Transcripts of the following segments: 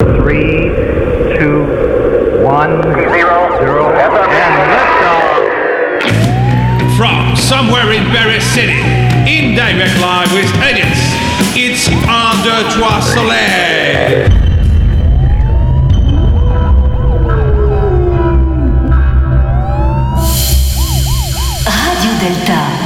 Three, two, one, zero, zero, and liftoff. From somewhere in Paris City, in direct live with Edits, it's Under Trois Soleil. Radio Delta.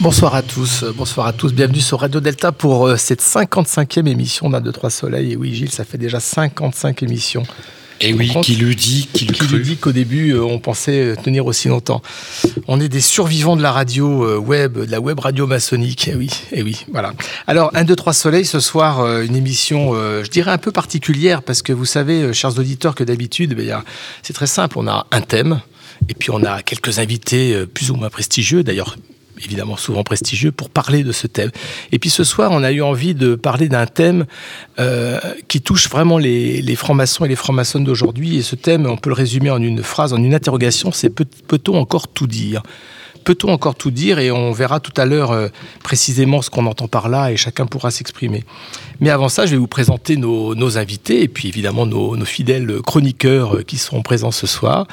Bonsoir à tous, euh, bonsoir à tous, bienvenue sur Radio Delta pour euh, cette 55e émission d'un 2 3 Soleil. Et oui Gilles, ça fait déjà 55 émissions. Et oui, qui le dit, qui Qui crut. dit qu'au début euh, on pensait tenir aussi longtemps. On est des survivants de la radio euh, web, de la web radio maçonnique. Et oui, et oui, voilà. Alors 1 2 3 Soleil ce soir euh, une émission euh, je dirais un peu particulière parce que vous savez euh, chers auditeurs que d'habitude ben, a- c'est très simple, on a un thème et puis on a quelques invités euh, plus ou moins prestigieux d'ailleurs évidemment souvent prestigieux, pour parler de ce thème. Et puis ce soir, on a eu envie de parler d'un thème euh, qui touche vraiment les, les francs-maçons et les francs-maçonnes d'aujourd'hui. Et ce thème, on peut le résumer en une phrase, en une interrogation, c'est peut- peut-on encore tout dire? Peut-on encore tout dire Et on verra tout à l'heure euh, précisément ce qu'on entend par là et chacun pourra s'exprimer. Mais avant ça, je vais vous présenter nos, nos invités et puis évidemment nos, nos fidèles chroniqueurs euh, qui seront présents ce soir.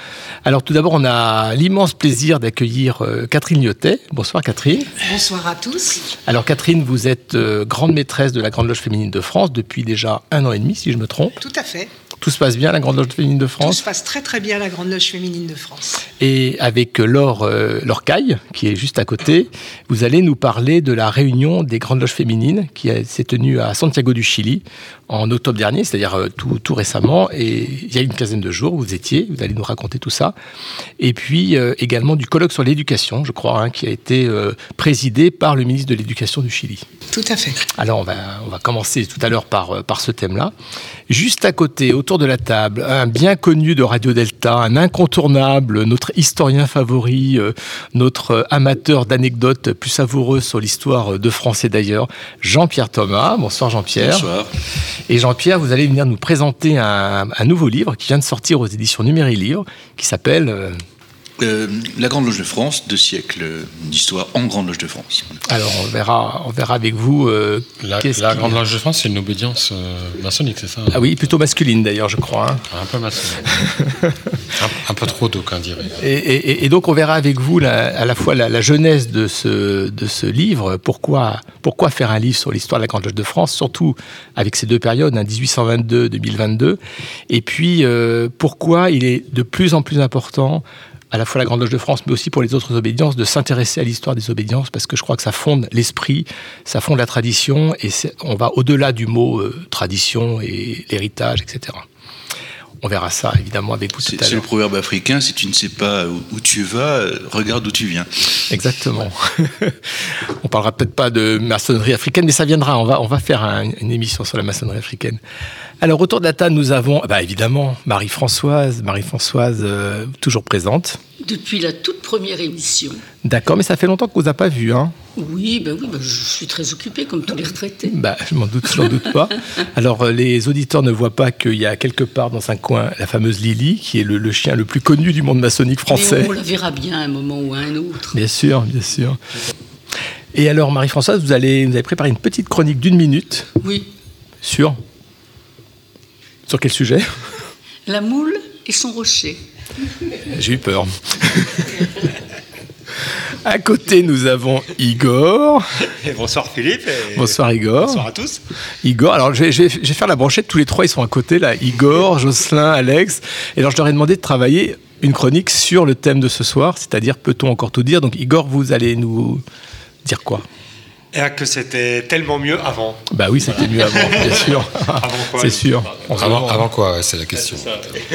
Alors tout d'abord, on a l'immense plaisir d'accueillir euh, Catherine Lyotet. Bonsoir Catherine. Bonsoir à tous. Alors Catherine, vous êtes grande maîtresse de la Grande Loge féminine de France depuis déjà un an et demi, si je me trompe. Tout à fait. Tout se passe bien, la Grande Loge féminine de Tout France se passe très très bien à la Grande Loge féminine de France. Et avec euh, Laure, euh, Laure Caille, qui est juste à côté, vous allez nous parler de la réunion des Grandes Loges féminines qui s'est tenue à Santiago du Chili en octobre dernier, c'est-à-dire euh, tout, tout récemment. Et il y a une quinzaine de jours, vous étiez, vous allez nous raconter tout ça. Et puis euh, également du colloque sur l'éducation, je crois, hein, qui a été euh, présidé par le ministre de l'Éducation du Chili. Tout à fait. Alors on va, on va commencer tout à l'heure par, par ce thème-là. Juste à côté, autour de la table, un bien connu de Radio Delta, un incontournable, notre historien favori, euh, notre amateur d'anecdotes plus savoureuses sur l'histoire de France et d'ailleurs, Jean-Pierre Thomas. Bonsoir Jean-Pierre. Bonsoir. Et Jean-Pierre, vous allez venir nous présenter un, nouveau livre qui vient de sortir aux éditions Numéri Livre, qui s'appelle... euh, la Grande Loge de France, deux siècles d'histoire en Grande Loge de France. alors on verra, on verra avec vous... euh, La, Grande Loge de France, c'est une obédience euh, maçonnique, c'est ça Ah oui, plutôt masculine d'ailleurs, je crois. hein. Un peu maçonnique. un, un peu trop d'aucuns diraient. Et, et- et donc on verra avec vous la- à la fois la, la jeunesse de ce, de ce livre, pourquoi, pourquoi faire un livre sur l'histoire de la Grande Loge de France, surtout avec ces deux périodes, hein, 1822-2022, et puis euh, pourquoi il est de plus en plus important à la fois la Grande Loge de France, mais aussi pour les autres obédiences, de s'intéresser à l'histoire des obédiences, parce que je crois que ça fonde l'esprit, ça fonde la tradition, et on va au-delà du mot euh, tradition et l'héritage, etc. On verra ça évidemment avec vous tout C'est à c'est le l'heure. proverbe africain, si tu ne sais pas où, tu vas, regarde d'où tu viens. Exactement. on parlera peut-être pas de maçonnerie africaine, mais ça viendra. On va, on va faire un- une émission sur la maçonnerie africaine. Alors, autour de la table, nous avons, bah, évidemment, Marie-Françoise. Marie-Françoise, euh, toujours présente. Depuis la toute première émission. D'accord, mais ça fait longtemps qu'on vous a pas vu, hein Oui, ben oui, ben je suis très occupée comme tous les retraités. Bah, je m'en doute, je m'en doute pas. Alors, euh, les auditeurs ne voient pas qu'il y a quelque part dans un coin la fameuse Lily, qui est le, le chien le plus connu du monde maçonnique français. Mais on la verra bien à un moment ou à un autre. Bien sûr, bien sûr. Et alors, Marie-Françoise, vous, allez, vous avez préparé une petite chronique d'une minute Oui, sur? Sur quel sujet? La moule et son rocher. J'ai eu peur. à côté, nous avons Igor. Et bonsoir Philippe. et Bonsoir Igor. Bonsoir à tous. Igor, alors je vais, je vais- je vais faire la brochette, tous les trois ils sont à côté là, Igor, Jocelyn, Alex. Et alors je leur ai demandé de travailler une chronique sur le thème de ce soir, c'est-à-dire peut-on encore tout dire? Donc Igor, vous allez nous dire quoi? Et que c'était tellement mieux avant. Bah oui, c'était mieux avant, bien sûr. Avant quoi C'est sûr. Avant, avant quoi, c'est la question.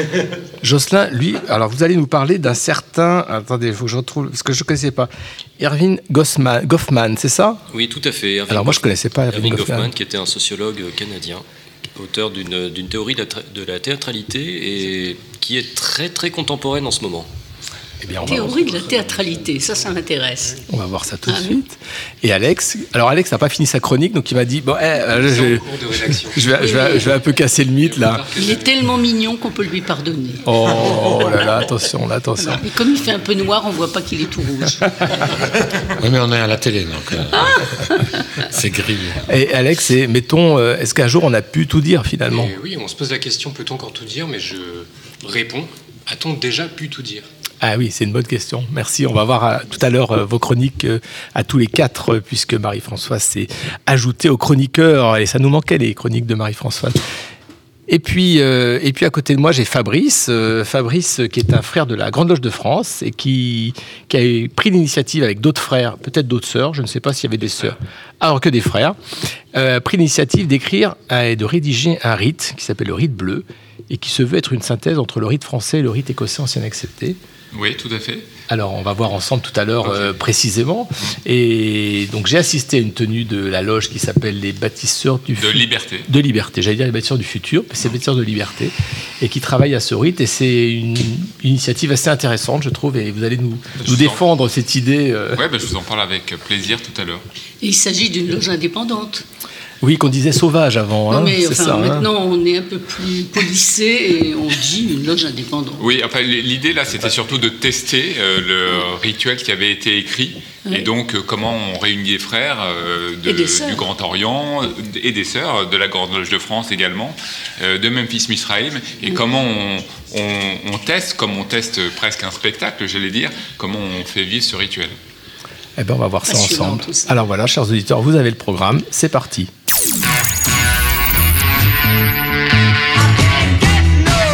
Jocelyn, lui, alors vous allez nous parler d'un certain. Attendez, il faut que je retrouve. Parce que je ne connaissais pas. Erwin Goffman, Goffman c'est ça? Oui, tout à fait. Alors moi, je Goff- connaissais pas Erwin Erving Goffman. Goffman, qui était un sociologue canadien, auteur d'une d'une théorie de la, tra- de la théâtralité et qui est très très contemporaine en ce moment. Eh bien, Théorie de la théâtralité, ça, ça m'intéresse. on va voir ça tout de Ah oui. suite. Et Alex, alors Alex n'a pas fini sa chronique, donc il m'a dit bon, eh, euh, je, je vais, je, vais, je vais un peu casser le mythe là. Il est tellement mignon qu'on peut lui pardonner. Oh, oh là là, attention, là, attention. Et comme il fait un peu noir, on voit pas qu'il est tout rouge. Oui, mais on est à la télé, donc euh, c'est gris. Et Alex, et mettons, euh, est-ce qu'un jour on a pu tout dire finalement? Et oui, on se pose la question peut-on encore tout dire? Mais je réponds a-t-on déjà pu tout dire? Ah oui, c'est une bonne question. Merci. On va voir euh, tout à l'heure euh, vos chroniques euh, à tous les quatre, puisque Marie-Françoise s'est ajoutée aux chroniqueurs. Et ça nous manquait, les chroniques de Marie-Françoise. Et puis, et puis à côté de moi, j'ai Fabrice. Fabrice, qui est un frère de la Grande Loge de France et qui, a pris l'initiative avec d'autres frères, peut-être d'autres sœurs, je ne sais pas s'il y avait des sœurs, alors que des frères, euh, pris l'initiative d'écrire et de rédiger un rite qui s'appelle le rite bleu et qui se veut être une synthèse entre le rite français et le rite écossais ancien accepté. Oui, tout à fait. Alors, on va voir ensemble tout à l'heure euh, précisément. Et donc, j'ai assisté à une tenue de la loge qui s'appelle les bâtisseurs du De fu- liberté. de liberté. J'allais dire les bâtisseurs du futur, mais c'est les bâtisseurs de liberté et qui travaillent à ce rite. Et c'est une initiative assez intéressante, je trouve. Et vous allez nous, en- défendre cette idée. euh, Ouais, bah, je vous en parle avec plaisir tout à l'heure. Et il s'agit d'une loge indépendante. Oui, qu'on disait sauvage avant. non, hein, mais enfin, ça. hein. maintenant, on est un peu plus polissé et on dit une loge indépendante. Oui, enfin, l'idée là, c'était surtout de tester euh, le rituel qui avait été écrit. Et donc, euh, comment on réunit les frères euh, de- du Grand Orient et des sœurs de la Grande Loge de France également, euh, de Memphis Misraïm, et Mm. comment on, on- on teste, comme on teste presque un spectacle, j'allais dire, comment on fait vivre ce rituel. Eh ben, on va voir ça ensemble. ça. Alors voilà, chers auditeurs, vous avez le programme. C'est parti.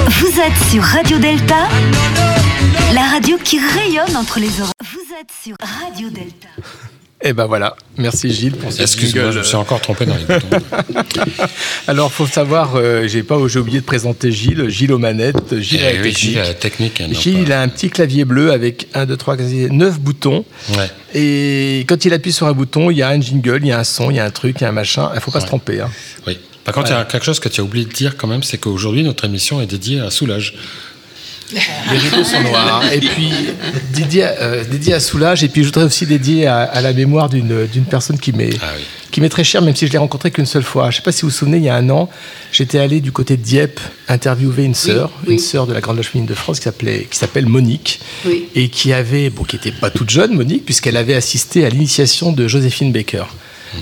Vous êtes sur Radio Delta, la radio qui rayonne entre les oreilles. Vous êtes sur Radio Delta. Eh ben voilà. Merci Gilles pour ce Excuse-moi, je me suis encore trompé dans les boutons. Alors, faut savoir, euh, j'ai pas, j'ai oublié de présenter Gilles. Gilles aux manettes, Gilles à Eh la oui, technique. Gilles à la technique. hein, non, Gilles, il a un petit clavier bleu avec 1, 2, 3, 4, 9 boutons. Ouais. Et quand il appuie sur un bouton, il y a un jingle, il y a un son, il y a un truc, il y a un machin. Il faut pas se tromper. hein. Oui. Par contre, il y a quelque chose que tu as oublié de dire quand même, c'est qu'aujourd'hui, notre émission est dédiée à Soulage. Les rideaux sont noirs. Et puis, dédié, à- euh, dédié à Soulage. Et puis, je voudrais aussi dédier à, à la mémoire d'une d'une personne qui m'est Ah oui. qui m'est très chère, même si je l'ai rencontrée qu'une seule fois. Je ne sais pas si vous vous souvenez, il y a un an, j'étais allé du côté de Dieppe interviewer une sœur, oui. une sœur de la Grande Loge féminine de France qui s'appelait qui s'appelle Monique Oui. et qui avait, bon, qui était pas toute jeune, Monique, puisqu'elle avait assisté à l'initiation de Joséphine Baker.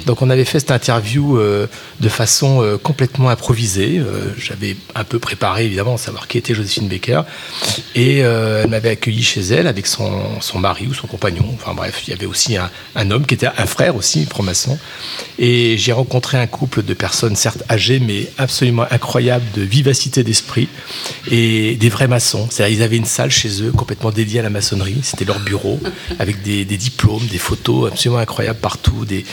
Donc on avait fait cette interview euh, de façon euh, complètement improvisée. Euh, J'avais un peu préparé évidemment savoir qui était Joséphine Baker et elle m'avait accueilli chez elle avec son, son mari ou son compagnon. Enfin bref, il y avait aussi un, homme qui était un frère aussi, franc-maçon. Et j'ai rencontré un couple de personnes certes âgées mais absolument incroyables de vivacité d'esprit et des vrais maçons. C'est-à-dire ils avaient une salle chez eux complètement dédiée à la maçonnerie. C'était leur bureau avec des, diplômes, des photos absolument incroyables partout, des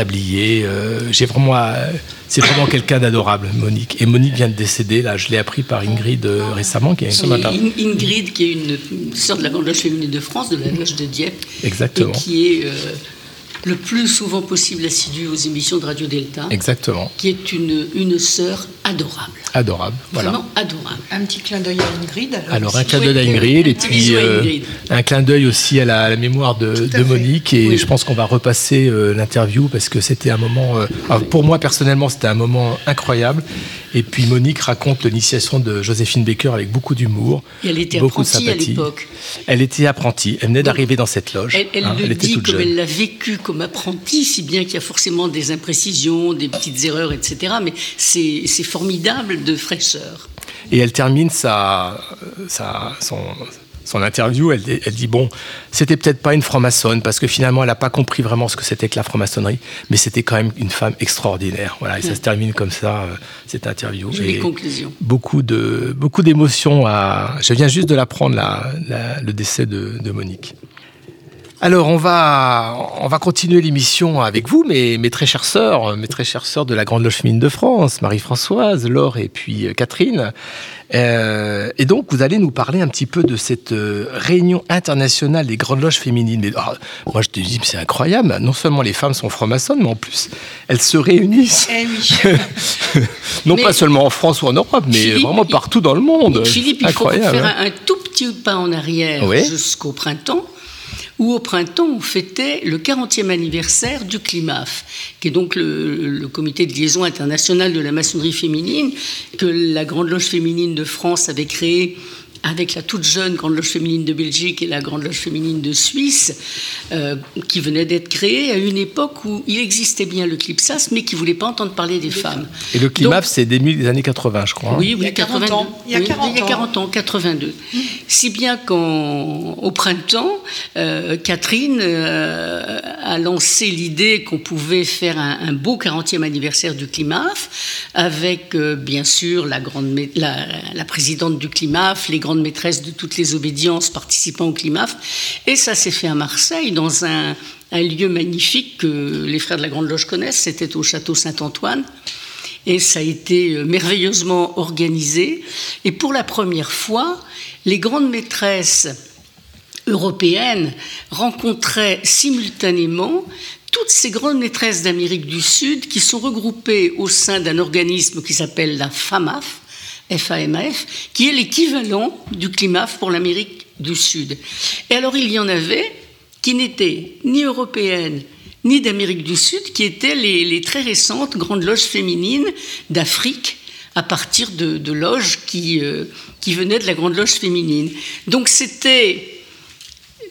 tabliers. euh, J'ai vraiment, euh, c'est vraiment quelqu'un d'adorable, Monique. Et Monique vient de décéder. Là, je l'ai appris par Ingrid euh, récemment, qui est ce matin. In- Ingrid, qui est une, une sœur de la Grande Loge féminine de France, de la Loge de Dieppe, Exactement. et qui est le plus souvent possible assidue aux émissions de Radio Delta, Exactement. qui est une, une sœur adorable. Adorable. Voilà. Vraiment adorable. Un petit clin d'œil à Ingrid. Alors un aussi. clin d'œil à Ingrid un et puis euh, un clin d'œil aussi à la, à la mémoire de, de. Monique et Oui. je pense qu'on va repasser euh, l'interview parce que c'était un moment, euh, alors, pour moi personnellement c'était un moment incroyable et puis Monique raconte l'initiation de Joséphine Baker avec beaucoup d'humour, elle était beaucoup de apprentie à l'époque. Elle était apprentie, elle venait d'arriver dans cette loge, Elle, elle hein, le elle était dit toute comme jeune. elle l'a vécu comme apprenti, si bien qu'il y a forcément des imprécisions, des petites erreurs, etc. Mais c'est c'est formidable de fraîcheur. Et elle termine sa, sa, son, son interview, elle, elle dit bon, c'était peut-être pas une franc-maçonne parce que finalement elle n'a pas compris vraiment ce que c'était que la franc-maçonnerie, mais c'était quand même une femme extraordinaire. Voilà, et ça Ouais. se termine comme ça euh, cette interview. Jolie Et conclusion. Beaucoup de beaucoup d'émotions. À... Je viens juste de l'apprendre la, la- le décès de, de Monique. Alors, on va, on va continuer l'émission avec vous, mes, mes très chères sœurs, mes très chères sœurs de la Grande Loge Féminine de France, Marie-Françoise, Laure et puis euh, Catherine. Euh, et donc, vous allez nous parler un petit peu de cette euh, réunion internationale des Grandes Loges Féminines. Mais, ah, moi, je te dis, c'est incroyable. Non seulement les femmes sont franc-maçonnes, mais en plus, elles se réunissent. Eh oui. non Mais- pas seulement en France ou en Europe, mais Philippe, vraiment partout dans le monde. Philippe, il faut incroyable. faire hein. un, un tout petit pas en arrière Oui. jusqu'au printemps, où au printemps, on fêtait le 40e anniversaire du CLIMAF, qui est donc le, le comité de liaison international de la maçonnerie féminine, que la Grande Loge féminine de France avait créé avec la toute jeune Grande Loge féminine de Belgique et la Grande Loge féminine de Suisse, euh, qui venaient d'être créées à une époque où il existait bien le CLIPSAS, mais qui ne voulait pas entendre parler des femmes. Et le CLIMAF, c'est des, des années 80, je crois. hein. Oui, oui, Il y a 40 82. ans. Il y a Oui, 40 il y a ans. 40 ans, 82. Si bien qu'au printemps, euh, Catherine euh, a lancé l'idée qu'on pouvait faire un, un beau 40e anniversaire du CLIMAF, avec euh, bien sûr la, grande, la présidente du CLIMAF, les grandes maîtresses de toutes les obédiences participant au CLIMAF. Et ça s'est fait à Marseille, dans un, un lieu magnifique que les frères de la Grande Loge connaissent, c'était au château Saint-Antoine. Et ça a été euh, merveilleusement organisé. Et pour la première fois, les grandes maîtresses européennes rencontraient simultanément toutes ces grandes maîtresses d'Amérique du Sud qui sont regroupées au sein d'un organisme qui s'appelle la FAMAF, FAMF, qui est l'équivalent du CLIMAF pour l'Amérique du Sud. Et alors il y en avait qui n'étaient ni européennes ni d'Amérique du Sud, qui étaient les, très récentes grandes loges féminines d'Afrique à partir de, de loges qui, euh, qui venaient de la grande loge féminine. Donc c'était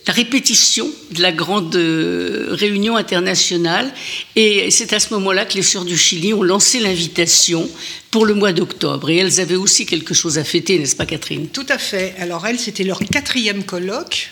la répétition de la grande euh, réunion internationale. Et c'est à ce moment-là que les Sœurs du Chili ont lancé l'invitation pour le mois d'octobre. Et elles avaient aussi quelque chose à fêter, n'est-ce pas Catherine? Tout à fait. Alors elles, c'était leur quatrième colloque.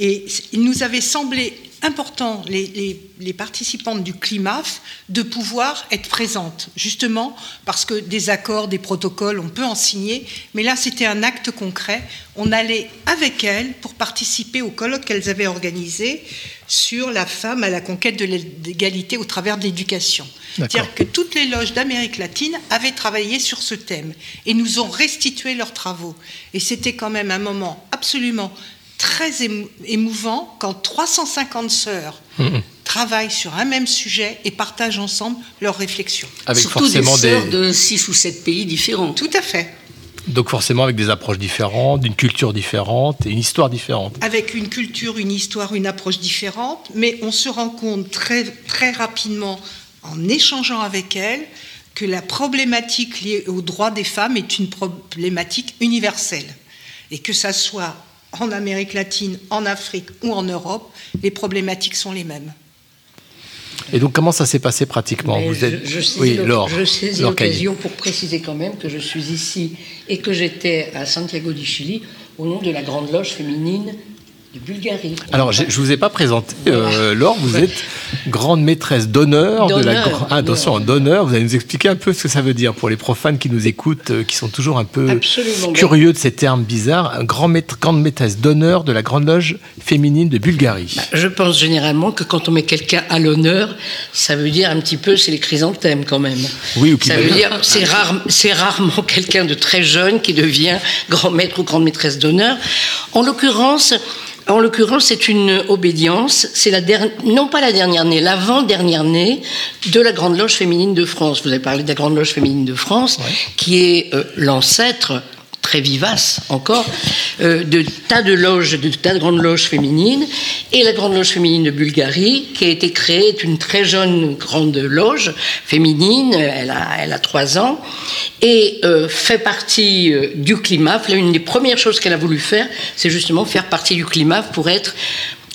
Et il nous avait semblé important, les, les, les, participantes du CLIMAF, de pouvoir être présentes, justement parce que des accords, des protocoles, on peut en signer, mais là c'était un acte concret. On allait avec elles pour participer au colloque qu'elles avaient organisé sur la femme à la conquête de l'égalité au travers de l'éducation. C'est-à-dire que toutes les loges d'Amérique latine avaient travaillé sur ce thème et nous ont restitué leurs travaux. Et c'était quand même un moment absolument très émouvant quand 350 sœurs mmh. travaillent sur un même sujet et partagent ensemble leurs réflexions. Avec Surtout forcément des sœurs des... de 6 ou 7 pays différents. Tout à fait. Donc forcément avec des approches différentes, d'une culture différente et une histoire différente. Avec une culture, une histoire, une approche différente, mais on se rend compte très, très rapidement en échangeant avec elles que la problématique liée aux droits des femmes est une problématique universelle. Et que ça soit en Amérique latine, en Afrique ou en Europe, les problématiques sont les mêmes. Et donc, comment ça s'est passé pratiquement Mais Vous je, êtes... je je saisis l'occasion pour préciser quand même que je suis ici et que j'étais à Santiago du Chili au nom de la Grande Loge féminine de Bulgarie. Alors, je ne vous ai pas présenté, euh, Laure, vous êtes grande maîtresse d'honneur de la. Ah, attention, d'honneur, vous allez nous expliquer un peu ce que ça veut dire pour les profanes qui nous écoutent, euh, qui sont toujours un peu Absolument. curieux de ces termes bizarres. Un grand maître, grande maîtresse d'honneur de la Grande Loge féminine de Bulgarie. Je pense généralement que quand on met quelqu'un à l'honneur, ça veut dire un petit peu, c'est les chrysanthèmes quand même. Oui, ou qui Ça veut dire, c'est rare, c'est rarement quelqu'un de très jeune qui devient grand maître ou grande maîtresse d'honneur. En l'occurrence, en l'occurrence, c'est une obédience. C'est la dernière, non pas la dernière née, l'avant-dernière née de la Grande Loge féminine de France. Vous avez parlé de la Grande Loge féminine de France, qui est euh, l'ancêtre très vivace encore, euh, de tas de loges, de tas de grandes loges féminines, et la Grande Loge féminine de Bulgarie, qui a été créée, est une très jeune grande loge féminine, elle a, elle trois ans, et euh, fait partie euh, du CLIMAF. Là, une des premières choses qu'elle a voulu faire, c'est justement faire partie du CLIMAF pour être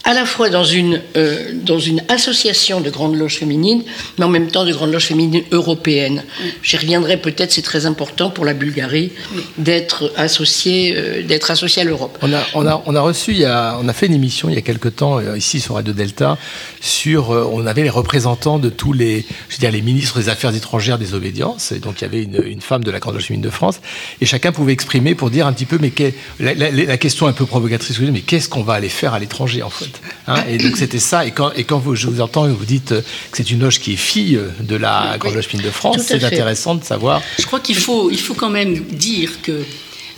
à la fois dans une, euh, dans une association de grandes loges féminines, mais en même temps de grandes loges féminines européennes. J'y reviendrai peut-être, c'est très important pour la Bulgarie d'être associée, euh, d'être associée à l'Europe. On a, on, a, on a reçu, il y a, on a fait une émission il y a quelque temps euh, ici sur Radio Delta sur, euh, on avait les représentants de tous les, je veux dire les ministres des Affaires étrangères des obédiences, et donc il y avait une, une femme de la Grande Loge féminine de France, et chacun pouvait exprimer pour dire un petit peu, mais la, la- la question un peu provocatrice, mais qu'est-ce qu'on va aller faire à l'étranger en fait? Hein Et donc c'était ça, et quand, et quand vous, je vous entends, vous dites euh, que c'est une loge qui est fille euh, de la Grande Loge féminine de France, c'est intéressant de savoir. Je crois qu'il faut, il faut quand même dire que euh,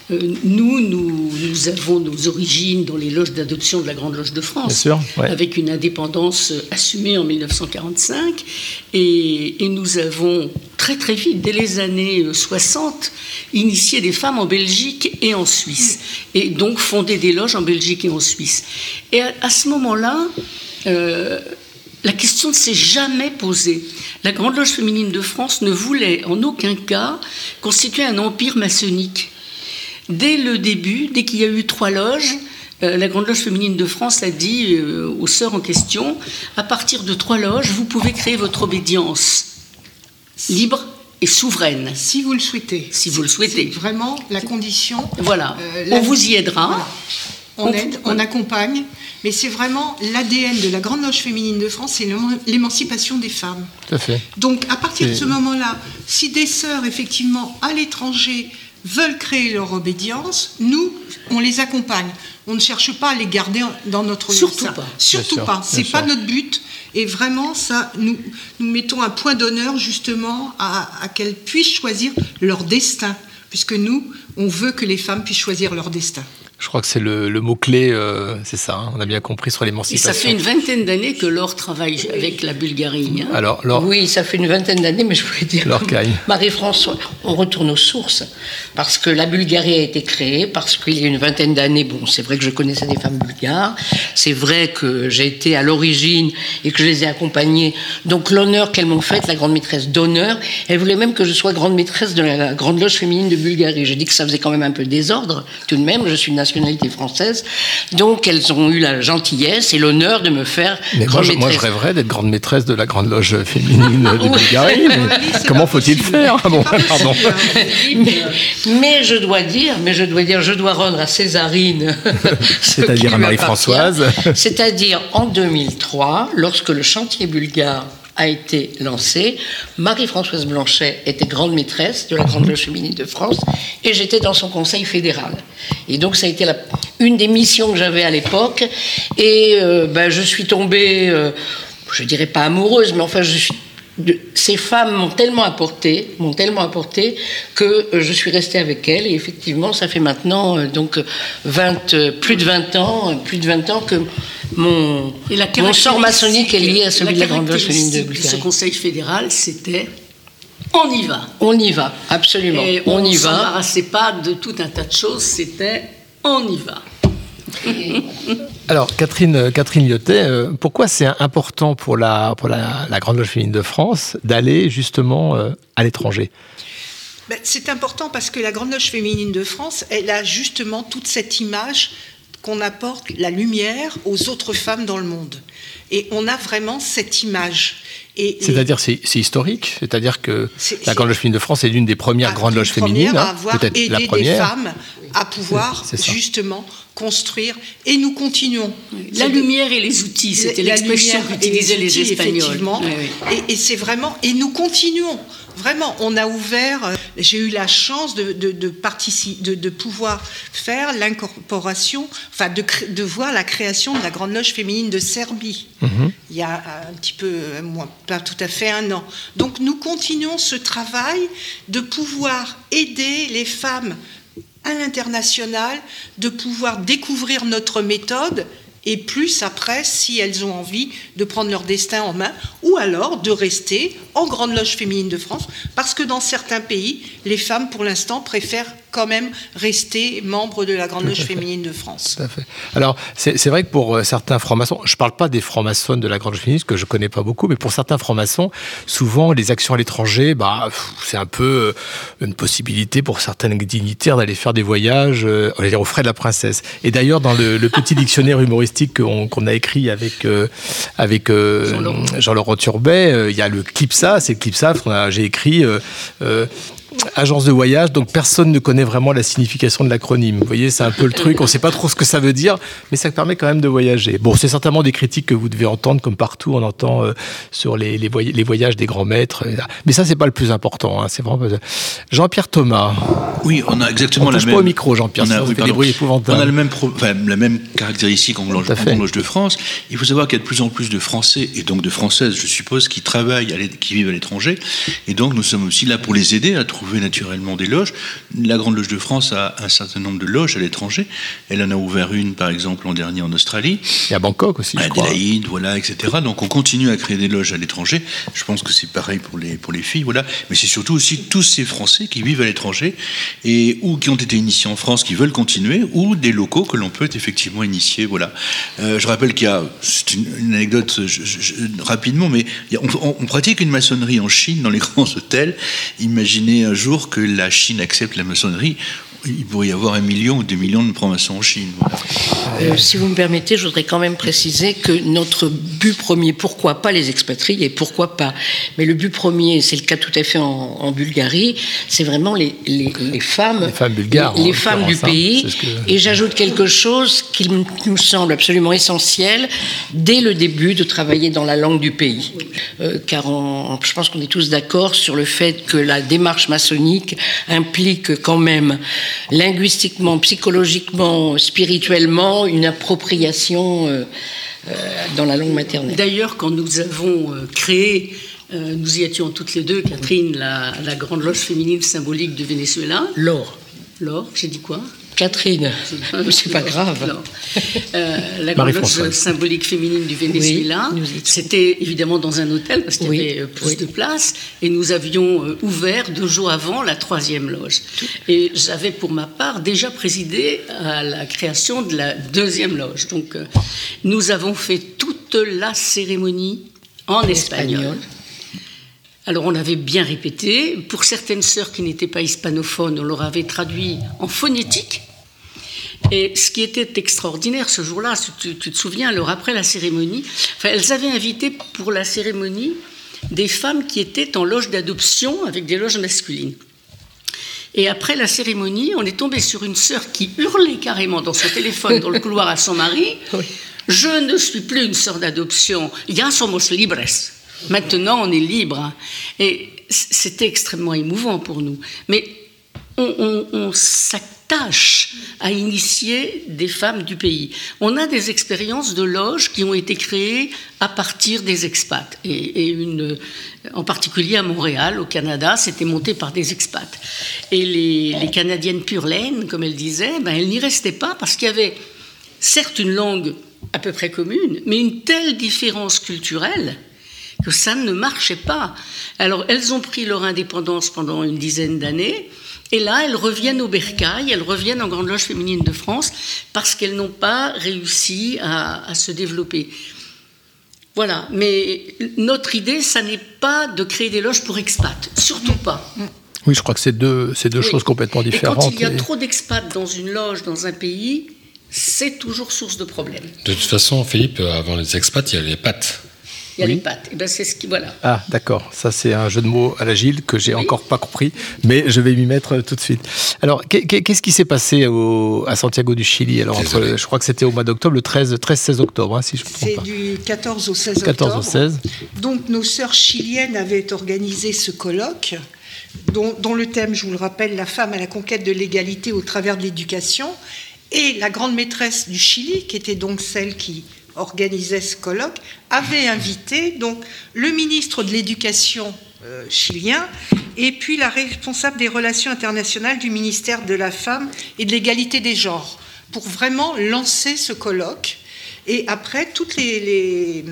nous, nous, nous avons nos origines dans les loges d'adoption de la Grande Loge de France, Bien sûr, ouais. avec une indépendance assumée en 1945, et, et nous avons très très vite, dès les années 60, initié des femmes en Belgique et en Suisse, et donc fondé des loges en Belgique et en Suisse. Et à, à ce moment-là, euh, la question ne s'est jamais posée. La Grande Loge féminine de France ne voulait en aucun cas constituer un empire maçonnique. Dès le début, dès qu'il y a eu trois loges, euh, la Grande Loge féminine de France a dit euh, aux sœurs en question, à partir de trois loges, vous pouvez créer votre obédience libre et souveraine. Si vous le souhaitez. Si vous le souhaitez. Vraiment la condition. Voilà. Euh, On vous y aidera. Voilà. On aide, on accompagne, mais c'est vraiment l'ADN de la Grande Loge féminine de France, c'est l'éman- l'émancipation des femmes. Tout à fait. Donc, à partir de ce moment-là, si des sœurs, effectivement, à l'étranger, veulent créer leur obédience, nous, on les accompagne. On ne cherche pas à les garder dans notre Surtout ça- pas. Surtout Bien pas. C'est pas sûr. notre but. Et vraiment, ça, nous, nous mettons un point d'honneur justement à, à qu'elles puissent choisir leur destin, puisque nous, on veut que les femmes puissent choisir leur destin. Je crois que c'est le, le mot-clé, euh, c'est ça, hein, on a bien compris sur Et l'émancipation. ça fait une vingtaine d'années que Laure travaille avec la Bulgarie. hein. Alors, Laure, Oui, ça fait une vingtaine d'années, mais je voulais dire. Laure comme Caille. Marie-François, on retourne aux sources. Parce que la Bulgarie a été créée, parce qu'il y a une vingtaine d'années, bon, c'est vrai que je connaissais des femmes bulgares, c'est vrai que j'ai été à l'origine et que je les ai accompagnées. Donc l'honneur qu'elles m'ont fait, la grande maîtresse d'honneur, elle voulait même que je sois grande maîtresse de la, grande loge féminine de Bulgarie. J'ai dit que ça faisait quand même un peu désordre, tout de même, je suis de nationalité française. Donc elles ont eu la gentillesse et l'honneur de me faire mais moi, je, moi, je maîtresse. rêverais d'être grande maîtresse de la grande loge féminine de. Bulgarie. mais comment faut-il faire Ah bon, pardon. possible. mais, mais je dois dire, mais je dois dire, je dois rendre à Césarine, ce C'est-à-dire à Marie-Françoise. C'est-à-dire en 2003, lorsque le chantier bulgare a été lancé, Marie-Françoise Blanchet était grande maîtresse de la Grande Loge féminine de France et j'étais dans son conseil fédéral. Et donc ça a été la- une des missions que j'avais à l'époque. Et euh, ben, je suis tombée, euh, je dirais pas amoureuse, mais enfin je suis de- ces femmes m'ont tellement apporté, m'ont tellement apporté que euh, je suis restée avec elles et effectivement ça fait maintenant euh, donc 20, euh, plus de 20 ans, plus de 20 ans que mon, Et la mon sort maçonnique est lié à celui de la Grande féminine de ce conseil fédéral, c'était on y va. On y va, absolument, Et on, on y ne va. s'embarrassait pas de tout un tas de choses, c'était on y va. Alors, Catherine, euh, Catherine Lyotet, euh, pourquoi c'est important pour, la, pour la, Grande Loge féminine de France d'aller justement euh, à l'étranger? Ben, c'est important parce que la Grande Loge féminine de France, elle a justement toute cette image qu'on apporte la lumière aux autres femmes dans le monde. Et on a vraiment cette image. Et, C'est-à-dire, c'est c'est historique C'est-à-dire que C'est- la Grande Loge féminine de France est l'une des premières grandes loges féminines, hein, avoir peut-être aidé la des première. femmes à pouvoir C'est- c'est ça. justement construire. Et nous continuons. La C'est- lumière et les outils, c'était La l'expression qu'utilisaient les, outils, Espagnols. Effectivement. Oui, oui. Et, et c'est vraiment. Et nous continuons. Vraiment, on a ouvert. euh, J'ai eu la chance de, de, de, partici- de, de pouvoir faire l'incorporation, enfin de, voir la création de la Grande Loge féminine de Serbie. Mhm. Il y a un petit peu, moins, pas tout à fait un an. Donc nous continuons ce travail de pouvoir aider les femmes à l'international, de pouvoir découvrir notre méthode et plus après, si elles ont envie de prendre leur destin en main, ou alors de rester en Grande Loge féminine de France, parce que dans certains pays, les femmes, pour l'instant, préfèrent quand même rester membres de la Grande Loge féminine de France. Tout à fait. Alors, c'est vrai que pour euh, certains francs-maçons, je ne parle pas des francs-maçons de la Grande Loge féminine, que je ne connais pas beaucoup, mais pour certains francs-maçons, souvent, les actions à l'étranger, bah, c'est un peu euh, une possibilité pour certains dignitaires d'aller faire des voyages, euh, on va dire, aux frais de la princesse. Et d'ailleurs, dans le, le petit dictionnaire humoristique qu'on a écrit avec, euh, avec euh, Jean-Laurent Turbet, euh, il y a le CLIPSA, c'est le CLIPSA, j'ai écrit... euh, euh, Agence de voyage, donc personne ne connaît vraiment la signification de l'acronyme. Vous voyez, c'est un peu le truc, on ne sait pas trop ce que ça veut dire, mais ça permet quand même de voyager. Bon, c'est certainement des critiques que vous devez entendre, comme partout, on entend euh, sur les, les, voy- les voyages des grands maîtres. euh, Mais ça, c'est pas le plus important. hein, c'est vraiment. pas- Jean-Pierre Thomas. Oui, on a exactement On la touche même. pas au micro, Jean-Pierre, on a, oui, fait des pardon. bruits épouvantables. On a le même pro- enfin, la même caractéristique en Loge, de France. Il faut savoir qu'il y a de plus en plus de Français et donc de Françaises, je suppose, qui travaillent, qui vivent à l'étranger. Et donc, nous sommes aussi là pour les aider à trouver trouver naturellement des loges. La Grande Loge de France a un certain nombre de loges à l'étranger. Elle en a ouvert une, par exemple, l'an dernier en Australie. Et à Bangkok aussi, à je crois. Voilà, etc. Donc on continue à créer des loges à l'étranger. Je pense que c'est pareil pour les, pour les filles, voilà. Mais c'est surtout aussi tous ces Français qui vivent à l'étranger et ou qui ont été initiés en France, qui veulent continuer, ou des locaux que l'on peut effectivement initier, voilà. Euh, je rappelle qu'il y a, c'est une, une anecdote je- je- je- rapidement, mais a- on pratique une maçonnerie en Chine dans les grands hôtels. Imaginez un jour que la Chine accepte la maçonnerie. Il pourrait y avoir un million ou des millions de francs-maçons en Chine. voilà. Euh, si vous me permettez, je voudrais quand même préciser que notre but premier, pourquoi pas les expatriés, pourquoi pas, mais le but premier, c'est le cas tout à fait en, en Bulgarie, c'est vraiment les, les- les femmes, Les femmes bulgares, les, femmes du hein, pays. que- Et j'ajoute quelque chose qui nous semble absolument essentiel dès le début de travailler dans la langue du pays, Euh, car on- je pense qu'on est tous d'accord sur le fait que la démarche maçonnique implique quand même linguistiquement, psychologiquement, spirituellement une appropriation euh, euh, dans la langue maternelle. D'ailleurs, quand nous avons euh, créé, euh, nous y étions toutes les deux, Catherine, la, la grande loge féminine symbolique du Venezuela. Laure. Laure, j'ai dit quoi? Catherine, c'est pas grave. Euh, la grande loge Marie-Françoise. symbolique féminine du Venezuela, Oui, c'était évidemment dans un hôtel parce qu'il Oui, y avait euh, plus oui. de place et nous avions euh, ouvert deux jours avant la troisième loge. Et j'avais pour ma part déjà présidé à la création de la deuxième loge. Donc euh, nous avons fait toute la cérémonie en espagnol. espagnol. Alors on avait bien répété. Pour certaines sœurs qui n'étaient pas hispanophones, on leur avait traduit en phonétique. Et ce qui était extraordinaire ce jour-là, tu, tu te souviens, alors après la cérémonie, enfin, elles avaient invité pour la cérémonie des femmes qui étaient en loge d'adoption avec des loges masculines. Et après la cérémonie, on est tombé sur une sœur qui hurlait carrément dans son téléphone dans le couloir à son mari Je ne suis plus une sœur d'adoption, ya somos libres. Maintenant, on est libre. Et c'était extrêmement émouvant pour nous. Mais on, s'attache à initier des femmes du pays. On a des expériences de loges qui ont été créées à partir des expats. Et, en particulier à Montréal, au Canada, c'était monté par des expats. Et les, les Canadiennes pure laine, comme elles disaient, ben, elles n'y restaient pas parce qu'il y avait certes une langue à peu près commune, mais une telle différence culturelle que ça ne marchait pas. Alors elles ont pris leur indépendance pendant une dizaine d'années, et là elles reviennent au bercail, elles reviennent en Grande Loge féminine de France, parce qu'elles n'ont pas réussi à, à se développer. Voilà, mais notre idée, ça n'est pas de créer des loges pour expats, surtout pas. Oui, je crois que c'est deux, c'est deux Oui. choses complètement Et différentes. quand il y a et- trop d'expats dans une loge, dans un pays, c'est toujours source de problèmes. De toute façon, Philippe, avant les expats, il y a les pattes. Il y a Oui. les pattes. Et ben c'est ce qui voilà. Ah, d'accord. Ça, c'est un jeu de mots à l'agile que j'ai encore pas compris, mais je vais m'y mettre tout de suite. Alors, qu'est- qu'est- qu'est-ce qui s'est passé au- à Santiago du Chili Alors, entre- je crois que c'était au mois d'octobre, le 13 13-16 octobre, hein, si je ne me trompe C'est pas. du 14 au 16 14 octobre. au 16. Donc nos sœurs chiliennes avaient organisé ce colloque, dont, dont le thème, je vous le rappelle, la femme à la conquête de l'égalité au travers de l'éducation. Et la grande maîtresse du Chili, qui était donc celle qui organisait ce colloque, avait invité donc le ministre de l'Éducation euh, chilien et puis la responsable des relations internationales du ministère de la Femme et de l'égalité des genres pour vraiment lancer ce colloque. Et après, toutes les, les-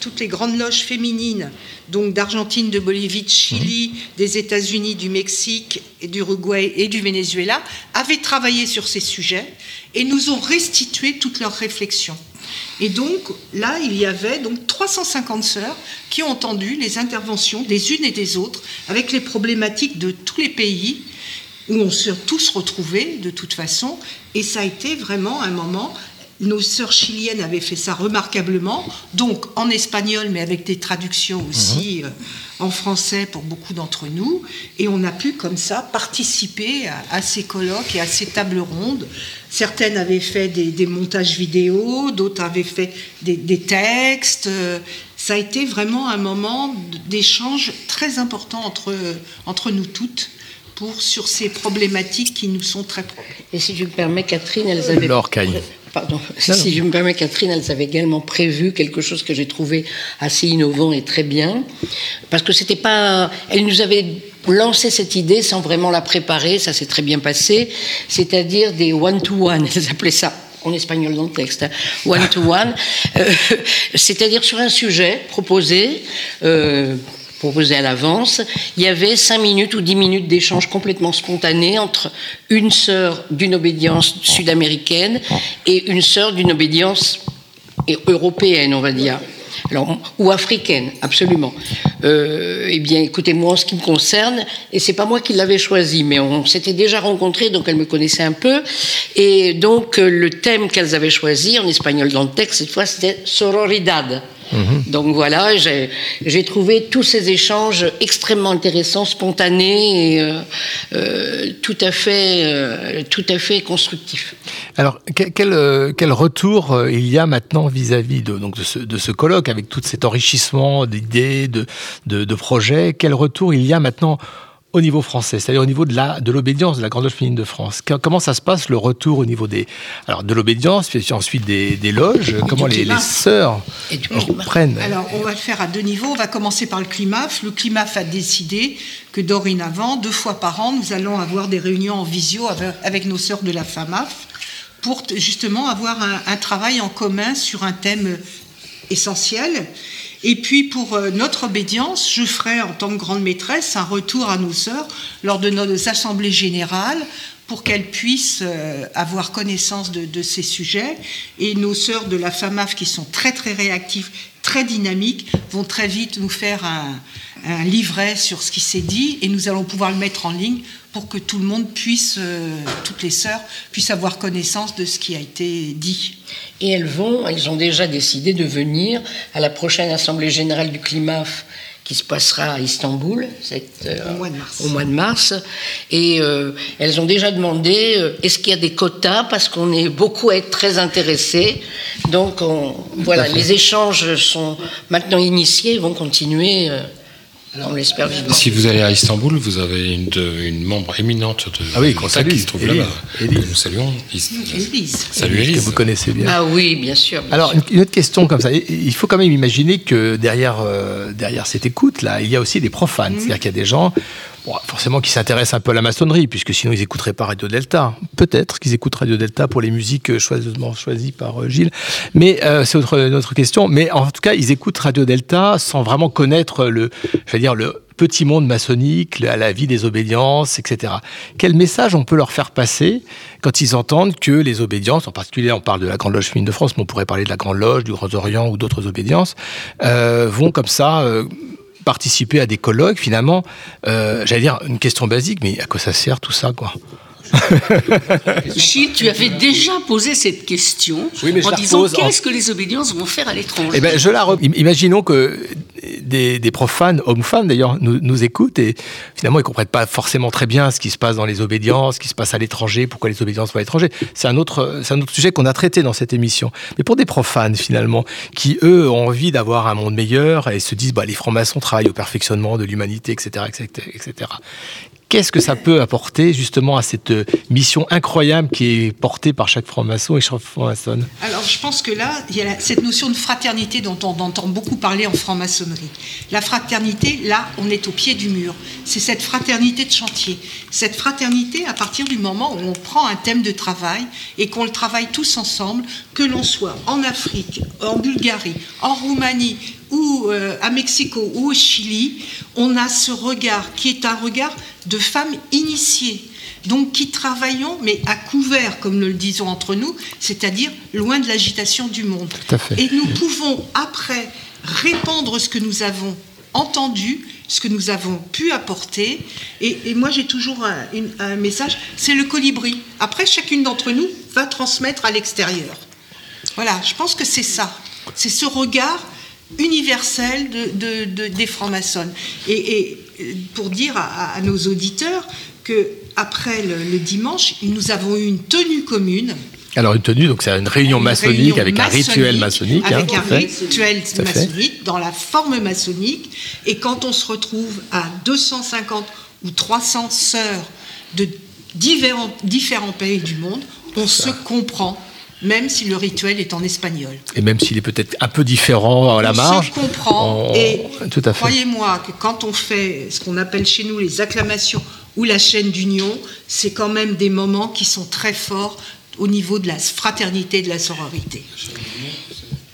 toutes les grandes loges féminines, donc d'Argentine, de Bolivie, de Chili, des États-Unis, du Mexique, et d'Uruguay et du Venezuela, avaient travaillé sur ces sujets et nous ont restitué toutes leurs réflexions. Et donc là, il y avait donc 350 sœurs qui ont entendu les interventions des unes et des autres avec les problématiques de tous les pays où on s'est tous retrouvés de toute façon. Et ça a été vraiment un moment. Nos sœurs chiliennes avaient fait ça remarquablement, donc en espagnol, mais avec des traductions aussi euh, en français pour beaucoup d'entre nous. Et on a pu comme ça participer à, à ces colloques et à ces tables rondes. Certaines avaient fait des, des montages vidéo, d'autres avaient fait des, des textes. Euh, Ça a été vraiment un moment d'échange très important entre, entre nous toutes pour, sur ces problématiques qui nous sont très propres. Et si je me permets, Catherine, elles avaient. Pardon. Si je me permets, Catherine, elles avaient également prévu quelque chose que j'ai trouvé assez innovant et très bien, parce que c'était pas. Elles nous avaient lancé cette idée sans vraiment la préparer, ça s'est très bien passé, c'est-à-dire des one-to-one, elles appelaient ça en espagnol dans le texte, one-to-one, euh, c'est-à-dire sur un sujet proposé, euh, proposé à l'avance, il y avait cinq minutes ou dix minutes d'échange complètement spontané entre une sœur d'une obédience sud-américaine et une sœur d'une obédience européenne, on va dire. Alors, ou africaine, absolument. Euh, eh bien, écoutez, moi, en ce qui me concerne, et c'est pas moi qui l'avais choisi, mais on s'était déjà rencontrés, donc elles me connaissaient un peu. Et donc, euh, le thème qu'elles avaient choisi, en espagnol dans le texte, cette fois, c'était sororidad. Mhm. Donc voilà, j'ai trouvé tous ces échanges extrêmement intéressants, spontanés et euh, euh, tout, à fait, euh, tout à fait constructifs. Alors, quel, quel, retour il y a maintenant vis-à-vis de, donc de, ce, de ce colloque, avec tout cet enrichissement d'idées, de, de, de projets? Quel retour il y a maintenant au niveau français, c'est-à-dire au niveau de la de l'obédience de la Grande Loge féminine de France. Comment ça se passe le retour au niveau des alors de l'obédience, puis ensuite des, des loges Comment les, les, sœurs reprennent Alors on va le faire à deux niveaux. On va commencer par le CLIMAF. Le CLIMAF a décidé que dorénavant, deux fois par an, nous allons avoir des réunions en visio avec, nos sœurs de la FAMAF pour justement avoir un, un travail en commun sur un thème essentiel et puis pour euh, notre obédience, je ferai en tant que grande maîtresse un retour à nos sœurs lors de nos assemblées générales pour qu'elles puissent euh, avoir connaissance de, ces sujets. Et nos sœurs de la FAMAF, qui sont très très réactives, très dynamiques, vont très vite nous faire un, un livret sur ce qui s'est dit et nous allons pouvoir le mettre en ligne pour que tout le monde puisse, euh, toutes les sœurs, puissent avoir connaissance de ce qui a été dit. Et elles vont, elles ont déjà décidé de venir à la prochaine Assemblée générale du CLIMAF qui se passera à Istanbul euh, au, mois de mars. au mois de mars. Et euh, elles ont déjà demandé est-ce qu'il y a des quotas? Parce qu'on est beaucoup à être très intéressés. Donc voilà, les échanges sont maintenant initiés, vont continuer. On l'espère vivement. Si vous allez à Istanbul, vous avez une, une membre éminente de ah oui, qui se trouve là-bas. Nous saluons. Élise. Salut Élise. Que vous connaissez bien. Ah oui, bien sûr. Alors, une autre question comme ça. Il faut quand même imaginer que derrière, euh, derrière cette écoute-là, il y a aussi des profanes. Mhm. C'est-à-dire qu'il y a des gens forcément qui s'intéressent un peu à la maçonnerie, puisque sinon ils n'écouteraient pas Radio Delta. Peut-être qu'ils écoutent Radio Delta pour les musiques euh, choisies par euh, Gilles, mais euh, c'est autre, une autre question. Mais en tout cas, ils écoutent Radio Delta sans vraiment connaître le, je dire, le petit monde maçonnique, la, la vie des obédiences, etc. Quel message on peut leur faire passer quand ils entendent que les obédiences, en particulier on parle de la Grande Loge féminine de France, mais on pourrait parler de la Grande Loge, du Grand Orient ou d'autres obédiences, euh, vont comme ça... Euh, participer à des colloques, finalement, euh, j'allais dire une question basique, mais à quoi ça sert tout ça, quoi? Gilles, tu avais déjà posé cette question en disant qu'est-ce que les obédiences vont faire à l'étranger? Eh ben, je la Imaginons que des, profanes, hommes-femmes d'ailleurs, nous, écoutent et finalement ils ne comprennent pas forcément très bien ce qui se passe dans les obédiences, ce qui se passe à l'étranger, pourquoi les obédiences vont à l'étranger. C'est un, autre, un autre sujet qu'on a traité dans cette émission. Mais pour des profanes finalement, qui eux ont envie d'avoir un monde meilleur et se disent bah, les francs-maçons travaillent au perfectionnement de l'humanité, etc., etc., etc. Qu'est-ce que ça peut apporter justement à cette euh, mission incroyable qui est portée par chaque franc-maçon et chaque franc-maçonne? Alors je pense que là, il y a cette notion de fraternité dont on entend beaucoup parler en franc-maçonnerie. La fraternité, là, on est au pied du mur. C'est cette fraternité de chantier. Cette fraternité à partir du moment où on prend un thème de travail et qu'on le travaille tous ensemble, que l'on soit en Afrique, en Bulgarie, en Roumanie, ou euh, à Mexico ou au Chili, on a ce regard qui est un regard de femmes initiées. Donc qui travaillons, mais à couvert, comme nous le disons entre nous, c'est-à-dire loin de l'agitation du monde. Et nous pouvons après répandre ce que nous avons entendu, ce que nous avons pu apporter. Et, moi, j'ai toujours un, un message, c'est le colibri. Après, chacune d'entre nous va transmettre à l'extérieur. Voilà, je pense que c'est ça. C'est ce regard universel de, des francs-maçons. Et, pour dire à, nos auditeurs que après le, dimanche, nous avons eu une tenue commune. Alors une tenue, donc c'est une réunion maçonnique avec un rituel maçonnique. Avec hein, un rituel maçonnique dans la forme maçonnique. Et quand on se retrouve à 250 ou 300 sœurs de différents, différents pays du monde, on se comprend même si le rituel est en espagnol. Et même s'il est peut-être un peu différent à la On marge. se comprend. on- Et Tout à fait. croyez-moi que quand on fait ce qu'on appelle chez nous les acclamations ou la chaîne d'union, c'est quand même des moments qui sont très forts au niveau de la fraternité et de la sororité.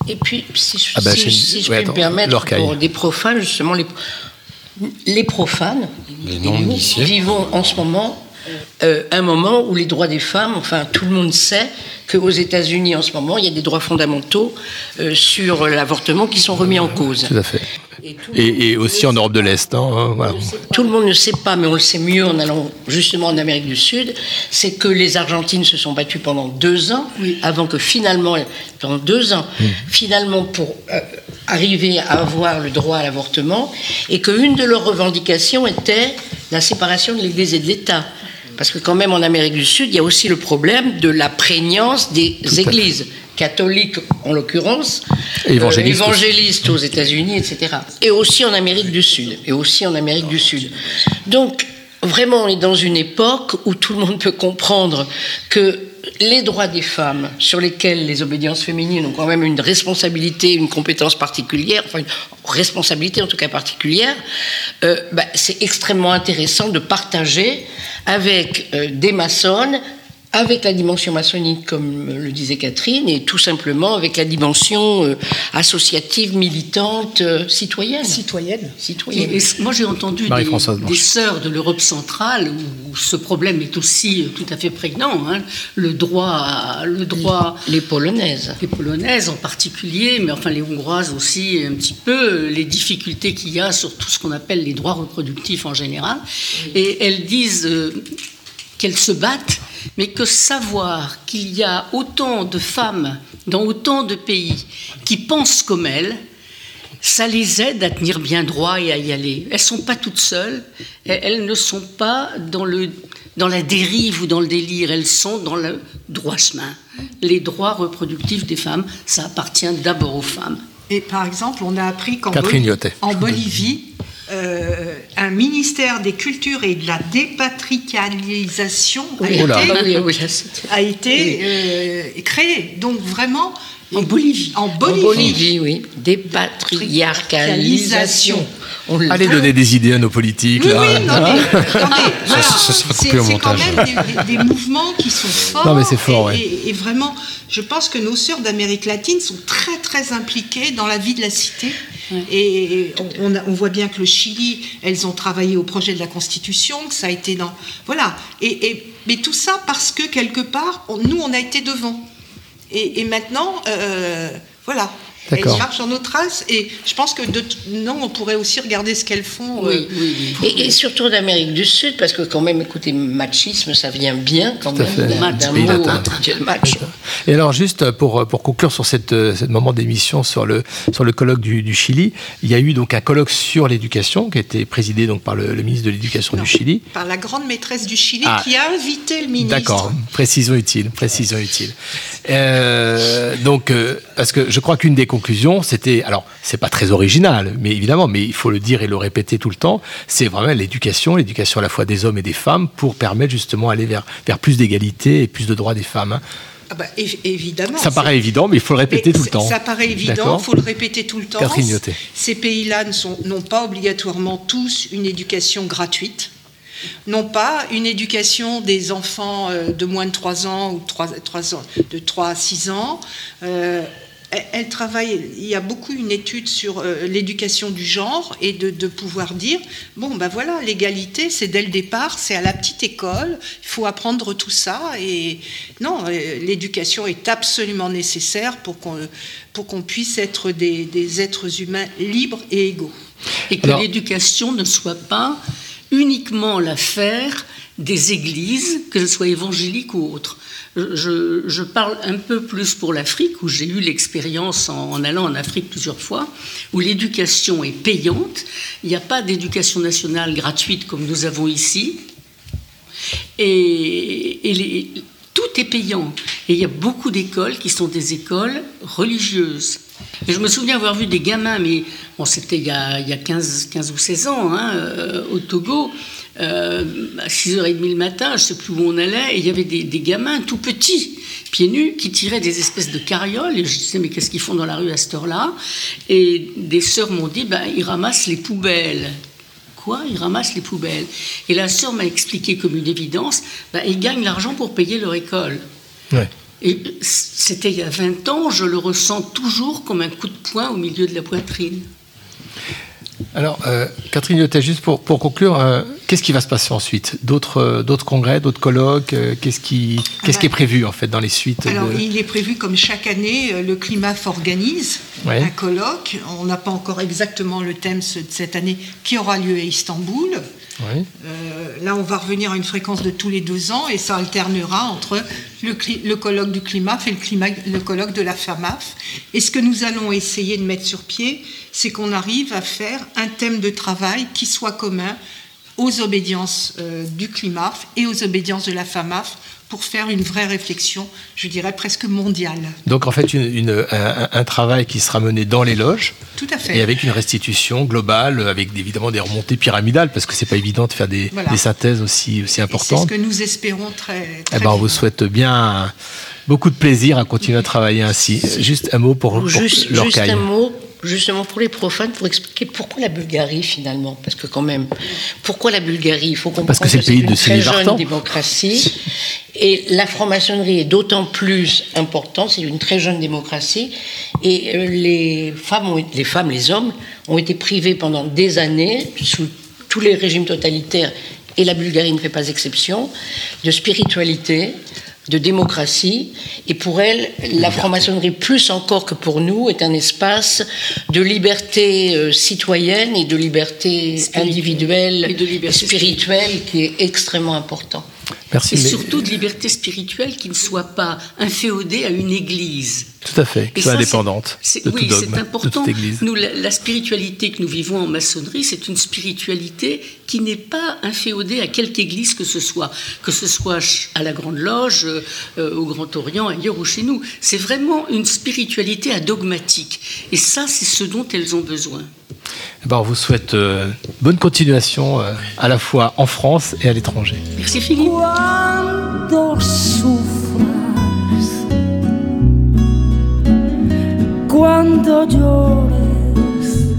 Et puis, si je, Ah bah, si- chez- si je ouais, peux attends, me permettre, l'orcaille. pour des profanes, justement, les, les profanes, nous non-initiés. vivons en ce moment euh, un moment où les droits des femmes, enfin, tout le monde sait qu'aux États-Unis, en ce moment, il y a des droits fondamentaux euh, sur l'avortement qui sont remis en cause. Tout à fait. Et, et aussi en Europe de l'Est. hein, hein, voilà. Tout le monde ne sait pas, mais on le sait mieux en allant justement en Amérique du Sud, c'est que les Argentines se sont battues pendant deux ans, avant que finalement, pendant deux ans, finalement pour euh, arriver à avoir le droit à l'avortement, et qu'une de leurs revendications était la séparation de l'Église et de l'État. Parce que quand même en Amérique du Sud, il y a aussi le problème de la prégnance des églises catholiques en l'occurrence, évangélistes euh, évangélistes aux États-Unis, etc. Et aussi en Amérique du Sud. Et aussi en Amérique du Sud. Donc, vraiment, on est dans une époque où tout le monde peut comprendre que les droits des femmes, sur lesquels les obédiences féminines ont quand même une responsabilité, une compétence particulière, enfin une responsabilité en tout cas particulière, euh, bah, c'est extrêmement intéressant de partager avec euh, des maçonnes, avec la dimension maçonnique, comme le disait Catherine, et tout simplement avec la dimension euh, associative, militante, euh, citoyenne. Citoyenne. Citoyenne. Et- et moi, j'ai entendu des, sœurs de l'Europe centrale où ce problème est aussi euh, tout à fait prégnant. hein. Le droit, à- le droit, Les polonaises. les polonaises en particulier, mais enfin les hongroises aussi un petit peu, les difficultés qu'il y a sur tout ce qu'on appelle les droits reproductifs en général. Et elles disent euh, qu'elles se battent, mais que savoir qu'il y a autant de femmes dans autant de pays qui pensent comme elles, ça les aide à tenir bien droit et à y aller. Elles sont pas toutes seules, elles, elles ne sont pas dans, le, dans la dérive ou dans le délire, elles sont dans le droit chemin. Les droits reproductifs des femmes, ça appartient d'abord aux femmes. Et par exemple, on a appris qu'en en Bolivie, euh, un ministère des Cultures et de la dépatrialisation a Oh là. été, oui, oui, là, c'était- a été euh, créé. Donc vraiment, En Bolivie. en En Bolivie, oui. Dépatriarcalisation. Allez donner des idées à nos politiques. Oui, là. oui, non, mais, attendez, voilà, ça sera c'est coupé au c'est quand même des, des- des mouvements qui sont forts. Non, mais c'est fort, et, ouais. et- et vraiment, je pense que nos sœurs d'Amérique latine sont très, très impliquées dans la vie de la cité. Et on, voit bien que le Chili, elles ont travaillé au projet de la Constitution, que ça a été dans. Voilà. Et, mais tout ça parce que quelque part, nous, on a été devant. Et, et maintenant, euh, voilà. Elles marchent en nos traces. Et je pense que de, non, on pourrait aussi regarder ce qu'elles font. euh, Oui, oui. Et, et surtout d'Amérique du Sud, parce que quand même, écoutez, machisme, ça vient bien quand Tout même fait. d'un- mot, latin. match. Et alors juste pour, pour conclure sur cette, ce moment d'émission sur le, sur le colloque du, du Chili, il y a eu donc un colloque sur l'éducation qui a été présidé donc par le, le ministre de l'Éducation du Chili. par la grande maîtresse du Chili Ah. qui a invité le ministre. D'accord, précision utile, précision utile. Euh, donc, euh, parce que je crois qu'une des conclusions, c'était, alors, c'est pas très original, mais évidemment, mais il faut le dire et le répéter tout le temps, c'est vraiment l'éducation, l'éducation à la fois des hommes et des femmes, pour permettre justement aller vers, vers plus d'égalité et plus de droits des femmes. hein. Ah bah, évi- évidemment. Ça paraît évident, mais il faut le répéter Mais tout le temps. Ça paraît évident, il faut le répéter tout le temps. Ces pays-là n'ont pas obligatoirement tous une éducation gratuite, n'ont pas une éducation des enfants euh, de moins de 3 ans ou 3, ans, de 3 à 6 ans. Euh, elle- travaille, il y a beaucoup une étude sur euh, l'éducation du genre et de, de pouvoir dire, bon ben voilà, l'égalité c'est dès le départ, c'est à la petite école, il faut apprendre tout ça et non, euh, l'éducation est absolument nécessaire pour qu'on pour qu'on puisse être des, des êtres humains libres et égaux. Et que Alors- l'éducation ne soit pas uniquement l'affaire des églises, que ce soit évangélique ou autre. Je, parle un peu plus pour l'Afrique, où j'ai eu l'expérience en, allant en Afrique plusieurs fois, où l'éducation est payante. Il n'y a pas d'éducation nationale gratuite comme nous avons ici. Et, tout est payant. Et il y a beaucoup d'écoles qui sont des écoles religieuses. Je me souviens avoir vu des gamins, mais bon, c'était il y a, il y a 15, 15 ou 16 ans, hein, euh, au Togo, euh, à 6h30 le matin, je ne sais plus où on allait, et il y avait des, des gamins tout petits, pieds nus, qui tiraient des espèces de carrioles. Et je disais, mais qu'est-ce qu'ils font dans la rue à cette heure-là? Et des sœurs m'ont dit, ben, ils ramassent les poubelles. Quoi? Ils ramassent les poubelles. Et la sœur m'a expliqué comme une évidence, ben, ils gagnent l'argent pour payer leur école. Ouais. Et c'était il y a 20 ans, je le ressens toujours comme un coup de poing au milieu de la poitrine. Alors, euh, Catherine Lyotet, juste pour, pour conclure, euh, qu'est-ce qui va se passer ensuite D'autres euh, d'autres congrès, d'autres colloques euh, Qu'est-ce qui, qu'est-ce qui est prévu en fait dans les suites Alors, de- il est prévu, comme chaque année, euh, le CLIMAF organise Ouais. un colloque. On n'a pas encore exactement le thème de cette année qui aura lieu à Istanbul. Ouais. Euh, là, on va revenir à une fréquence de tous les deux ans et ça alternera entre le, colloque du CLIMAF et le, le colloque de la FAMAF. Et ce que nous allons essayer de mettre sur pied, c'est qu'on arrive à faire un thème de travail qui soit commun aux obédiences euh, du CLIMAF et aux obédiences de la FAMAF pour faire une vraie réflexion, je dirais presque mondiale. Donc en fait, une- une- un, un travail qui sera mené dans les loges. Tout à fait. Et avec une restitution globale, avec évidemment des remontées pyramidales, parce que c'est pas évident de faire des, Voilà. des synthèses aussi, aussi Et C'est ce importantes. que nous espérons très, Eh très ben, on vous souhaite bien beaucoup de plaisir à continuer à travailler ainsi. Juste un mot pour, pour Juste, juste un mot, justement pour les profanes, pour expliquer pourquoi la Bulgarie finalement. Parce que quand même, pourquoi la Bulgarie? Il faut comprendre Parce que c'est le pays une très jeune démocratie. Et la franc-maçonnerie est d'autant plus importante, c'est une très jeune démocratie. Et euh, les femmes, ont, les femmes, les hommes, ont été privés pendant des années, sous tous les régimes totalitaires, et la Bulgarie ne fait pas exception, de spiritualité, de démocratie. Et pour elle, la franc-maçonnerie, plus encore que pour nous, est un espace de liberté euh, citoyenne et de liberté individuelle Et de liberté spirituelle qui est extrêmement important. Merci. Et mais- surtout de liberté spirituelle qui ne soit pas inféodée à une église. Tout à fait, Et qui soit indépendante c'est- de oui, tout dogme, c'est de important. toute église. Nous, la, la spiritualité que nous vivons en maçonnerie, c'est une spiritualité qui n'est pas inféodée à quelque église que ce soit, que ce soit à la Grande Loge, euh, au Grand Orient, ailleurs ou chez nous. C'est vraiment une spiritualité adogmatique. Et ça, c'est ce dont elles ont besoin. Eh ben, on vous souhaite euh, bonne continuation euh, à la fois en France et à l'étranger. Merci Philippe. Cuando sufras, cuando llores,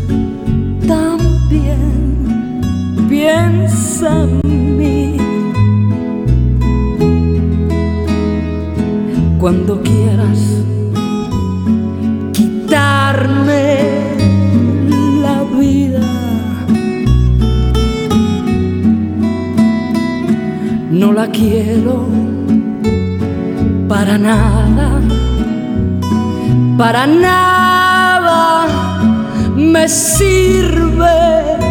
también piensa en mí. Cuando quieras quitarme no la quiero para nada, para nada me sirve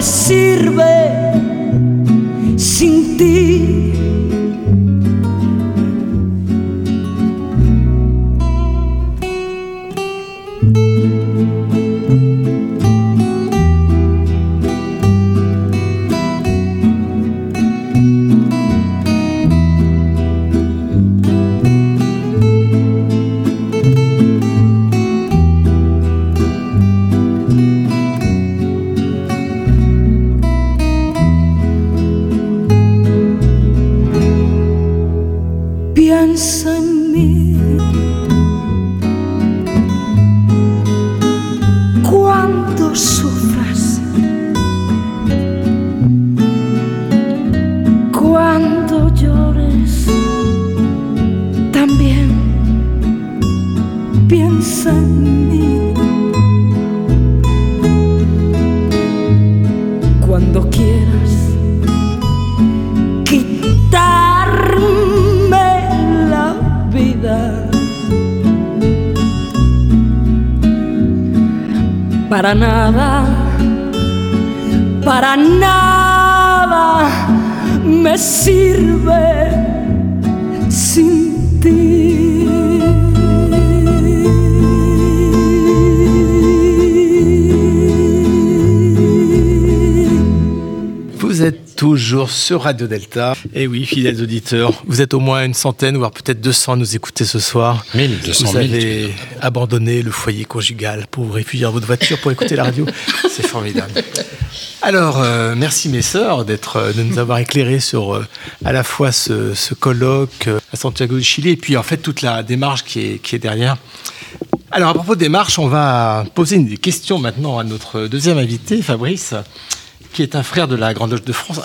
sirve sin ti. Sur Radio Delta. Et oui, fidèles auditeurs, vous êtes au moins une centaine, voire peut-être 200 à nous écouter ce soir. 1000, 200 Vous 000, avez abandonné le foyer conjugal pour vous réfugier dans votre voiture pour écouter la radio. C'est formidable. Alors, euh, merci mes sœurs d'être, euh, de nous avoir éclairés sur euh, à la fois ce, ce colloque à Santiago de Chili et puis en fait toute la démarche qui est, qui est derrière. Alors, à propos de démarche, on va poser une question maintenant à notre deuxième invité, Fabrice, qui est un frère de la Grande Loge de France,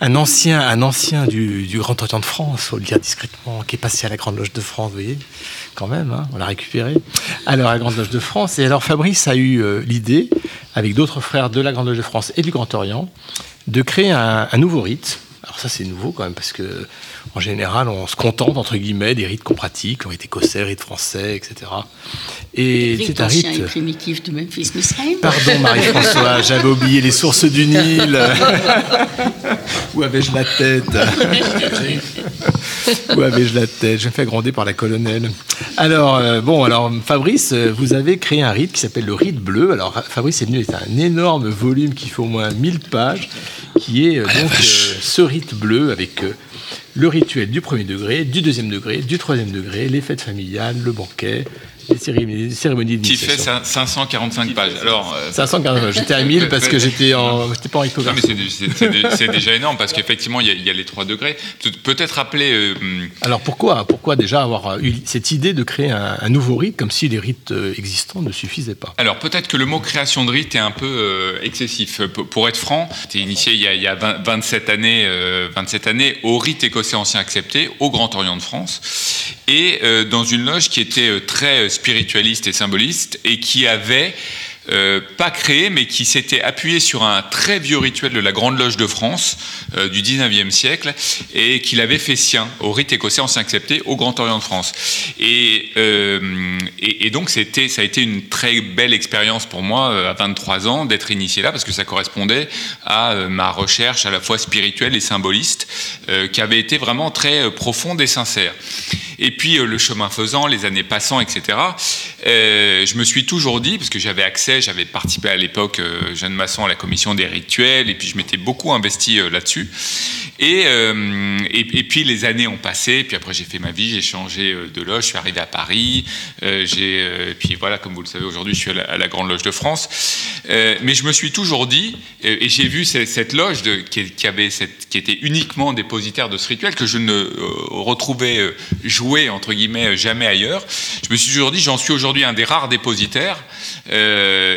un, ancien, un ancien du, Grand Orient de France, faut le dire discrètement, qui est passé à la Grande Loge de France, vous voyez, quand même, hein, on l'a récupéré. Alors, à la Grande Loge de France, et alors Fabrice a eu euh, l'idée, avec d'autres frères de la Grande Loge de France et du Grand Orient, de créer un nouveau rite. Alors ça, c'est nouveau quand même, parce que en général, on se contente, entre guillemets, des rites qu'on pratique, le rite écossais, le rite français, etc. Et Rite c'est un rite... et primitif de Memphis-Mesraïm. Pardon Marie-François, j'avais oublié les sources du Nil. Où avais-je la tête? Où avais-je la tête? Je me fais gronder par la colonelle. Alors, euh, bon, alors Fabrice, euh, vous avez créé un rite qui s'appelle le rite bleu. Alors, Fabrice est venu avec un énorme volume qui fait au moins 1000 pages, qui est euh, donc euh, ce rite bleu avec euh, le rituel du premier degré, du deuxième degré, du troisième degré, les fêtes familiales, le banquet, les cérémonies, les cérémonies Qui fait d'initiation. cin- 545 pages. Alors, euh, 540, j'étais à 1000 parce que j'étais en, pas en mais c'est dé- c'est- c'est dé- c'est déjà énorme parce qu'effectivement, il y, a- il y a les trois degrés. Pe- Peut-être rappeler. euh, Alors pourquoi, pourquoi déjà avoir eu cette idée de créer un, un nouveau rite comme si les rites euh, existants ne suffisaient pas? Alors peut-être que le mot création de rite est un peu euh, excessif. P- Pour être franc, j'étais initié il y a, il y a 20 27 années, euh, 27 années au rite écossais ancien accepté au Grand Orient de France et euh, dans une loge qui était euh, très spiritualiste et symboliste et qui avait euh, pas créé, mais qui s'était appuyé sur un très vieux rituel de la Grande Loge de France euh, du 19e siècle et qu'il avait fait sien au rite écossais ancien accepté au Grand Orient de France. Et, euh, donc ça a été une très belle expérience pour moi à 23 ans d'être initié là parce que ça correspondait à ma recherche à la fois spirituelle et symboliste qui avait été vraiment très profonde et sincère. Et puis le chemin faisant, les années passant, etc., je me suis toujours dit, parce que j'avais accès, j'avais participé à l'époque, euh, jeune maçon, à la commission des rituels, et puis je m'étais beaucoup investi euh, là-dessus. Et, euh, et, et puis les années ont passé, puis après j'ai fait ma vie, j'ai changé de loge, je suis arrivé à Paris, j'ai, et puis voilà, comme vous le savez, aujourd'hui je suis à la, Grande Loge de France. Mais je me suis toujours dit, et j'ai vu cette, loge qui, avait cette, qui était uniquement dépositaire de ce rituel, que je ne retrouvais jouer, entre guillemets, jamais ailleurs. Je me suis toujours dit, j'en suis aujourd'hui un des rares dépositaires,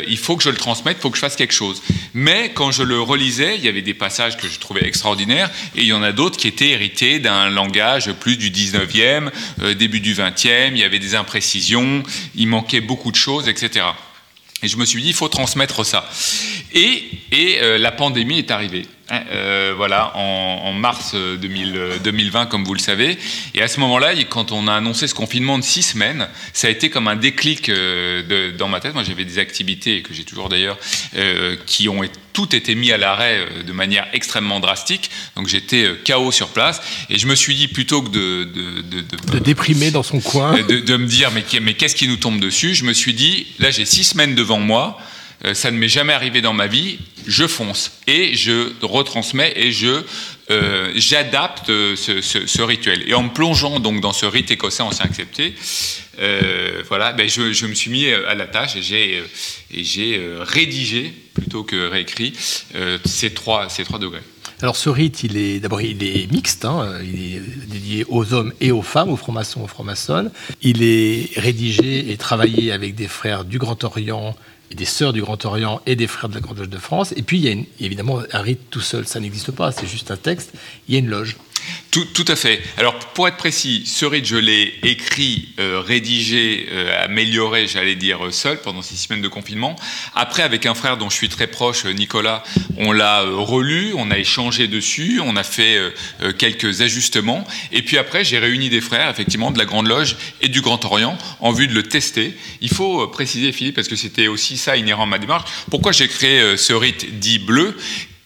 il faut que je le transmette, il faut que je fasse quelque chose. Mais quand je le relisais, il y avait des passages que je trouvais extraordinaires, et il y en a d'autres qui étaient hérités d'un langage plus du 19e, euh, début du 20e, il y avait des imprécisions, il manquait beaucoup de choses, etc. Et je me suis dit, il faut transmettre ça. Et, et euh, la pandémie est arrivée. Hein, euh, voilà, en, en mars euh, 2000, euh, 2020, comme vous le savez. Et à ce moment-là, quand on a annoncé ce confinement de six semaines, ça a été comme un déclic euh, de- dans ma tête. Moi, j'avais des activités, que j'ai toujours d'ailleurs, euh, qui ont été- tout été mis à l'arrêt euh, de manière extrêmement drastique. Donc j'étais euh, KO sur place. Et je me suis dit, plutôt que de, de, de- de- De déprimer dans son coin. de, me dire mais, qu'est- mais qu'est-ce qui nous tombe dessus Je me suis dit, là j'ai six semaines devant moi, euh, ça ne m'est jamais arrivé dans ma vie, je fonce et je retransmets et je euh, j'adapte euh, ce, rituel. Et en me plongeant donc dans ce rite écossais ancien accepté, euh, voilà, ben je, me suis mis euh, à la tâche et j'ai euh, euh, rédigé plutôt que réécrit euh, ces trois ces trois degrés. Alors ce rite, il est d'abord il est mixte, hein, il est dédié aux hommes et aux femmes, aux francs-maçons, aux francs-maçonnes. Il est rédigé et travaillé avec des frères du Grand Orient et des sœurs du Grand Orient et des frères de la Grande Loge de France. Et puis il y a évidemment un rite tout seul, ça n'existe pas, c'est juste un texte. Il y a une loge. Tout, à fait. Alors, pour être précis, ce rite, je l'ai écrit, euh, rédigé, euh, amélioré, j'allais dire, euh, seul pendant six semaines de confinement. Après, avec un frère dont je suis très proche, Nicolas, on l'a relu, on a échangé dessus, on a fait quelques ajustements. Et puis après, j'ai réuni des frères, effectivement, de la Grande Loge et du Grand Orient, en vue de le tester. Il faut préciser, Philippe, parce que c'était aussi ça inhérent à ma démarche, pourquoi j'ai créé ce rite dit bleu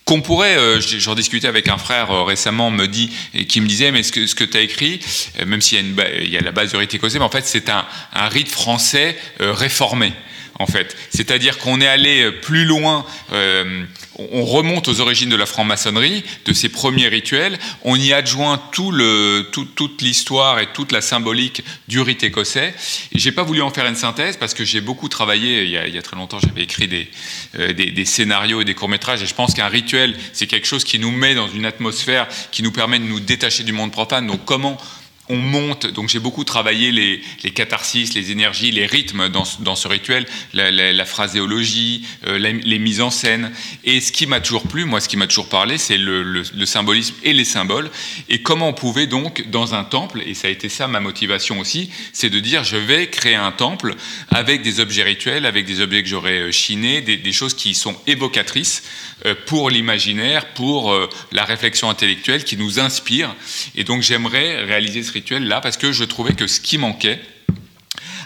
qu'on pourrait, euh, j'en discutais avec un frère euh, récemment, me dit, et qui me disait, mais ce que, ce tu as écrit, euh, même s'il y, a il y a la base du rite écossais, mais en fait c'est un, rite français réformé en fait. C'est-à-dire qu'on est allé plus loin, euh, on remonte aux origines de la franc-maçonnerie, de ses premiers rituels, on y adjoint toute l'histoire et toute la symbolique du rite écossais. J'ai pas voulu en faire une synthèse parce que j'ai beaucoup travaillé, il y a, y très longtemps j'avais écrit des, euh, des, des, scénarios et des courts-métrages, et je pense qu'un rituel, c'est quelque chose qui nous met dans une atmosphère, qui nous permet de nous détacher du monde profane. Donc comment on monte, donc j'ai beaucoup travaillé les, les, catharsis, les énergies, les rythmes dans, dans ce rituel, la, phraséologie, euh, les, mises en scène. Et ce qui m'a toujours plu, moi ce qui m'a toujours parlé, c'est le, le, symbolisme et les symboles. Et comment on pouvait donc, dans un temple, et ça a été ça ma motivation aussi, c'est de dire je vais créer un temple avec des objets rituels, avec des objets que j'aurais euh, chinés, des, des, choses qui sont évocatrices euh, pour l'imaginaire, pour la réflexion intellectuelle, qui nous inspire. Et donc j'aimerais réaliser ce là parce que je trouvais que ce qui manquait,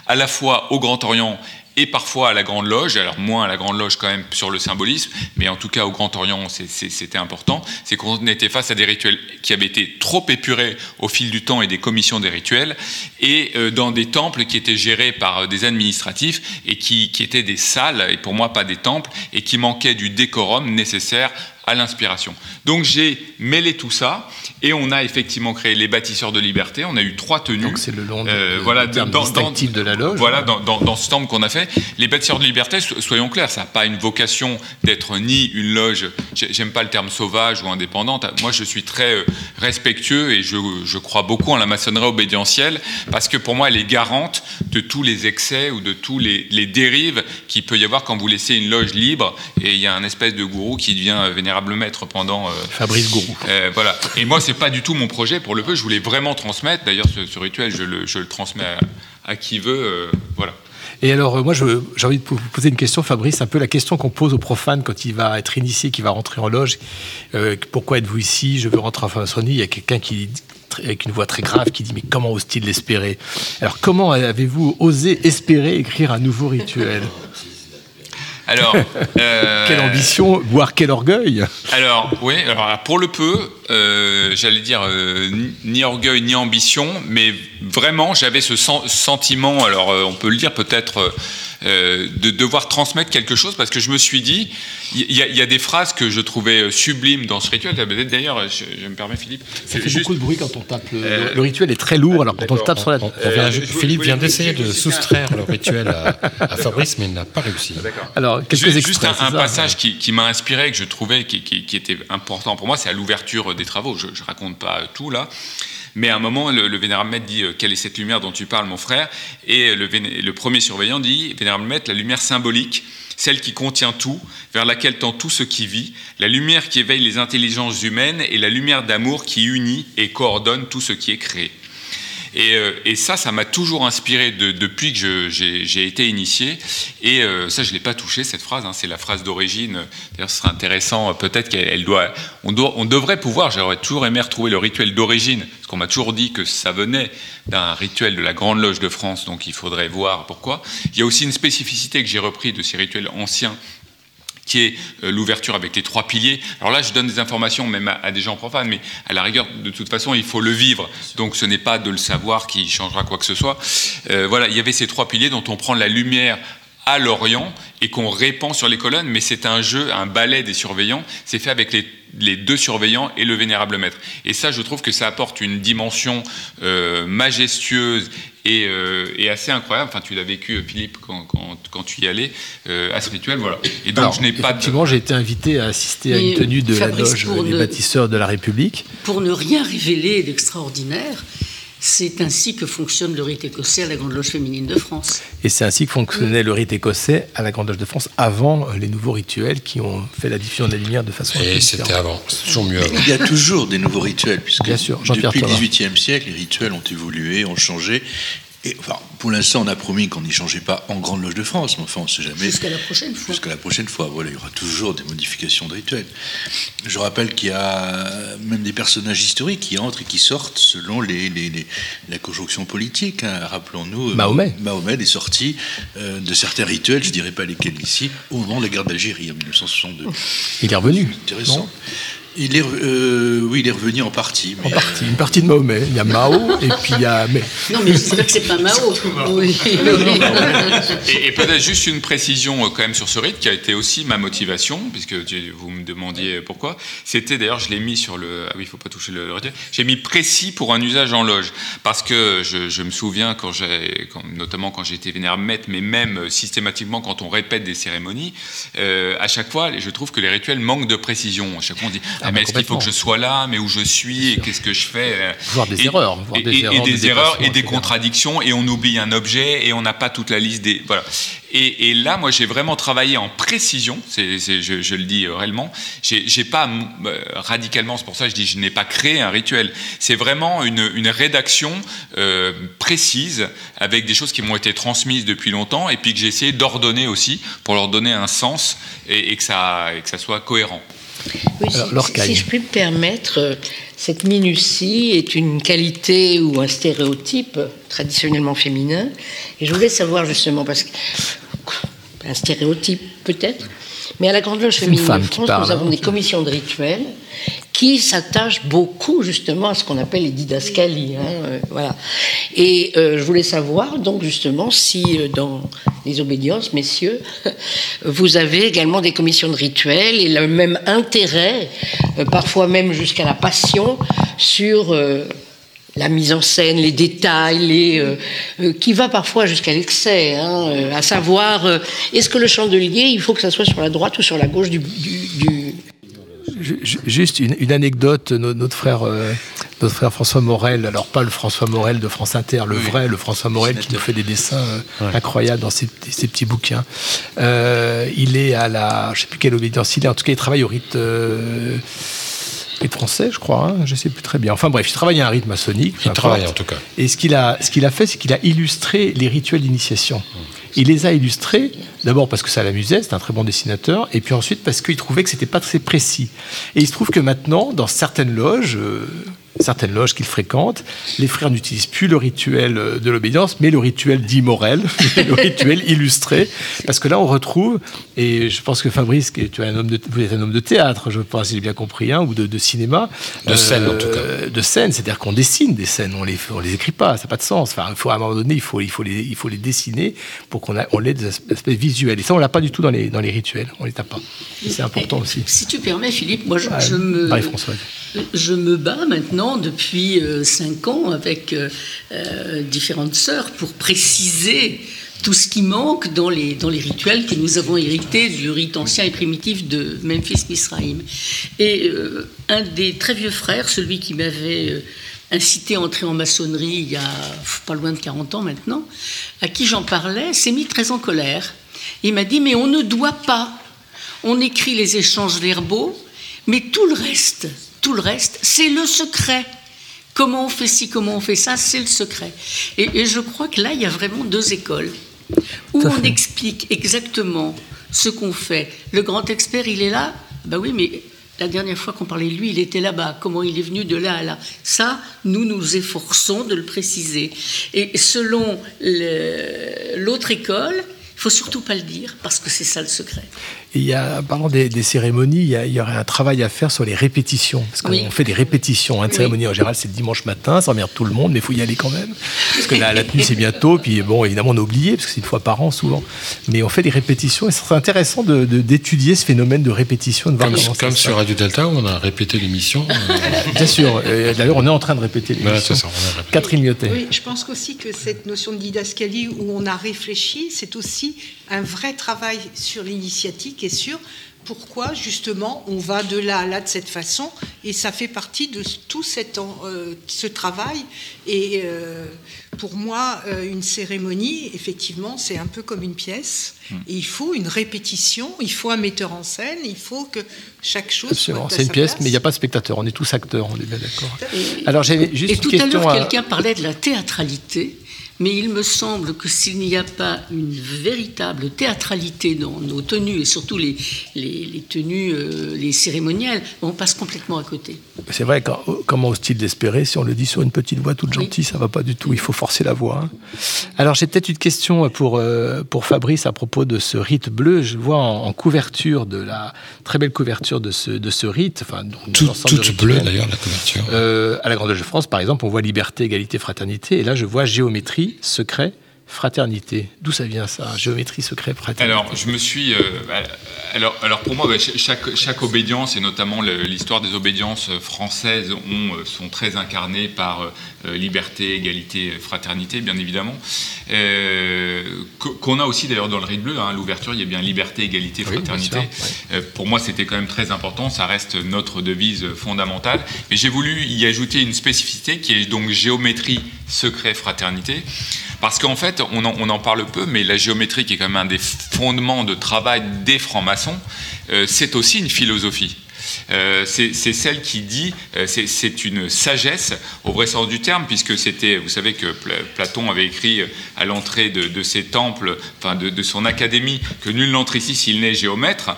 à la fois au Grand Orient et parfois à la Grande Loge, alors moins à la Grande Loge quand même sur le symbolisme, mais en tout cas au Grand Orient c'était important, c'est qu'on était face à des rituels qui avaient été trop épurés au fil du temps et des commissions des rituels, et euh, dans des temples qui étaient gérés par euh, des administratifs et qui, qui étaient des salles, et pour moi pas des temples, et qui manquaient du décorum nécessaire à l'inspiration. Donc j'ai mêlé tout ça et on a effectivement créé les bâtisseurs de liberté. On a eu trois tenues. Donc c'est le long de, euh, voilà, dans, dans, de la loge. Voilà, dans, dans, dans ce temple qu'on a fait. Les bâtisseurs de liberté, soyons clairs, ça n'a pas une vocation d'être ni une loge, j'aime pas le terme sauvage ou indépendante. Moi je suis très euh, respectueux et je, je crois beaucoup en la maçonnerie obédientielle parce que pour moi elle est garante de tous les excès ou de tous les, les dérives qu'il peut y avoir quand vous laissez une loge libre et il y a un espèce de gourou qui devient euh, vénérable maître pendant. Euh, Fabrice Gourou. Euh, voilà. Et moi, c'est pas du tout mon projet pour le peu. Je voulais vraiment transmettre. D'ailleurs, ce, ce, rituel, je le, je le transmets à, à, qui veut. Euh, voilà. Et alors, moi, j'ai envie de vous poser une question, Fabrice, un peu la question qu'on pose au profane quand il va être initié, qui va rentrer en loge. Euh, pourquoi êtes-vous ici? Je veux rentrer en franc-maçonnerie. Il y a quelqu'un qui avec une voix très grave qui dit mais comment ose-t-il l'espérer? Alors comment avez-vous osé espérer écrire un nouveau rituel? Alors, euh, quelle ambition, voire quel orgueil. Alors, oui, alors pour le peu, euh, j'allais dire euh, ni orgueil ni ambition, mais vraiment j'avais ce sentiment, alors euh, on peut le dire peut-être euh, de devoir transmettre quelque chose parce que je me suis dit, il y, y, a des phrases que je trouvais sublimes dans ce rituel. D'ailleurs, je, je, me permets, Philippe. Ça fait juste... beaucoup de bruit quand on tape. Le, euh, le rituel est très lourd, alors quand on tape sur la. On, on vient, Philippe vient d'essayer de soustraire le rituel à, à Fabrice, mais il n'a pas réussi. Alors, quelques juste, juste un, un passage qui, qui m'a inspiré, que je trouvais qui, qui, qui était important pour moi, c'est à l'ouverture des travaux. Je, je raconte pas tout là. Mais à un moment, le, le vénérable maître dit Quelle est cette lumière dont tu parles, mon frère? Et le, le, premier surveillant dit Vénérable maître, la lumière symbolique, celle qui contient tout, vers laquelle tend tout ce qui vit, la lumière qui éveille les intelligences humaines et la lumière d'amour qui unit et coordonne tout ce qui est créé. Et, euh, et, ça, ça m'a toujours inspiré de, depuis que j'ai été initié. Et euh, ça, je ne l'ai pas touché, cette phrase. Hein, c'est la phrase d'origine. D'ailleurs, ce serait intéressant, euh, peut-être qu'elle doit on, doit. on devrait pouvoir, j'aurais toujours aimé retrouver le rituel d'origine, parce qu'on m'a toujours dit que ça venait d'un rituel de la Grande Loge de France, donc il faudrait voir pourquoi. Il y a aussi une spécificité que j'ai repris de ces rituels anciens qui est euh, l'ouverture avec les trois piliers. Alors là, je donne des informations même à, des gens profanes, mais à la rigueur, de toute façon, il faut le vivre. Donc ce n'est pas de le savoir qui changera quoi que ce soit. Euh, voilà, il y avait ces trois piliers dont on prend la lumière à l'Orient et qu'on répand sur les colonnes, mais c'est un jeu, un ballet des surveillants. C'est fait avec les, les, deux surveillants et le vénérable maître. Et ça, je trouve que ça apporte une dimension euh, majestueuse et, euh, et, assez incroyable. Enfin, tu l'as vécu, Philippe, quand, quand, quand, tu y allais euh, à ce rituel, voilà. Et donc, Alors, je n'ai pas. Effectivement, de... j'ai été invité à assister mais à une tenue de Fabrice, la loge des ne, bâtisseurs de la République. Pour ne rien révéler d'extraordinaire, C'est ainsi que fonctionne le rite écossais à la Grande Loge féminine de France. Et c'est ainsi que fonctionnait le rite écossais à la Grande Loge de France avant les nouveaux rituels qui ont fait la diffusion de la lumière de façon. Et c'était avant, c'est toujours mieux avant. Il y a toujours des nouveaux rituels, puisque Bien sûr, depuis le. XVIIIe siècle, les rituels ont évolué, ont changé. Et enfin, pour l'instant, on a promis qu'on n'y changeait pas en Grande Loge de France, mais enfin, on ne sait jamais. Jusqu'à la prochaine fois. Jusqu'à la prochaine fois. Voilà, il y aura toujours des modifications de rituels. Je rappelle qu'il y a même des personnages historiques qui entrent et qui sortent selon les, les- les- la conjonction politique. hein. Rappelons-nous, euh, Mahomet. Mahomet est sorti euh, de certains rituels, je ne dirais pas lesquels ici, au moment de la guerre d'Algérie en 1962. Il est revenu. Intéressant. Il est, euh, oui, il est revenu en partie. En partie, une partie de Mahomet. Il y a Mao et puis il y a. Mais... Non, mais j'espère que c'est pas Mao. Oui. Et, et peut-être juste une précision euh, quand même sur ce rite qui a été aussi ma motivation, puisque tu- vous me demandiez pourquoi. C'était d'ailleurs, je l'ai mis sur le. Ah oui, il faut pas toucher le, le rituel. J'ai mis précis pour un usage en loge, parce que je, je me souviens quand j'ai, quand- notamment quand j'étais vénère maître, mais même euh, systématiquement quand on répète des cérémonies, euh, à chaque fois, je trouve que les rituels manquent de précision. À chaque fois, on dit ah, mais est-ce qu'il faut que je sois là, mais où je suis, et qu'est-ce que je fais euh, Voir des et- erreurs, voir et, des et- et erreurs de des erreurs et des contradictions et on oublie un objet et on n'a pas toute la liste des voilà. Et, et là moi j'ai vraiment travaillé en précision c'est- je, je le dis euh, réellement. J'ai, j'ai pas euh, radicalement c'est pour ça que je dis je n'ai pas créé un rituel. C'est vraiment une, une rédaction euh, précise avec des choses qui m'ont été transmises depuis longtemps et puis que j'ai essayé d'ordonner aussi pour leur donner un sens et, et que ça et que ça soit cohérent Oui, si- Alors, Lorcaille. si, je puis me permettre, euh, cette minutie est une qualité ou un stéréotype traditionnellement féminin. Et je voulais savoir justement, parce que un stéréotype peut-être, mais à la Grande Loge féminine de France, parle, nous avons hein. des commissions de rituels qui s'attachent beaucoup justement à ce qu'on appelle les didascalies. hein, euh, voilà. Et euh, je voulais savoir donc justement si euh, dans les obédiences, messieurs, vous avez également des commissions de rituels et le même intérêt, parfois même jusqu'à la passion, sur la mise en scène, les détails, les, qui va parfois jusqu'à l'excès, hein, à savoir, est-ce que le chandelier, il faut que ça soit sur la droite ou sur la gauche du... Juste une, une anecdote, no- notre frère, euh, notre frère François Morel, alors pas le François Morel de France Inter, le vrai, le François Morel qui nous fait des dessins euh, incroyables dans ses, ses petits bouquins. Euh, il est à la, je sais plus quelle obédience il est, en tout cas il travaille au rite. euh, rite français, je crois, hein, je sais plus très bien. Enfin bref, il travaille à un rite maçonnique. Il travaille en tout cas. Et ce qu'il a, ce qu'il a fait, c'est qu'il a illustré les rituels d'initiation. Il les a illustrés, d'abord parce que ça l'amusait, c'est un très bon dessinateur, et puis ensuite parce qu'il trouvait que c'était pas très précis. Et il se trouve que maintenant, dans certaines loges, euh, certaines loges qu'il fréquente, les frères n'utilisent plus le rituel euh, de l'obédience, mais le rituel dit Morel, le rituel illustré, parce que là on retrouve, et je pense que Fabrice, tu es un homme de, vous êtes un homme de théâtre, je pense, si j'ai bien compris, hein, ou de, de cinéma, De scène, en tout euh, de scène, c'est-à-dire qu'on dessine des scènes, on les, on les écrit pas, ça n'a pas de sens. Enfin, il faut à un moment donné, il faut, il faut les, il faut les dessiner pour qu'on a, on ait des aspects, aspects visuels. Et ça, on l'a pas du tout dans les, dans les rituels, on les tape pas. C'est important aussi. Si tu permets, Philippe, moi je, Ouais, je me, Marie-Françoise. Je me bats maintenant depuis euh, cinq ans avec euh, euh, différentes sœurs pour préciser tout ce qui manque dans les, dans les rituels que nous avons hérités du rite ancien et primitif de Memphis-Misraïm. Et euh, un des très vieux frères, celui qui m'avait incité à entrer en maçonnerie il y a pas loin de 40 ans maintenant, à qui j'en parlais, s'est mis très en colère. Il m'a dit, mais on ne doit pas on écrit les échanges verbaux, mais tout le reste, tout le reste, c'est le secret. Comment on fait ci, comment on fait ça, c'est le secret. Et, et je crois que là, il y a vraiment deux écoles où on fait. explique exactement ce qu'on fait. Le grand expert, il est là. Ben oui, mais la dernière fois qu'on parlait de lui, il était là-bas. Comment il est venu de là à là Ça, nous nous efforçons de le préciser. Et selon l'autre école, il faut surtout pas le dire parce que c'est ça le secret. Il y a, parlant des, des cérémonies, il y, a- il y aurait un travail à faire sur les répétitions. Parce qu'on Oui. fait des répétitions. Hein, Oui. cérémonie, en général, c'est le dimanche matin, ça emmerde tout le monde, mais il faut y aller quand même. Parce que la, la tenue, c'est bientôt. Puis bon, évidemment, on a oublié, parce que c'est une fois par an souvent. Mais on fait des répétitions et ce serait intéressant de- de- d'étudier ce phénomène de répétition, de voir Comme, comment comme sur. Radio Delta où on a répété l'émission. euh, Bien sûr. Euh, D'ailleurs, on est en train de répéter Voilà, l'émission. c'est ça, on a répété. Catherine Lyotet. Oui, je pense aussi que cette notion de didascalie où on a réfléchi, c'est aussi un vrai travail sur l'initiatique sur pourquoi justement on va de là à là de cette façon et ça fait partie de tout cet euh, ce travail et euh, pour moi euh, une cérémonie effectivement c'est un peu comme une pièce Hmm. et il faut une répétition il faut un metteur en scène il faut que chaque chose Absolument. C'est une pièce, place. mais il n'y a pas de spectateur. On est tous acteurs, on est bien d'accord. Et- Alors j'avais juste Et une tout à l'heure, à- quelqu'un parlait de la théâtralité, mais il me semble que s'il n'y a pas une véritable théâtralité dans nos tenues, et surtout les, les, les tenues, euh, les cérémoniales, on passe complètement à côté. C'est vrai, quand- comment ose-t-il l'espérer Si on le dit sur une petite voix toute gentille, ça va pas du tout. Il faut forcer la voix. hein. Alors j'ai peut-être une question pour, euh, pour Fabrice à propos de ce rite bleu. Je vois en, en couverture de la très belle couverture de ce, de ce rite. Enfin, donc, Tout- toute bleue, d'ailleurs, la couverture. Euh, à la Grande Loge de France, par exemple, on voit liberté, égalité, fraternité. Et là, je vois géométrie, secret, fraternité. D'où ça vient ça Géométrie, secret, fraternité. Alors, je me suis. euh, alors, alors, pour moi, bah, ch- chaque, chaque obédience, et notamment l'histoire des obédiences françaises, ont, euh, sont très incarnées par euh, liberté, égalité, fraternité, bien évidemment. Euh, qu- Qu'on a aussi d'ailleurs dans le rite bleu, hein, l'ouverture, il y a bien liberté, égalité, Oui, fraternité. sûr, Euh, pour moi, c'était quand même très important. Ça reste notre devise fondamentale. Mais j'ai voulu y ajouter une spécificité qui est donc géométrie, secret, fraternité. Parce qu'en fait, on en, on en parle peu, mais la géométrie, qui est quand même un des fondements de travail des francs-maçons, euh, c'est aussi une philosophie. Euh, c'est celle qui dit, euh, c'est- une sagesse au vrai sens du terme, puisque c'était, vous savez que Pla- Platon avait écrit euh, à l'entrée de, de ses temples, enfin de, de son académie, que nul n'entre ici s'il n'est géomètre,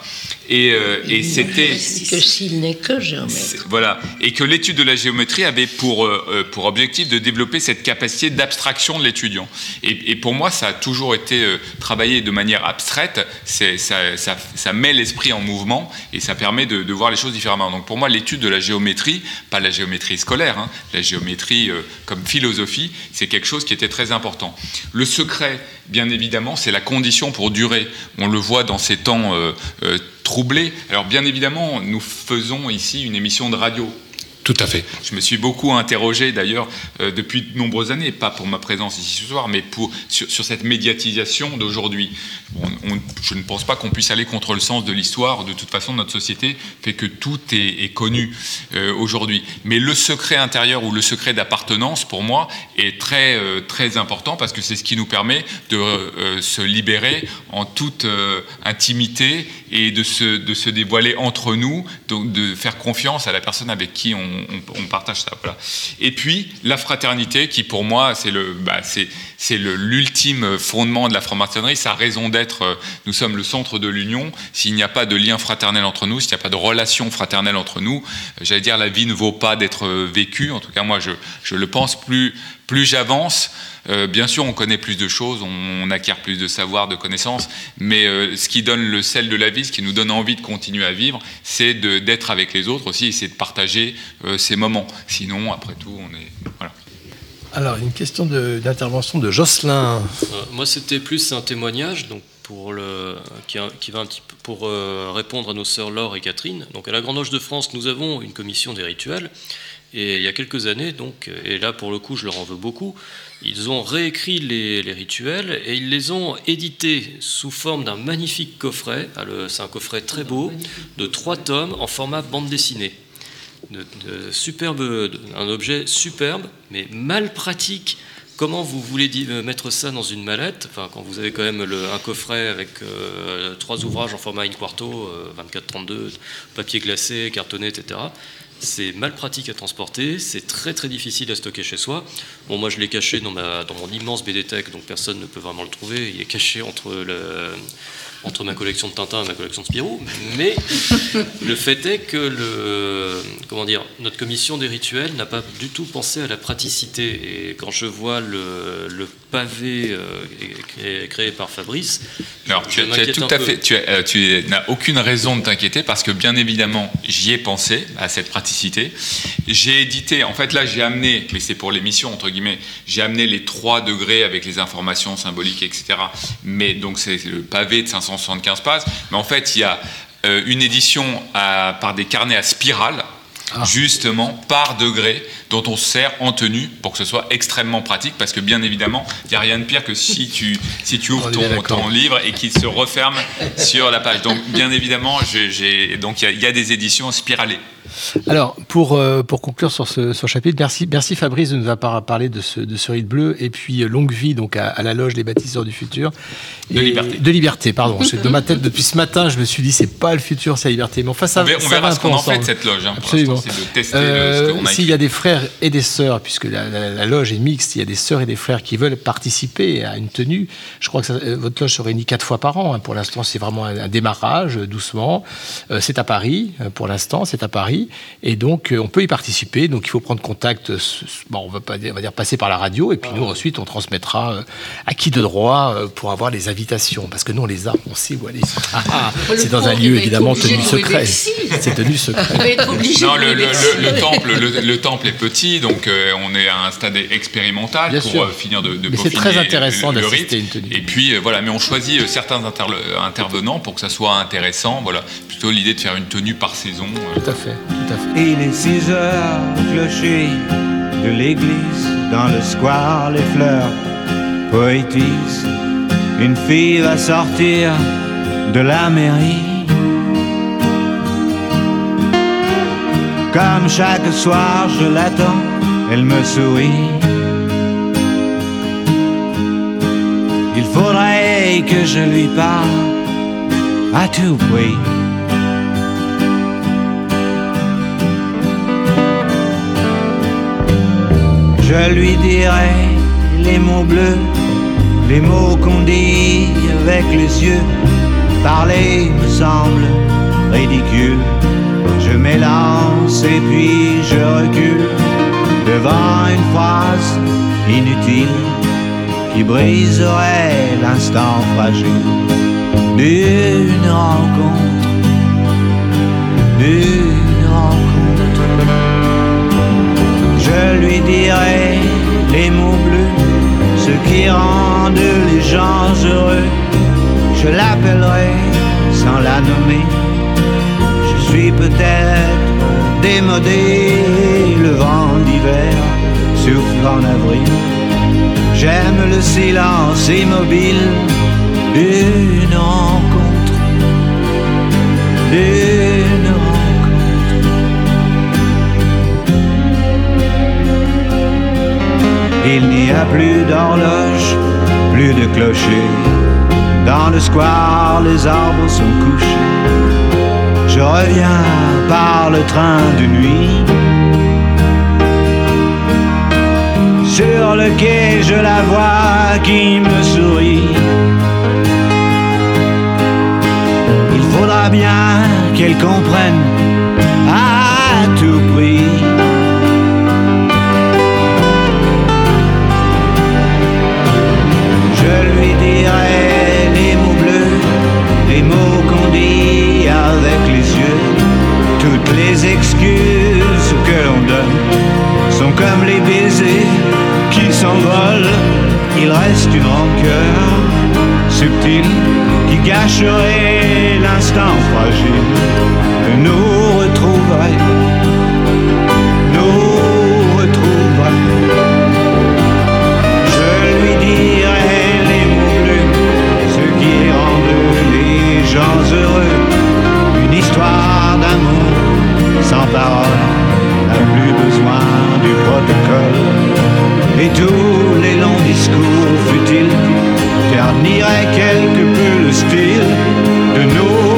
et, euh, et c'était Que s'il n'est que géomètre. voilà, et que l'étude de la géométrie avait pour, pour objectif de développer cette capacité d'abstraction de l'étudiant. Et, et pour moi, ça a toujours été travaillé de manière abstraite, ça, ça, ça met l'esprit en mouvement et ça permet de, de voir les choses différemment. Donc pour moi, l'étude de la géométrie, pas la géométrie scolaire, hein, la géométrie euh, comme philosophie, c'est quelque chose qui était très important. Le secret, bien évidemment, c'est la condition pour durer. On le voit dans ces temps euh, euh, troublés. Alors bien évidemment, nous faisons ici une émission de radio. Tout à fait. Je me suis beaucoup interrogé d'ailleurs euh, depuis de nombreuses années, pas pour ma présence ici ce soir, mais pour, sur, cette médiatisation d'aujourd'hui. Je ne pense pas qu'on puisse aller contre le sens de l'histoire. De toute façon, notre société fait que tout est, connu euh, aujourd'hui. Mais le secret intérieur ou le secret d'appartenance, pour moi, est très, euh, très important parce que c'est ce qui nous permet de se libérer en toute intimité et de se, de se dévoiler entre nous, donc de faire confiance à la personne avec qui on, partage ça. Voilà. Et puis la fraternité, qui pour moi c'est le, bah, c'est, c'est l'ultime fondement de la franc-maçonnerie, sa raison d'être. euh, Nous sommes le centre de l'union. S'il n'y a pas de lien fraternel entre nous, s'il n'y a pas de relation fraternelle entre nous, euh, j'allais dire la vie ne vaut pas d'être euh, vécue. En tout cas, moi je, je le pense. Plus, plus j'avance, euh, bien sûr, on connaît plus de choses, on, on acquiert plus de savoir, de connaissances, mais euh, ce qui donne le sel de la vie, ce qui nous donne envie de continuer à vivre, c'est d'être avec les autres aussi, c'est de partager euh, ces moments. Sinon, après tout, on est voilà. Alors, une question d'intervention de, Jocelyn. Euh, moi, c'était plus un témoignage, donc pour le qui, va un petit peu pour euh, répondre à nos sœurs Laure et Catherine. Donc, à la Grande Loge de France, nous avons une commission des rituels. Et il y a quelques années, donc, et là pour le coup, je leur en veux beaucoup, ils ont réécrit les, rituels et ils les ont édités sous forme d'un magnifique coffret. Ah, C'est un coffret très beau, de trois tomes en format bande dessinée de, superbe, un objet superbe, mais mal pratique. Comment vous voulez euh, mettre ça dans une mallette? Enfin, quand vous avez quand même un coffret avec euh, trois ouvrages en format in quarto, euh, 24-32, papier glacé, cartonné, etc. C'est mal pratique à transporter, c'est très très difficile à stocker chez soi. Bon, moi je l'ai caché dans, ma, dans mon immense BD-Tech, donc personne ne peut vraiment le trouver. Il est caché entre le, entre ma collection de Tintin et ma collection de Spirou. Mais le fait est que le, comment dire, notre commission des rituels n'a pas du tout pensé à la praticité. Et quand je vois le, le pavé euh, créé, par Fabrice, Alors, je tu, as- tu as m'inquiète tout un à peu. fait, tu, as- tu n'as aucune raison de t'inquiéter parce que bien évidemment, j'y ai pensé à cette praticité. J'ai édité, en fait là, j'ai amené, mais c'est pour l'émission entre guillemets, j'ai amené les trois degrés avec les informations symboliques, etc. Mais donc c'est le pavé de 575 pages. Mais en fait, il y a euh, une édition par des carnets à spirale justement par degré dont on se sert en tenue pour que ce soit extrêmement pratique parce que bien évidemment il n'y a rien de pire que si tu, si tu ouvres On ton, livre et qu'il se referme sur la page. Donc bien évidemment il y a- il y, a des éditions spiralées. Alors, pour, euh, pour conclure sur ce, sur ce chapitre, merci, merci Fabrice de nous avoir parlé de ce, de ce rite bleu et puis euh, longue vie donc à, à la loge Les Bâtisseurs du Futur. De liberté. De liberté, pardon. De ma tête depuis ce matin, je me suis dit c'est pas le futur, c'est la liberté. Mais enfin, ça, on verra, on ça verra va un ce peu qu'on en fait de cette loge. hein. Absolument. C'est de tester Euh, ce qu'on a S'il y a des frères et des sœurs, puisque la, la- la loge est mixte, il y a des sœurs et des frères qui veulent participer à une tenue. Je crois que ça- euh, votre loge se réunit quatre fois par an. hein. Pour l'instant, c'est vraiment un, un démarrage, euh, doucement. Euh, c'est à Paris, pour l'instant, c'est à Paris. Et donc, euh, on peut y participer. Donc, il faut prendre contact. Bon, on va pas dire, on va dire passer par la radio. Et puis, nous, ensuite, on transmettra euh, à qui de droit euh, pour avoir les invitations. Parce que nous, on les a, on sait où aller. Ah, ah, c'est dans un lieu, évidemment, tenu secret. C'est tenu secret. Non, de le, le- Bercy. le- le temple, le, le temple est petit, donc euh, on est à un stade expérimental Bien pour sûr. euh, finir de, de peaufiner très intéressant le- le d'assister rite. à une tenue. Et puis euh, voilà, mais on choisit certains interle- intervenants pour que ça soit intéressant. Voilà, plutôt l'idée de faire une tenue par saison. euh. Tout à fait, tout à fait. Il est 6 heures, clocher de l'église, dans le square, les fleurs poétisent. Une fille va sortir de la mairie. Comme chaque soir, je l'attends, elle me sourit. Il faudrait que je lui parle à tout prix. Je lui dirai les mots bleus, les mots qu'on dit avec les yeux. Parler me semble ridicule. Je m'élance et puis je recule devant une phrase inutile qui briserait l'instant fragile d'une rencontre, d'une rencontre. Je lui dirai les mots bleus, ceux qui rendent les gens heureux. Je l'appellerai sans la nommer. Suis peut-être démodé, le vent d'hiver souffle en avril. J'aime le silence immobile d'une rencontre, d'une rencontre. Il n'y a plus d'horloge, plus de clocher. Dans le square, les arbres sont couchés. Je reviens par le train de nuit. Sur le quai, je la vois qui me sourit. Il faudra bien qu'elle comprenne à tout prix. Je lui dirai les mots bleus, les mots Toutes les excuses que l'on donne sont comme les baisers qui s'envolent. Il reste une rancœur subtile qui gâcherait l'instant fragile que nous retrouverait. Nous retrouverait. Je lui dirai les mots bleus, ceux qui rendent les gens heureux. Une histoire d'amour sans parole n'a plus besoin du protocole. Et tous les longs discours futiles terniraient quelque peu le style de nos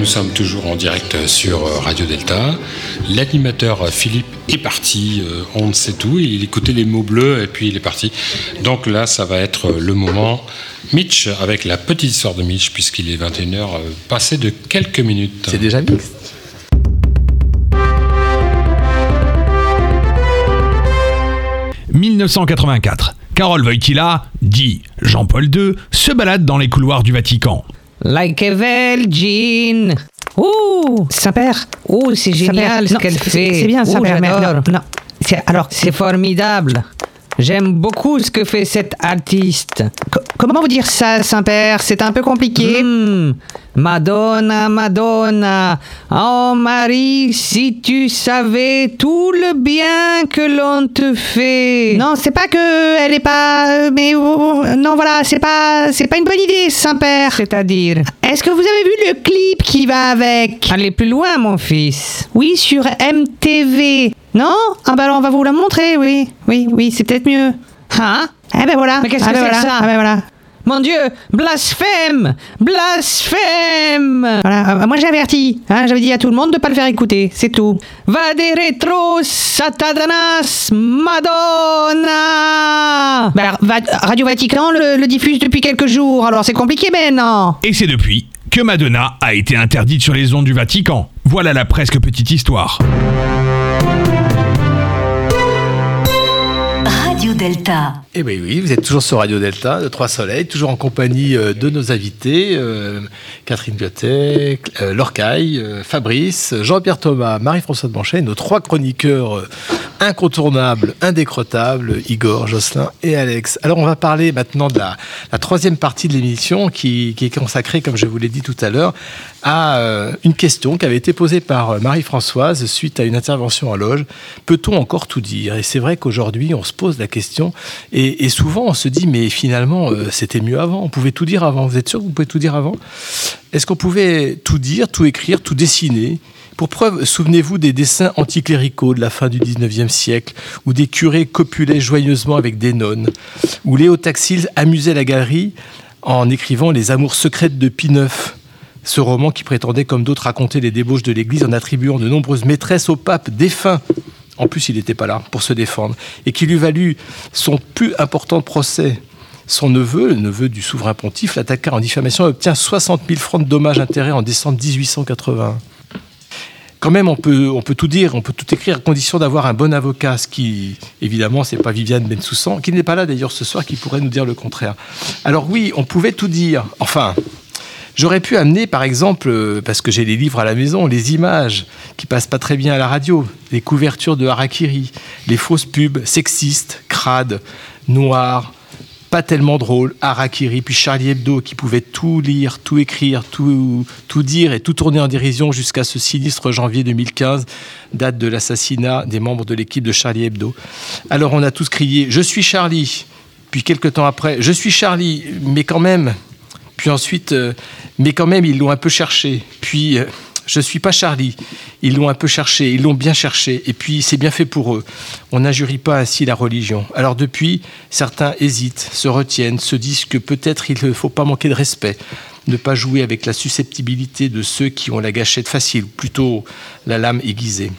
nous sommes toujours en direct sur euh, Radio Delta. L'animateur euh, Philippe est parti, euh, on ne sait tout. Il écoutait les mots bleus et puis il est parti. Donc là, ça va être le moment Mitch avec la petite histoire de Mitch, puisqu'il est 21h passé de quelques minutes. C'est déjà mixte. « 1984. Carole Wojtyla, dit Jean-Paul II, se balade dans les couloirs du Vatican. Like a virgin. Ouh, Saint-Père. Ouh, c'est génial ce qu'elle fait. c'est bien, Ouh, Saint-Père, non, alors, c'est formidable. J'aime beaucoup ce que fait cet artiste. Comment vous dire ça, Saint-Père C'est un peu compliqué. Hmm. Madonna, Madonna. Oh Marie, si tu savais tout le bien que l'on te fait. Non, c'est pas que elle est pas. Mais oh, oh, non, voilà, c'est pas, c'est pas une bonne idée, Saint-Père. C'est-à-dire? Est-ce que vous avez vu le clip qui va avec? Allez plus loin, mon fils. Oui, sur MTV. Non? Ah bah alors on va vous la montrer, oui. Oui, oui, c'est peut-être mieux. Hein? Eh ben voilà. Mais qu'est-ce Ah que ben c'est voilà. ça? Ah ben voilà. Mon Dieu, blasphème Blasphème Voilà, euh, moi j'ai averti, hein, j'avais dit à tout le monde de pas le faire écouter, c'est tout. Va des retro satanas Madonna Bah, Radio Vatican le, le diffuse depuis quelques jours, alors c'est compliqué maintenant. Et c'est depuis que Madonna a été interdite sur les ondes du Vatican. Voilà la presque petite histoire. Delta. Eh oui, oui, vous êtes toujours sur Radio Delta, de Trois Soleils, toujours en compagnie euh, de nos invités, euh, Catherine Biotet, euh, Lorcaille, Fabrice, Jean-Pierre Thomas, Marie-Françoise Blanchet, nos trois chroniqueurs incontournables, indécrottables, Igor, Jocelyn et Alex. Alors on va parler maintenant de la, troisième partie de l'émission qui est consacrée, comme je vous l'ai dit tout à l'heure, à euh, une question qui avait été posée par euh, Marie-Françoise suite à une intervention en loge. Peut-on encore tout dire? Et c'est vrai qu'aujourd'hui, on se pose la question et, souvent on se dit, mais finalement, euh, c'était mieux avant. On pouvait tout dire avant. Vous êtes sûr que vous pouvez tout dire avant? Est-ce qu'on pouvait tout dire, tout écrire, tout dessiner? Pour preuve, souvenez-vous des dessins anticléricaux de la fin du 19e siècle, où des curés copulaient joyeusement avec des nonnes, où Léo Taxil amusait la galerie en écrivant Les amours secrètes de Pie IX, ce roman qui prétendait, comme d'autres, raconter les débauches de l'Église en attribuant de nombreuses maîtresses au pape défunt. En plus, il n'était pas là pour se défendre, et qui lui valut son plus important procès. Son neveu, le neveu du souverain pontife, l'attaqua en diffamation et obtient 60 000 francs de dommages-intérêts en décembre 1881 quand même, on peut, tout dire, on peut tout écrire à condition d'avoir un bon avocat, ce qui, évidemment, c'est pas Viviane Bensoussan, qui n'est pas là d'ailleurs ce soir, qui pourrait nous dire le contraire. Alors oui, on pouvait tout dire. Enfin, j'aurais pu amener, par exemple, euh, parce que j'ai les livres à la maison, les images qui passent pas très bien à la radio, les couvertures de Harakiri, les fausses pubs sexistes, crades, noires, pas tellement drôle, Harakiri, puis Charlie Hebdo, qui pouvait tout lire, tout écrire, tout, tout dire et tout tourner en dérision jusqu'à ce sinistre janvier 2015, date de l'assassinat des membres de l'équipe de Charlie Hebdo. Alors on a tous crié « Je suis Charlie !» Puis quelques temps après « Je suis Charlie, mais quand même !» Puis ensuite euh, Mais quand même, ils l'ont un peu cherché. Puis euh, je suis pas Charlie. Ils l'ont un peu cherché, ils l'ont bien cherché, et puis c'est bien fait pour eux. On n'injurie pas ainsi la religion. Alors depuis, certains hésitent, se retiennent, se disent que peut-être il ne faut pas manquer de respect, ne pas jouer avec la susceptibilité de ceux qui ont la gâchette facile, plutôt la lame aiguisée.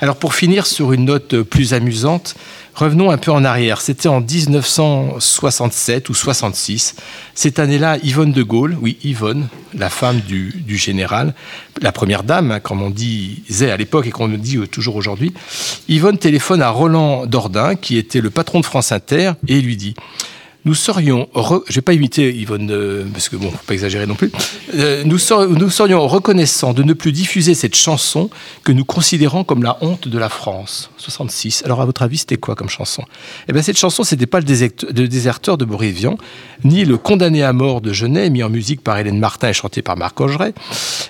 Alors pour finir sur une note plus amusante, revenons un peu en arrière. C'était en 1967 ou 66. Cette année-là, Yvonne de Gaulle, oui Yvonne, la femme du, général, la première dame, hein, comme on disait à l'époque et qu'on dit toujours aujourd'hui, Yvonne téléphone à Roland Dordain, qui était le patron de France Inter, et lui dit nous serions, je vais pas imiter Yvonne, euh, parce que bon, faut pas exagérer non plus, Euh, nous, ser- nous serions reconnaissants de ne plus diffuser cette chanson que nous considérons comme la honte de la France. 66. Alors à votre avis, c'était quoi comme chanson? Eh bien cette chanson, c'était pas le déserteur de Boris Vian, ni le condamné à mort de Genet, mis en musique par Hélène Martin et chanté par Marc Augeret,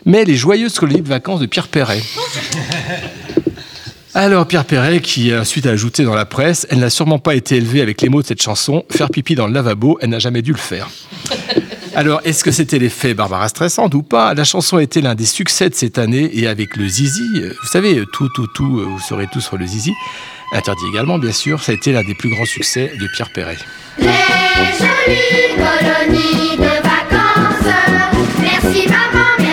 mais les joyeuses colonies de vacances de Pierre Perret. Alors Pierre Perret, qui a ensuite ajouté dans la presse, elle n'a sûrement pas été élevée avec les mots de cette chanson, faire pipi dans le lavabo, elle n'a jamais dû le faire. Alors, est-ce que c'était l'effet Barbara Stressante ou pas? La chanson a été l'un des succès de cette année et avec le zizi, euh, vous savez, tout, tout, tout, euh, vous saurez tout sur le zizi, interdit également bien sûr, ça a été l'un des plus grands succès de Pierre Perret. Les jolies colonies de vacances. Merci maman, merci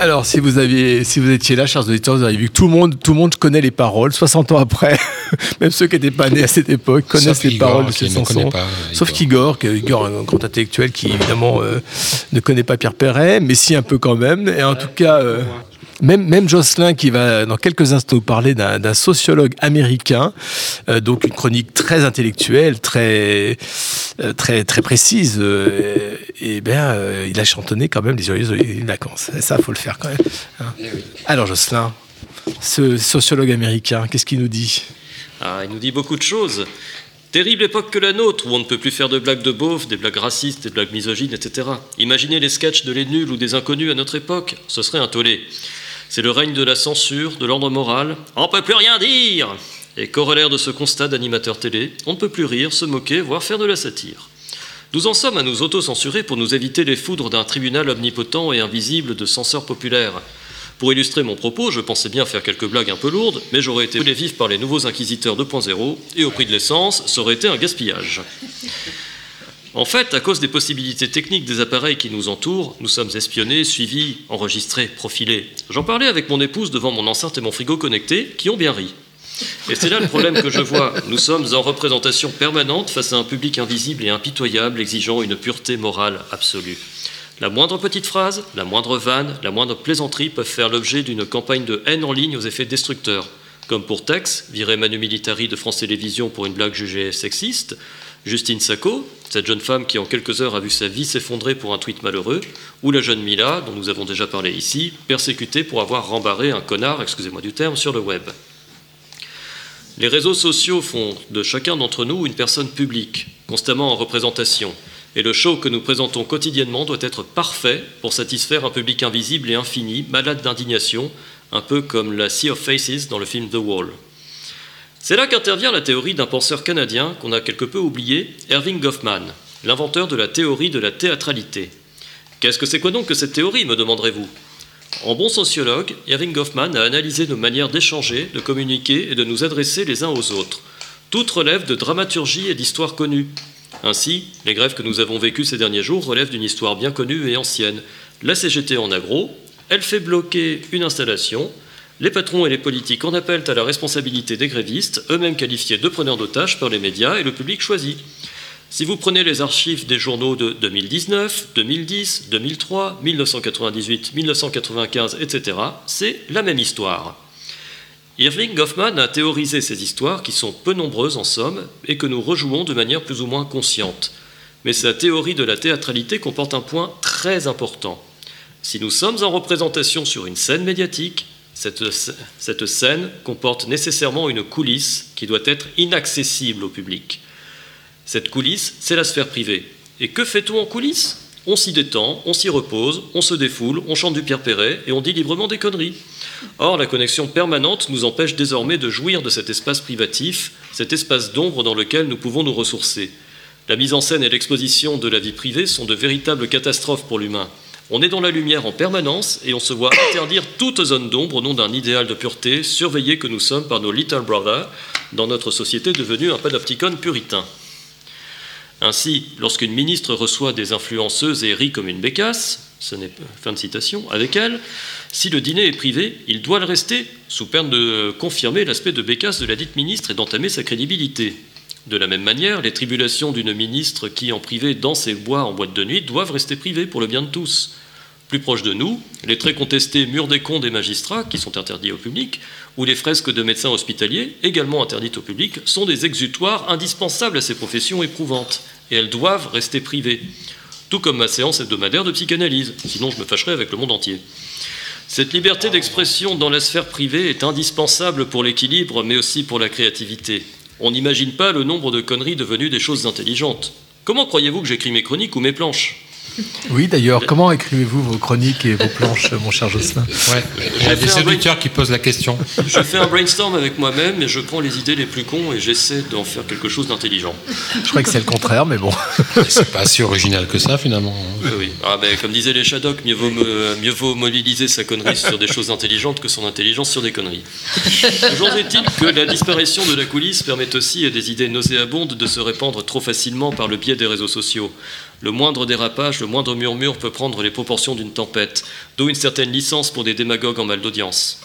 Alors, si vous aviez, si vous étiez là, chers auditeurs, vous avez vu que tout le monde, tout le monde connaît les paroles. 60 ans après, même ceux qui n'étaient pas nés à cette époque connaissent Sauf les Igor, paroles de ces chansons. pas, Sauf qu'Igor, qui Igor, un grand intellectuel qui évidemment euh, ne connaît pas Pierre Perret, mais si un peu quand même. Et en tout cas. euh, même, même Jocelyn qui va dans quelques instants parler d'un sociologue américain, euh, donc une chronique très intellectuelle, très euh, très très précise. euh, et bien, il a chantonné quand même les joyeuses vacances. Et ça, faut le faire quand même. hein. Alors Jocelyn, ce sociologue américain, qu'est-ce qu'il nous dit? Ah, il nous dit beaucoup de choses. Terrible époque que la nôtre, où on ne peut plus faire de blagues de beauf, des blagues racistes, des blagues misogynes, etc. Imaginez les sketchs de les nuls ou des inconnus à notre époque, ce serait un tollé. C'est le règne de la censure, de l'ordre moral. On peut plus rien dire Et corollaire de ce constat d'animateur télé, on ne peut plus rire, se moquer, voire faire de la satire. Nous en sommes à nous auto-censurer pour nous éviter les foudres d'un tribunal omnipotent et invisible de censeurs populaires. Pour illustrer mon propos, je pensais bien faire quelques blagues un peu lourdes, mais j'aurais été brûlé vif par les nouveaux inquisiteurs 2.0, et au prix de l'essence, ça aurait été un gaspillage. En fait, à cause des possibilités techniques des appareils qui nous entourent, nous sommes espionnés, suivis, enregistrés, profilés. J'en parlais avec mon épouse devant mon enceinte et mon frigo connecté, qui ont bien ri. Et c'est là le problème que je vois. Nous sommes en représentation permanente face à un public invisible et impitoyable exigeant une pureté morale absolue. La moindre petite phrase, la moindre vanne, la moindre plaisanterie peuvent faire l'objet d'une campagne de haine en ligne aux effets destructeurs. Comme pour Tex, viré Manu Militari de France Télévisions pour une blague jugée sexiste, Justine Sacco, cette jeune femme qui en quelques heures a vu sa vie s'effondrer pour un tweet malheureux, ou la jeune Mila, dont nous avons déjà parlé ici, persécutée pour avoir rembarré un connard, excusez-moi du terme, sur le web. Les réseaux sociaux font de chacun d'entre nous une personne publique, constamment en représentation, et le show que nous présentons quotidiennement doit être parfait pour satisfaire un public invisible et infini, malade d'indignation, un peu comme la Sea of Faces dans le film The Wall. C'est là qu'intervient la théorie d'un penseur canadien qu'on a quelque peu oublié, Erving Goffman, l'inventeur de la théorie de la théâtralité. Qu'est-ce que c'est quoi donc que cette théorie, me demanderez-vous? En bon sociologue, Erving Goffman a analysé nos manières d'échanger, de communiquer et de nous adresser les uns aux autres. Toutes relèvent de dramaturgie et d'histoire connue. Ainsi, les grèves que nous avons vécues ces derniers jours relèvent d'une histoire bien connue et ancienne. La CGT en agro, elle fait bloquer une installation, les patrons et les politiques en appellent à la responsabilité des grévistes, eux-mêmes qualifiés de preneurs d'otages par les médias et le public choisi. Si vous prenez les archives des journaux de 2019, 2010, 2003, 1998, 1995, etc., c'est la même histoire. Irving Goffman a théorisé ces histoires qui sont peu nombreuses en somme et que nous rejouons de manière plus ou moins consciente. Mais sa théorie de la théâtralité comporte un point très important. Si nous sommes en représentation sur une scène médiatique, cette, scène comporte nécessairement une coulisse qui doit être inaccessible au public. Cette coulisse, c'est la sphère privée. Et que fait-on en coulisses? On s'y détend, on s'y repose, on se défoule, on chante du Pierre Perret et on dit librement des conneries. Or, la connexion permanente nous empêche désormais de jouir de cet espace privatif, cet espace d'ombre dans lequel nous pouvons nous ressourcer. La mise en scène et l'exposition de la vie privée sont de véritables catastrophes pour l'humain. On est dans la lumière en permanence et on se voit interdire toute zone d'ombre au nom d'un idéal de pureté, surveillé que nous sommes par nos little brothers dans notre société devenue un panopticon puritain. Ainsi, lorsqu'une ministre reçoit des influenceuses et rit comme une bécasse, ce n'est fin de citation, avec elle, si le dîner est privé, il doit le rester, sous peine de confirmer l'aspect de bécasse de la dite ministre et d'entamer sa crédibilité. De la même manière, les tribulations d'une ministre qui, en privé, danse et boit en boîte de nuit, doivent rester privées pour le bien de tous. Plus proche de nous, les très contestés murs des cons des magistrats, qui sont interdits au public, ou les fresques de médecins hospitaliers, également interdites au public, sont des exutoires indispensables à ces professions éprouvantes, et elles doivent rester privées. Tout comme ma séance hebdomadaire de psychanalyse, sinon je me fâcherais avec le monde entier. Cette liberté d'expression dans la sphère privée est indispensable pour l'équilibre, mais aussi pour la créativité. On n'imagine pas le nombre de conneries devenues des choses intelligentes. Comment croyez-vous que j'écris mes chroniques ou mes planches? Oui, d'ailleurs, comment écrivez-vous vos chroniques et vos planches, mon cher Jocelyn Ouais, il y a des auditeurs qui posent la question. Je fais un brainstorm avec moi-même et je prends les idées les plus cons et j'essaie d'en faire quelque chose d'intelligent. Je crois que c'est le contraire, mais bon. C'est pas si original que ça, finalement. Oui, oui. Ah, ben, comme disaient les Shadok, mieux vaut, me- mieux vaut mobiliser sa connerie sur des choses intelligentes que son intelligence sur des conneries. Toujours est-il que la disparition de la coulisse permet aussi à des idées nauséabondes de se répandre trop facilement par le biais des réseaux sociaux. Le moindre dérapage, le moindre murmure peut prendre les proportions d'une tempête, d'où une certaine licence pour des démagogues en mal d'audience.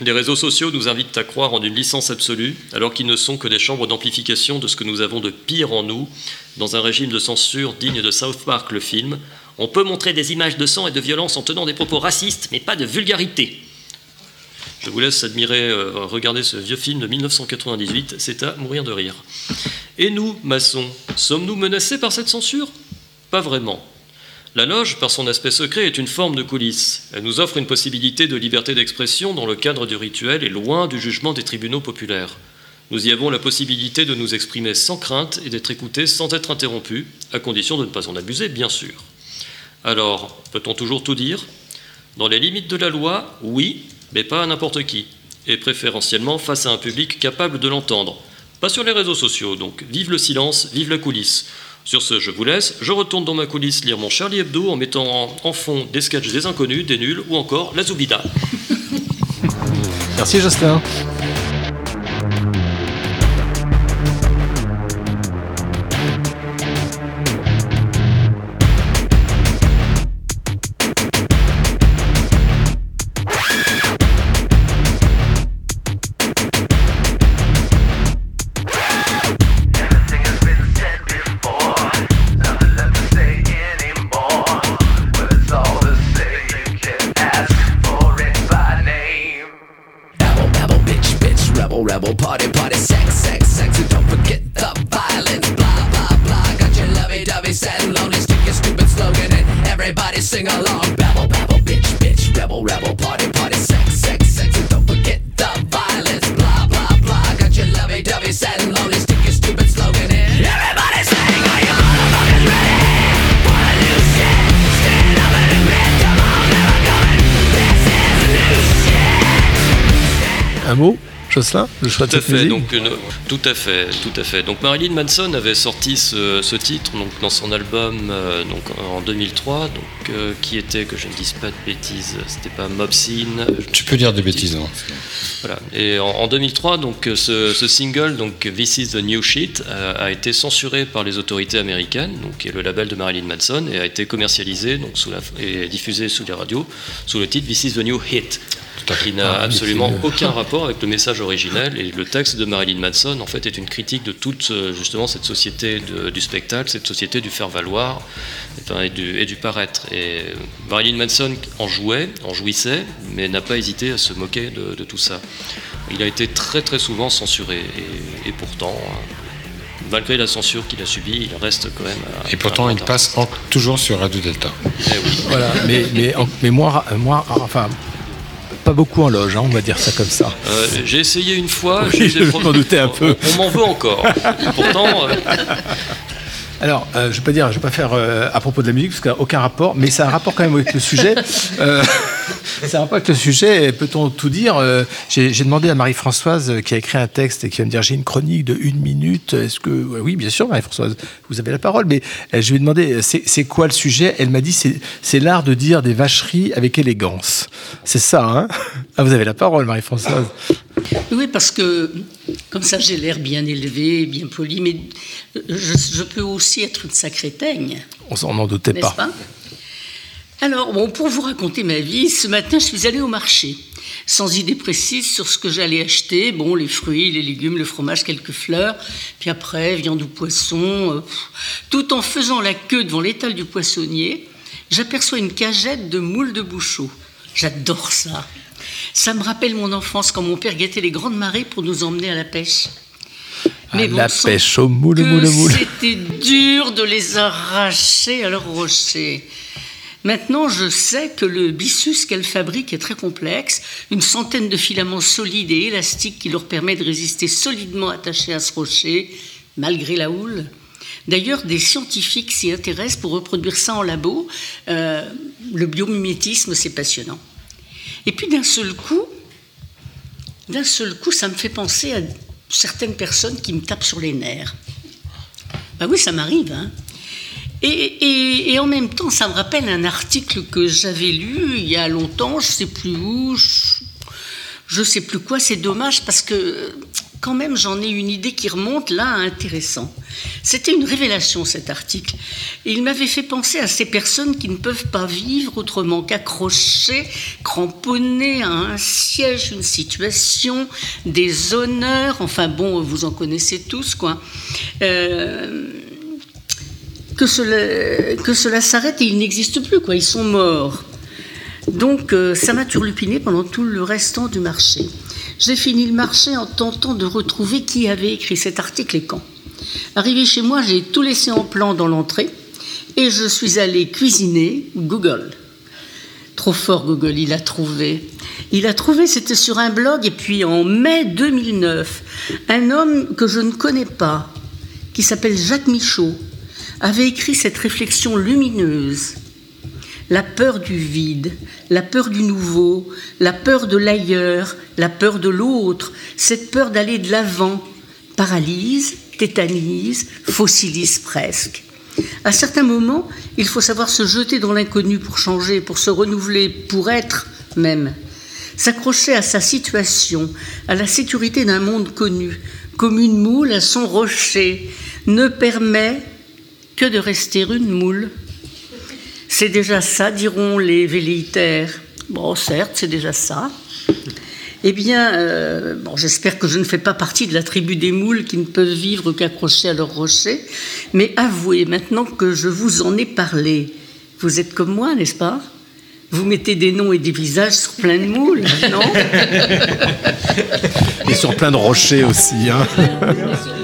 Les réseaux sociaux nous invitent à croire en une licence absolue, alors qu'ils ne sont que des chambres d'amplification de ce que nous avons de pire en nous, dans un régime de censure digne de South Park, le film. On peut montrer des images de sang et de violence en tenant des propos racistes, mais pas de vulgarité. Je vous laisse admirer, euh, regarder ce vieux film de 1998, c'est à mourir de rire. Et nous, maçons, sommes-nous menacés par cette censure? Pas vraiment. La loge, par son aspect secret, est une forme de coulisse. Elle nous offre une possibilité de liberté d'expression dans le cadre du rituel et loin du jugement des tribunaux populaires. Nous y avons la possibilité de nous exprimer sans crainte et d'être écoutés sans être interrompus, à condition de ne pas en abuser, bien sûr. Alors, peut-on toujours tout dire? Dans les limites de la loi, oui, mais pas à n'importe qui, et préférentiellement face à un public capable de l'entendre. Pas sur les réseaux sociaux, donc vive le silence, vive la coulisse. Sur ce, je vous laisse. Je retourne dans ma coulisse lire mon Charlie Hebdo en mettant en, fond des sketchs des inconnus, des nuls ou encore la Zoubida. Merci Jocelyn. Rebel, party, party, sex, sex, sex, and don't forget the violence. Blah, blah, blah. Got your lovey-dovey sad and lonely, stick your stupid slogan and everybody sing along. Babble, babble, bitch, bitch, rebel, rebel, party, party, sex, sex, sex, and don't forget the violence. Blah, blah, blah. Got your lovey-dovey sad and lonely, stick your stupid slogan and everybody sing. Are you motherfuckers ready for the new shit? Stand up and admit, come on, never coming. This is new shit. Un mot, Jocelyn, le choix de Tout à fait, donc, euh, tout à fait, tout à fait. Donc Marilyn Manson avait sorti ce, ce titre donc, dans son album euh, donc, en 2003, donc, euh, qui était, que je ne dise pas de bêtises, c'était pas Mob Scene. Tu peux dire des bêtises. hein. Voilà. Et en, en 2003, donc, euh, ce, ce single, donc This is the New Shit, a été censuré par les autorités américaines, donc, qui est le label de Marilyn Manson, et a été commercialisé donc, sous la, et diffusé sous les radios sous le titre This is the New Hit, qui n'a Ah, absolument c'est- aucun rapport avec le message originel. Et le texte de Marilyn Manson, en fait, est une critique de toute euh, justement cette société de- du spectacle, cette société du faire valoir et, du, et du paraître. Et euh, Marilyn Manson en jouait, en jouissait, mais n'a pas hésité à se moquer de, de tout ça. Il a été très très souvent censuré et, et pourtant, euh, malgré la censure qu'il a subie, il reste quand même. Et pourtant, il passe en- toujours sur Radio Delta. Eh oui. Voilà, mais, mais, mais moi, moi, enfin, pas beaucoup en loge, hein, on va dire ça comme ça. Euh, j'ai essayé une fois, Oui, je m'en doutais un peu. On, on m'en veut encore. Et pourtant, euh, Alors, euh, je vais pas dire, je vais pas faire euh, à propos de la musique parce qu'il n'y a aucun rapport, mais ça a un rapport quand même avec le sujet. Euh, ça a un rapport avec le sujet. et Peut-on tout dire Euh, J'ai demandé à Marie-Françoise euh, qui a écrit un texte et qui va me dire j'ai une chronique de une minute. Est-ce que oui, bien sûr, Marie-Françoise, vous avez la parole. Mais euh, je lui ai demandé c'est c'est quoi le sujet? Elle m'a dit c'est c'est l'art de dire des vacheries avec élégance. C'est ça, hein? Ah, vous avez la parole, Marie-Françoise. Oui, parce que comme ça, j'ai l'air bien élevé, bien poli, mais je, je peux aussi être une sacrée teigne. On s'en en doutait pas? Alors, bon, pour vous raconter ma vie, ce matin, je suis allée au marché, sans idée précise sur ce que j'allais acheter. Bon, les fruits, les légumes, le fromage, quelques fleurs, puis après, viande ou poisson. euh, tout en faisant la queue devant l'étal du poissonnier, j'aperçois une cagette de moules de bouchot. J'adore ça. Ça me rappelle mon enfance quand mon père guettait les grandes marées pour nous emmener à la pêche. À la sang, pêche au moule, moule, moule. C'était dur de les arracher à leur rocher. Maintenant, je sais que le byssus qu'elle fabrique est très complexe, une centaine de filaments solides et élastiques qui leur permettent de résister solidement attachés à ce rocher, malgré la houle. D'ailleurs, des scientifiques s'y intéressent pour reproduire ça en labo. Euh, le biomimétisme, c'est passionnant. Et puis d'un seul coup, d'un seul coup, ça me fait penser à certaines personnes qui me tapent sur les nerfs. Ben oui, ça m'arrive. Hein. Et, en même temps, ça me rappelle un article que j'avais lu il y a longtemps, je ne sais plus où, je ne sais plus quoi. C'est dommage parce que quand même, j'en ai une idée qui remonte là, intéressant. C'était une révélation cet article. Et il m'avait fait penser à ces personnes qui ne peuvent pas vivre autrement qu'accrochées, cramponnées à un siège, une situation, des honneurs. Enfin bon, vous en connaissez tous, quoi. Euh, que cela, s'arrête et ils n'existent plus, quoi. Ils sont morts. Donc, euh, ça m'a turlupiné pendant tout le restant du marché. J'ai fini le marché en tentant de retrouver qui avait écrit cet article et quand. Arrivé chez moi, j'ai tout laissé en plan dans l'entrée et je suis allé cuisiner Google. Trop fort Google, il a trouvé. Il a trouvé, c'était sur un blog, et puis en mai 2009, un homme que je ne connais pas, qui s'appelle Jacques Michaud, avait écrit cette réflexion lumineuse. La peur du vide, la peur du nouveau, la peur de l'ailleurs, la peur de l'autre, cette peur d'aller de l'avant, paralyse, tétanise, fossilise presque. À certains moments, il faut savoir se jeter dans l'inconnu pour changer, pour se renouveler, pour être même. S'accrocher à sa situation, à la sécurité d'un monde connu, comme une moule à son rocher, ne permet que de rester une moule. C'est déjà ça, diront les velléitaires. Bon, certes, c'est déjà ça. Eh bien, euh, bon, j'espère que je ne fais pas partie de la tribu des moules qui ne peuvent vivre qu'accrochés à leur rocher, mais avouez maintenant que je vous en ai parlé. Vous êtes comme moi, n'est-ce pas? Vous mettez des noms et des visages sur plein de moules, non? Et sur plein de rochers aussi. Hein.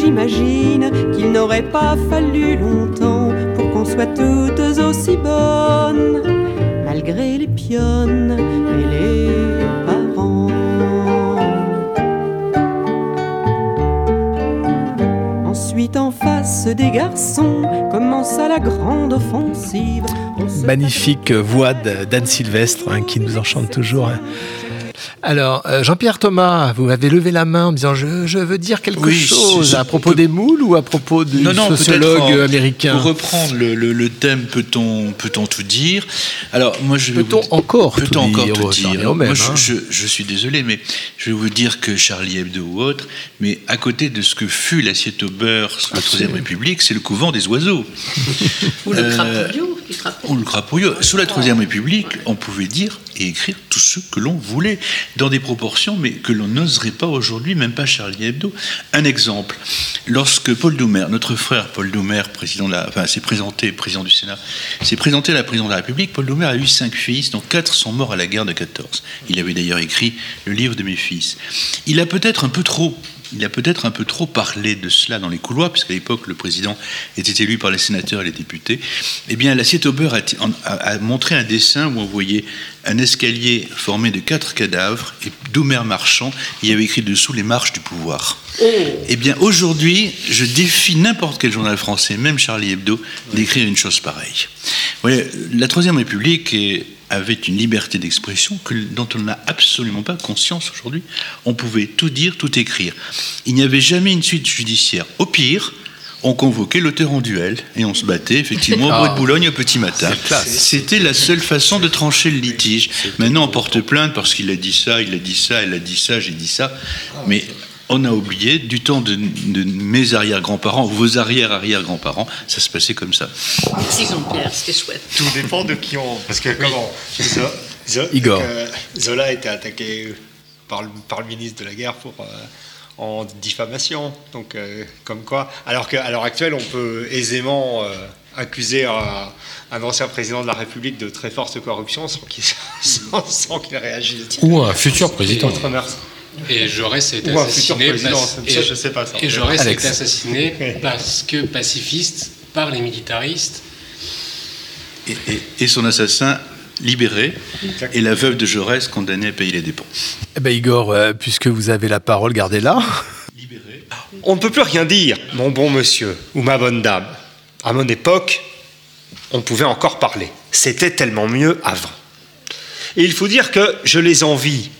j'imagine qu'il n'aurait pas fallu longtemps pour qu'on soit toutes aussi bonnes, malgré les pionnes et les parents. Ensuite, en face des garçons, commença la grande offensive. Magnifique voix d'Anne Sylvestre hein, qui nous enchante toujours. hein. Alors, euh, Jean-Pierre Thomas, vous avez levé la main en disant je, je veux dire quelque Oui, chose à propos des moules ou à propos du Non, non, sociologue en- américain Pour reprendre le, le- le thème, peut-on peut-on tout dire Alors, moi, je vais Peut-on vous- encore tout peut-on encore dire tout dire revient au même, Moi, je, hein. je- je suis désolé, mais je vais vous dire que Charlie Hebdo ou autre, mais à côté de ce que fut l'assiette au beurre sous la Troisième République, c'est le couvent des oiseaux. Ou le Euh, crapouillot, tu te rappelles ou le crapouillot. Sous la Troisième République, on pouvait dire et écrire tout ce que l'on voulait, dans des proportions, mais que l'on n'oserait pas aujourd'hui, même pas Charlie Hebdo. Un exemple, lorsque Paul Doumer, notre frère Paul Doumer, président de la, enfin, s'est présenté, président du Sénat, s'est présenté à la présidence de la République, Paul Doumer a eu cinq fils, dont quatre sont morts à la guerre de 14. Il avait d'ailleurs écrit le livre de mes fils. Il a peut-être un peu trop il a peut-être un peu trop parlé de cela dans les couloirs, puisqu'à l'époque, le président était élu par les sénateurs et les députés. Eh bien, l'assiette au beurre a, a- a montré un dessin où on voyait un escalier formé de quatre cadavres et Doumer marchant. Il y avait écrit dessous les marches du pouvoir. Eh bien, aujourd'hui, je défie n'importe quel journal français, même Charlie Hebdo, d'écrire une chose pareille. Vous voyez, la Troisième République est- avait une liberté d'expression dont on n'a absolument pas conscience aujourd'hui. On pouvait tout dire, tout écrire. Il n'y avait jamais une suite judiciaire. Au pire, on convoquait l'auteur en duel et on se battait effectivement au bois de Ah. Boulogne au petit matin. C'était la seule façon de trancher le litige. Maintenant, on porte plainte parce qu'il a dit ça, il a dit ça, elle a dit ça, j'ai dit ça. Mais on a oublié, du temps de, de mes arrière-grands-parents, vos arrière-arrière-grands-parents, ça se passait comme ça. Merci Jean-Pierre, c'était chouette. Tout dépend de qui on. Parce que comment Zo- Zo- Igor. euh, Zola a été attaqué par le, par le ministre de la Guerre pour, euh, en diffamation. Donc, euh, comme quoi. Alors qu'à l'heure actuelle, on peut aisément euh, accuser un, un ancien président de la République de très forte corruption sans qu'il sans, sans qu'il réagisse. Ou un futur président. Et Jaurès a été Ou un futur assassiné. parce- ça, et- je sais pas ça. Et Jaurès a Alex. été assassiné parce que pacifiste par les militaristes. Et, et- et son assassin libérée et la veuve de Jaurès condamnée à payer les dépenses. Eh ben Igor, euh, puisque vous avez la parole, gardez-la. On ne peut plus rien dire, mon bon monsieur ou ma bonne dame. À mon époque, on pouvait encore parler. C'était tellement mieux avant. Et il faut dire que je les envie,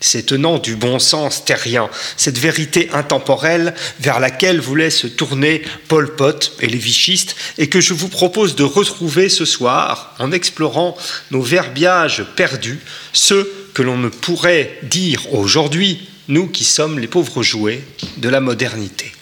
ces tenants du bon sens terrien, cette vérité intemporelle vers laquelle voulaient se tourner Pol Pot et les vichistes, et que je vous propose de retrouver ce soir en explorant nos verbiages perdus, ceux que l'on ne pourrait dire aujourd'hui, nous qui sommes les pauvres jouets de la modernité.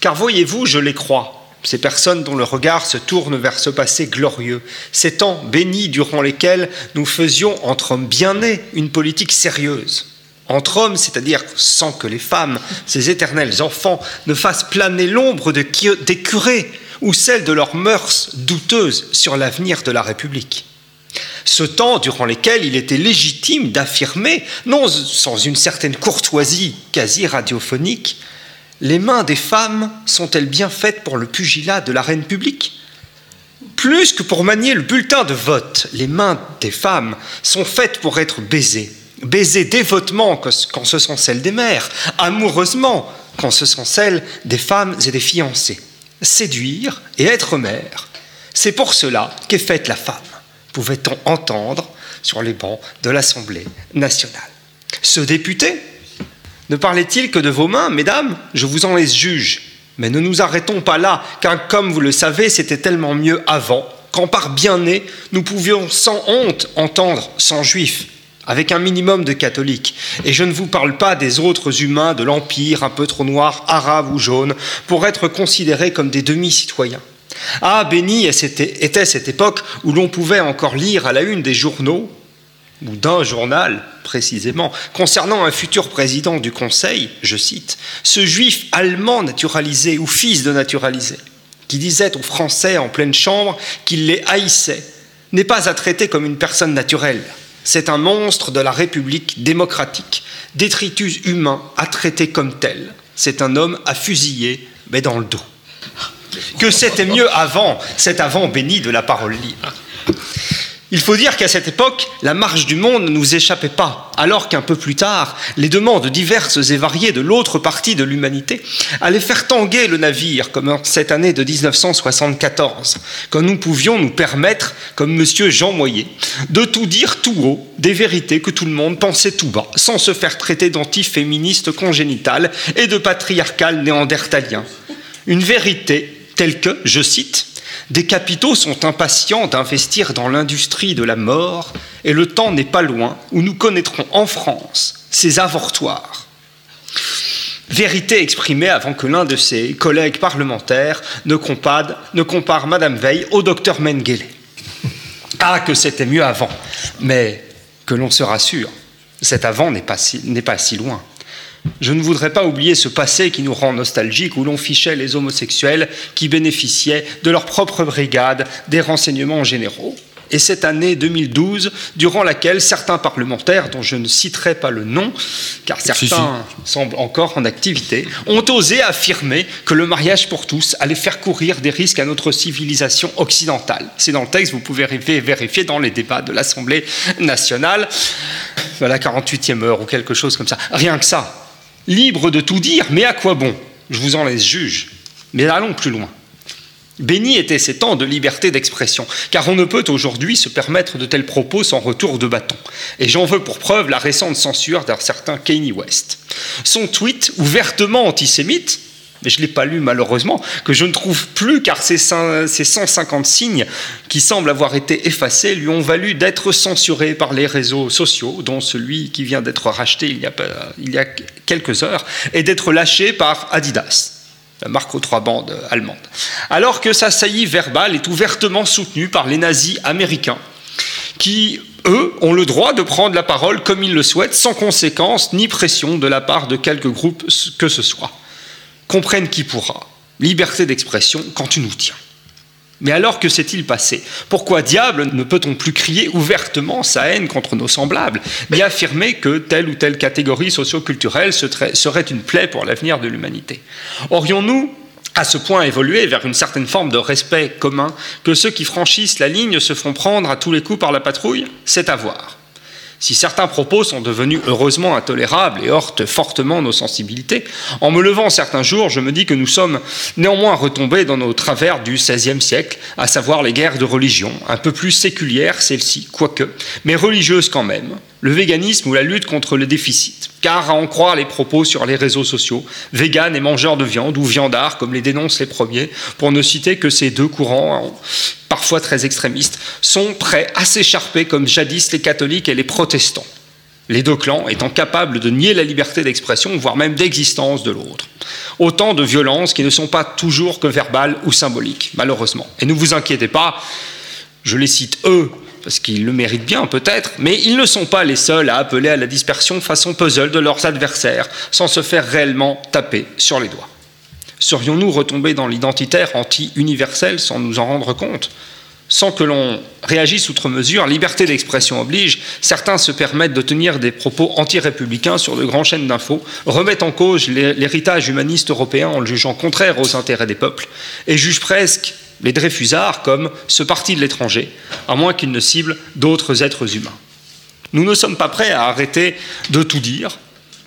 Car voyez-vous, je les crois, ces personnes dont le regard se tourne vers ce passé glorieux, ces temps bénis durant lesquels nous faisions entre hommes bien nés une politique sérieuse. Entre hommes, c'est-à-dire sans que les femmes, ces éternels enfants, ne fassent planer l'ombre des curés ou celle de leurs mœurs douteuses sur l'avenir de la République. Ce temps durant lequel il était légitime d'affirmer, non sans une certaine courtoisie quasi radiophonique, les mains des femmes sont-elles bien faites pour le pugilat de la reine publique? Plus que pour manier le bulletin de vote, les mains des femmes sont faites pour être baisées. Baisées dévotement quand ce sont celles des mères, amoureusement quand ce sont celles des femmes et des fiancés. Séduire et être mère, c'est pour cela qu'est faite la femme, pouvait-on entendre sur les bancs de l'Assemblée nationale. Ce député, ne parlait-il que de vos mains, mesdames? Je vous en laisse juge. Mais ne nous arrêtons pas là, car comme vous le savez, c'était tellement mieux avant, quand par bien-né, nous pouvions sans honte entendre sans juif, avec un minimum de catholiques. Et je ne vous parle pas des autres humains de l'Empire, un peu trop noirs, arabes ou jaunes, pour être considérés comme des demi-citoyens. Ah, béni était cette époque où l'on pouvait encore lire à la une des journaux, ou d'un journal précisément, concernant un futur président du Conseil, je cite, ce juif allemand naturalisé ou fils de naturalisé, qui disait aux Français en pleine chambre qu'il les haïssait, n'est pas à traiter comme une personne naturelle. C'est un monstre de la République démocratique, détritus humain à traiter comme tel. C'est un homme à fusiller, mais dans le dos. Que c'était mieux avant, cet avant béni de la parole libre. Il faut dire qu'à cette époque, la marche du monde ne nous échappait pas, alors qu'un peu plus tard, les demandes diverses et variées de l'autre partie de l'humanité allaient faire tanguer le navire, comme en cette année de 1974, quand nous pouvions nous permettre, comme M. Jean Moyer, de tout dire tout haut, des vérités que tout le monde pensait tout bas, sans se faire traiter d'antiféministe congénital et de patriarcal néandertalien. Une vérité telle que, je cite, des capitaux sont impatients d'investir dans l'industrie de la mort, et le temps n'est pas loin où nous connaîtrons en France ces avortoirs. Vérité exprimée avant que l'un de ses collègues parlementaires ne compare, ne compare Madame Veil au docteur Mengele. Ah, que c'était mieux avant, mais que l'on se rassure, cet avant n'est pas, si, pas si loin. Je ne voudrais pas oublier ce passé qui nous rend nostalgique, où l'on fichait les homosexuels qui bénéficiaient de leur propre brigade des renseignements généraux. Et cette année 2012, durant laquelle certains parlementaires, dont je ne citerai pas le nom, car certains semblent encore en activité, ont osé affirmer que le mariage pour tous allait faire courir des risques à notre civilisation occidentale. C'est dans le texte, vous pouvez vérifier dans les débats de l'Assemblée nationale, à la 48e heure ou quelque chose comme ça. Rien que ça libre de tout dire, mais à quoi bon? Je vous en laisse juge. Mais allons plus loin. Béni étaient ces temps de liberté d'expression, car on ne peut aujourd'hui se permettre de tels propos sans retour de bâton. Et j'en veux pour preuve la récente censure d'un certain Kanye West. Son tweet, ouvertement antisémite, mais je ne l'ai pas lu malheureusement, que je ne trouve plus car ces 150 signes qui semblent avoir été effacés lui ont valu d'être censurés par les réseaux sociaux, dont celui qui vient d'être racheté il y, a, il y a quelques heures, et d'être lâché par Adidas la marque aux trois bandes allemande. Alors que sa saillie verbale est ouvertement soutenue par les nazis américains, qui, eux, ont le droit de prendre la parole comme ils le souhaitent, sans conséquence ni pression de la part de quelque groupe que ce soit comprenne qui pourra. Liberté d'expression quand tu nous tiens. Mais alors que s'est-il passé? Pourquoi diable ne peut-on plus crier ouvertement sa haine contre nos semblables, ni affirmer que telle ou telle catégorie socio-culturelle serait une plaie pour l'avenir de l'humanité Aurions-nous à ce point évolué vers une certaine forme de respect commun que ceux qui franchissent la ligne se font prendre à tous les coups par la patrouille? C'est à voir. Si certains propos sont devenus heureusement intolérables et heurtent fortement nos sensibilités, en me levant certains jours, je me dis que nous sommes néanmoins retombés dans nos travers du XVIe siècle, à savoir les guerres de religion, un peu plus séculières celles-ci, quoique, mais religieuses quand même, le véganisme ou la lutte contre le déficit. Car à en croire les propos sur les réseaux sociaux, véganes et mangeurs de viande ou viandards, comme les dénoncent les premiers, pour ne citer que ces deux courants, parfois très extrémistes, sont prêts à s'écharper comme jadis les catholiques et les protestants. Les deux clans étant capables de nier la liberté d'expression, voire même d'existence de l'autre. Autant de violences qui ne sont pas toujours que verbales ou symboliques, malheureusement. Et ne vous inquiétez pas, je les cite eux parce qu'ils le méritent bien peut-être, mais ils ne sont pas les seuls à appeler à la dispersion façon puzzle de leurs adversaires, sans se faire réellement taper sur les doigts. Serions-nous retombés dans l'identitaire anti-universel sans nous en rendre compte? Sans que l'on réagisse outre mesure, liberté d'expression oblige, certains se permettent de tenir des propos anti-républicains sur de grandes chaînes d'infos, remettent en cause l'héritage humaniste européen en le jugeant contraire aux intérêts des peuples, et jugent presque les Dreyfusards comme ce parti de l'étranger, à moins qu'ils ne ciblent d'autres êtres humains. Nous ne sommes pas prêts à arrêter de tout dire,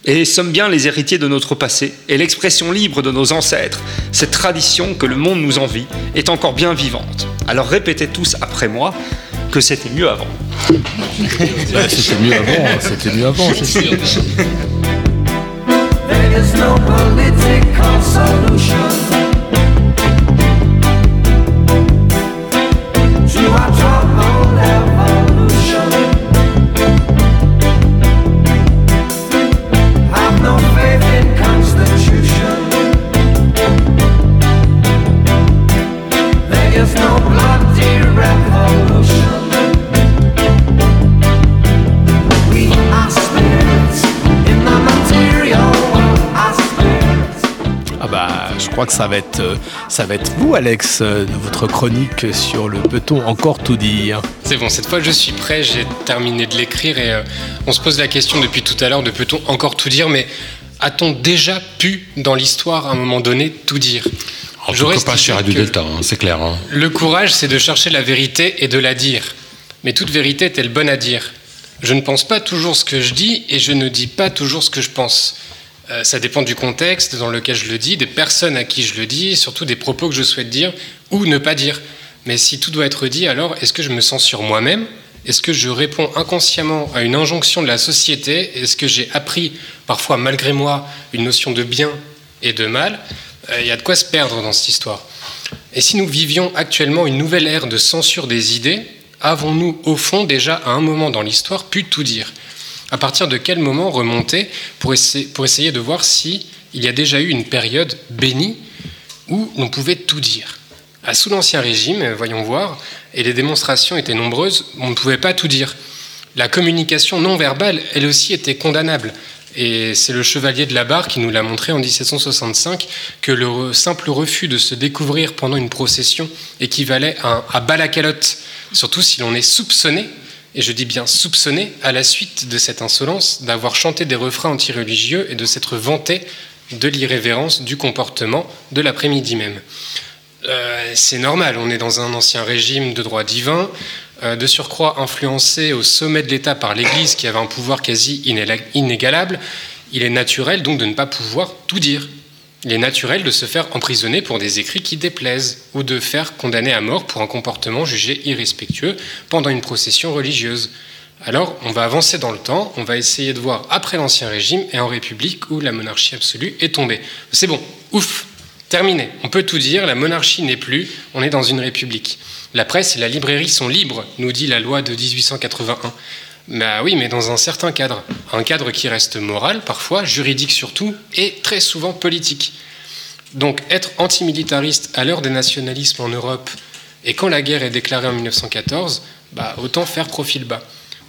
et sommes bien les héritiers de notre passé, et l'expression libre de nos ancêtres, cette tradition que le monde nous envie, est encore bien vivante. Alors répétez tous après moi que c'était mieux avant. C'était mieux avant, c'était mieux avant, c'est sûr. There is no political solution ça va être, euh, ça va être vous, Alex, euh, de votre chronique sur le peut-on encore tout dire C'est bon, cette fois je suis prêt, j'ai terminé de l'écrire et euh, on se pose la question depuis tout à l'heure de peut-on encore tout dire, mais a-t-on déjà pu, dans l'histoire, à un moment donné, tout dire? En tout cas pas chez Radio Delta, hein, c'est clair. hein. Le courage, c'est de chercher la vérité et de la dire. Mais toute vérité est-elle bonne à dire? Je ne pense pas toujours ce que je dis et je ne dis pas toujours ce que je pense. Euh, ça dépend du contexte dans lequel je le dis, des personnes à qui je le dis, surtout des propos que je souhaite dire ou ne pas dire. Mais si tout doit être dit, alors est-ce que je me sens sur moi-même? Est-ce que je réponds inconsciemment à une injonction de la société? Est-ce que j'ai appris, parfois malgré moi, une notion de bien et de mal? Euh, Il y a de quoi se perdre dans cette histoire. Et si nous vivions actuellement une nouvelle ère de censure des idées, avons-nous au fond déjà à un moment dans l'histoire pu tout dire? À partir de quel moment remonter pour essayer, de voir si il y a déjà eu une période bénie où l'on pouvait tout dire? À Sous l'Ancien Régime, voyons voir, et les démonstrations étaient nombreuses, on ne pouvait pas tout dire. La communication non verbale, elle aussi, était condamnable. Et c'est le chevalier de la barre qui nous l'a montré en 1765 que le simple refus de se découvrir pendant une procession équivalait à, un, à bas la calotte, surtout si l'on est soupçonné, et je dis bien soupçonné, à la suite de cette insolence, d'avoir chanté des refrains antireligieux et de s'être vanté de l'irrévérence du comportement de l'après-midi même. Euh, c'est normal, on est dans un ancien régime de droit divin, euh, de surcroît influencé au sommet de l'État par l'Église qui avait un pouvoir quasi inégalable. Il est naturel donc de ne pas pouvoir tout dire. Il est naturel de se faire emprisonner pour des écrits qui déplaisent ou de faire condamner à mort pour un comportement jugé irrespectueux pendant une procession religieuse. Alors, on va avancer dans le temps, on va essayer de voir après l'Ancien Régime et en République où la monarchie absolue est tombée. C'est bon, ouf, terminé. On peut tout dire, la monarchie n'est plus, on est dans une République. La presse et la librairie sont libres, nous dit la loi de 1881. Bah oui, mais dans un certain cadre. Un cadre qui reste moral, parfois, juridique surtout, et très souvent politique. Donc être antimilitariste à l'heure des nationalismes en Europe et quand la guerre est déclarée en 1914, bah, autant faire profil bas.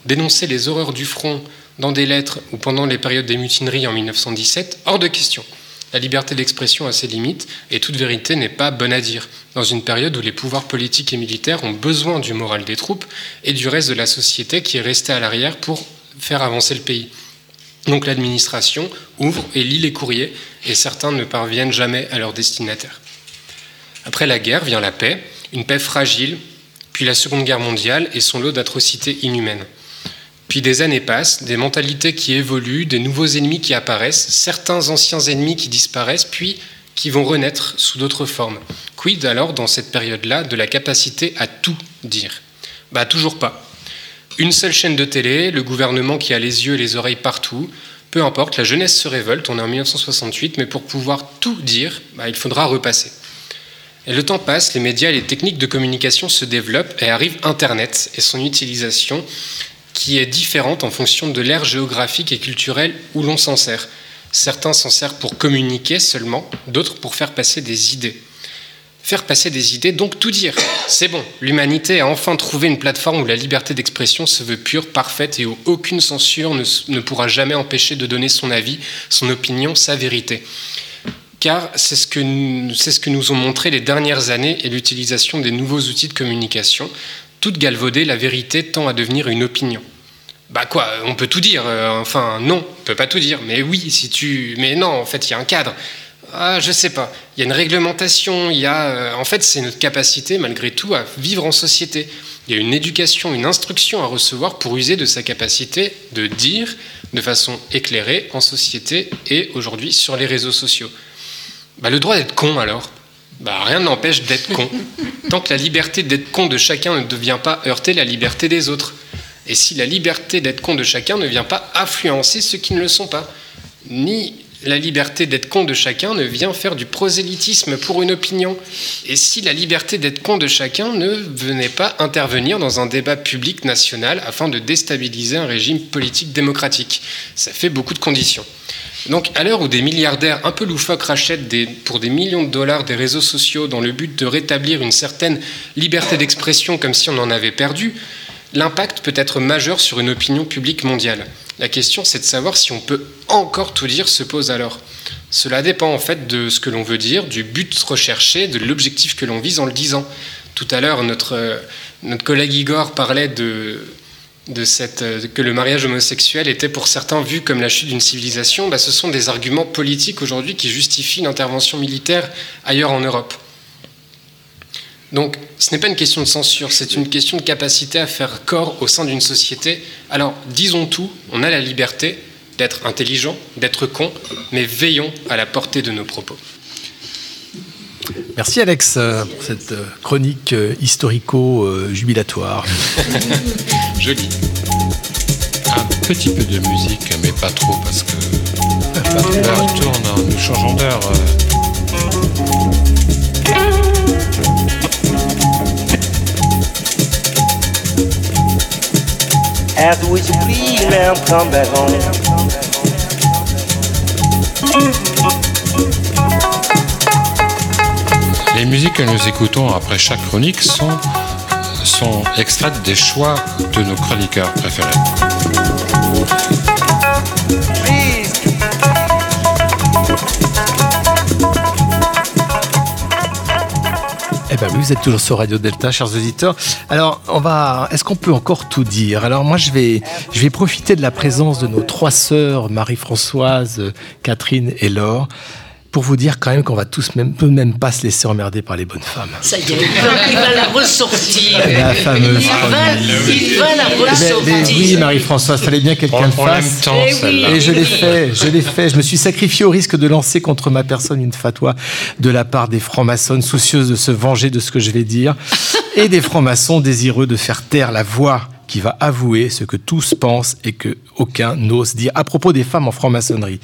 Dénoncer les horreurs du front dans des lettres ou pendant les périodes des mutineries en 1917, hors de question. La liberté d'expression a ses limites et toute vérité n'est pas bonne à dire, dans une période où les pouvoirs politiques et militaires ont besoin du moral des troupes et du reste de la société qui est restée à l'arrière pour faire avancer le pays. Donc l'administration ouvre et lit les courriers et certains ne parviennent jamais à leur destinataire. Après la guerre vient la paix, une paix fragile, puis la Seconde Guerre mondiale et son lot d'atrocités inhumaines. Puis des années passent, des mentalités qui évoluent, des nouveaux ennemis qui apparaissent, certains anciens ennemis qui disparaissent, puis qui vont renaître sous d'autres formes. Quid alors, dans cette période-là, de la capacité à tout dire? Bah toujours pas. Une seule chaîne de télé, le gouvernement qui a les yeux et les oreilles partout, peu importe, la jeunesse se révolte, on est en 1968, mais pour pouvoir tout dire, bah, il faudra repasser. Et le temps passe, les médias et les techniques de communication se développent et arrive Internet et son utilisation qui est différente en fonction de l'ère géographique et culturelle où l'on s'en sert. Certains s'en servent pour communiquer seulement, d'autres pour faire passer des idées. Faire passer des idées, donc tout dire. C'est bon, l'humanité a enfin trouvé une plateforme où la liberté d'expression se veut pure, parfaite et où aucune censure ne, ne pourra jamais empêcher de donner son avis, son opinion, sa vérité. Car c'est ce, ce que nous ont montré les dernières années et l'utilisation des nouveaux outils de communication. Toute galvaudée, la vérité tend à devenir une opinion. Bah quoi, on peut tout dire. euh, enfin, non, on peut pas tout dire. Mais oui, si tu. Mais non, en fait, il y a un cadre. Ah, je sais pas. Il y a une réglementation. Il y a. euh, en fait, c'est notre capacité, malgré tout, à vivre en société. Il y a une éducation, une instruction à recevoir pour user de sa capacité de dire de façon éclairée en société et aujourd'hui sur les réseaux sociaux. Bah, le droit d'être con alors bah, Rien n'empêche d'être con. Tant que la liberté d'être con de chacun ne devient pas heurter la liberté des autres. Et si la liberté d'être con de chacun ne vient pas influencer ceux qui ne le sont pas. Ni la liberté d'être con de chacun ne vient faire du prosélytisme pour une opinion. Et si la liberté d'être con de chacun ne venait pas intervenir dans un débat public national afin de déstabiliser un régime politique démocratique. Ça fait beaucoup de conditions. Donc, à l'heure où des milliardaires un peu loufoques rachètent pour des millions de dollars des réseaux sociaux dans le but de rétablir une certaine liberté d'expression comme si on en avait perdu, l'impact peut être majeur sur une opinion publique mondiale. La question, c'est de savoir si on peut encore tout dire se pose alors. Cela dépend en fait de ce que l'on veut dire, du but recherché, de l'objectif que l'on vise en le disant. Tout à l'heure, notre, euh, notre collègue Igor parlait de, euh, que le mariage homosexuel était pour certains vu comme la chute d'une civilisation. Bah, ce sont des arguments politiques aujourd'hui qui justifient l'intervention militaire ailleurs en Europe. Donc, ce n'est pas une question de censure, c'est une question de capacité à faire corps au sein d'une société. Alors, disons tout, on a la liberté d'être intelligent, d'être con, mais veillons à la portée de nos propos. Merci Alex euh, pour cette euh, chronique euh, historico-jubilatoire. Joli. Un petit peu de musique, mais pas trop parce que l'heure tourne, hein, nous changeons d'heure. As we speak now, come back home. Les musiques que nous écoutons après chaque chronique sont, sont extraites des choix de nos chroniqueurs préférés. Eh ben oui, vous êtes toujours sur Radio Delta, chers auditeurs. Alors, on va. Est-ce qu'on peut encore tout dire? Alors, moi, je vais, je vais profiter de la présence de nos trois sœurs, Marie-Françoise, Catherine et Laure, pour vous dire quand même qu'on va tous même, peut même pas se laisser emmerder par les bonnes femmes. Ça y est, il va la ressortir. La fameuse Il va, il va la mais ressortir. oui, Marie-Françoise, fallait bien que quelqu'un le fasse. tant, Eh oui. Et je l'ai fait, je l'ai fait. Je me suis sacrifié au risque de lancer contre ma personne une fatwa de la part des francs-maçons soucieuses de se venger de ce que je vais dire et des francs-maçons désireux de faire taire la voix qui va avouer ce que tous pensent et que aucun n'ose dire à propos des femmes en franc-maçonnerie.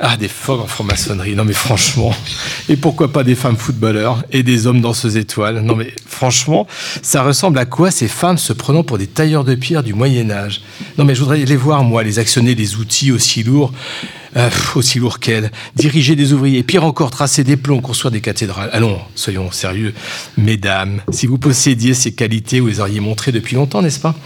Ah, des femmes en franc-maçonnerie. Non, mais franchement. Et pourquoi pas des femmes footballeurs et des hommes danseuses étoiles? Non, mais franchement, ça ressemble à quoi ces femmes se prenant pour des tailleurs de pierre du Moyen-Âge Non, mais je voudrais les voir, moi, les actionner des outils aussi lourds, euh, aussi lourds qu'elles, diriger des ouvriers, pire encore, tracer des plombs, construire des cathédrales. Allons, soyons sérieux. Mesdames, si vous possédiez ces qualités, vous les auriez montrées depuis longtemps, n'est-ce pas?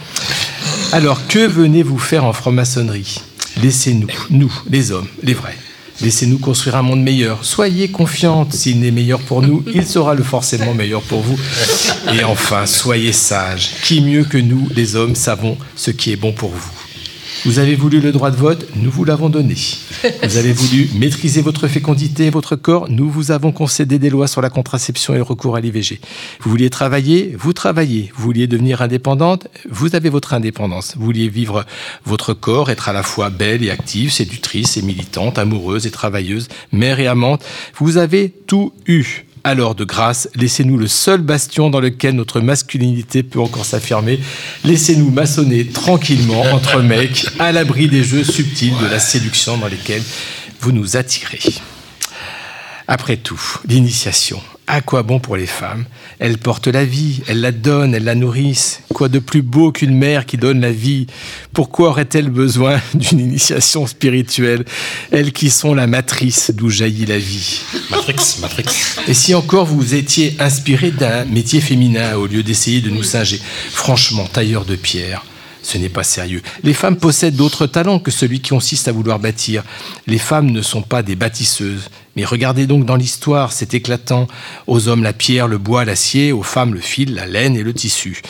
Alors, que venez-vous faire en franc-maçonnerie? Laissez-nous, nous, les hommes, les vrais. Laissez-nous construire un monde meilleur. Soyez confiante, s'il n'est meilleur pour nous, il sera le forcément meilleur pour vous. Et enfin, soyez sages. Qui mieux que nous, les hommes, savons ce qui est bon pour vous Vous avez voulu le droit de vote, nous vous l'avons donné. Vous avez voulu maîtriser votre fécondité et votre corps, nous vous avons concédé des lois sur la contraception et le recours à l'IVG. Vous vouliez travailler, vous travaillez. Vous vouliez devenir indépendante, vous avez votre indépendance. Vous vouliez vivre votre corps, être à la fois belle et active, séductrice et militante, amoureuse et travailleuse, mère et amante. Vous avez tout eu. Alors, de grâce, laissez-nous le seul bastion dans lequel notre masculinité peut encore s'affirmer. Laissez-nous maçonner tranquillement entre mecs, à l'abri des jeux subtils de la séduction dans lesquels vous nous attirez. Après tout, l'initiation, à quoi bon pour les femmes? Elles portent la vie, elles la donnent, elles la nourrissent. Quoi de plus beau qu'une mère qui donne la vie? Pourquoi aurait-elle besoin d'une initiation spirituelle? Elles qui sont la matrice d'où jaillit la vie. Matrix, Matrix. Et si encore vous étiez inspiré d'un métier féminin au lieu d'essayer de nous singer Franchement, tailleur de pierre, ce n'est pas sérieux. Les femmes possèdent d'autres talents que celui qui consiste à vouloir bâtir. Les femmes ne sont pas des bâtisseuses. Mais regardez donc dans l'histoire, c'est éclatant. Aux hommes la pierre, le bois, l'acier, aux femmes le fil, la laine et le tissu.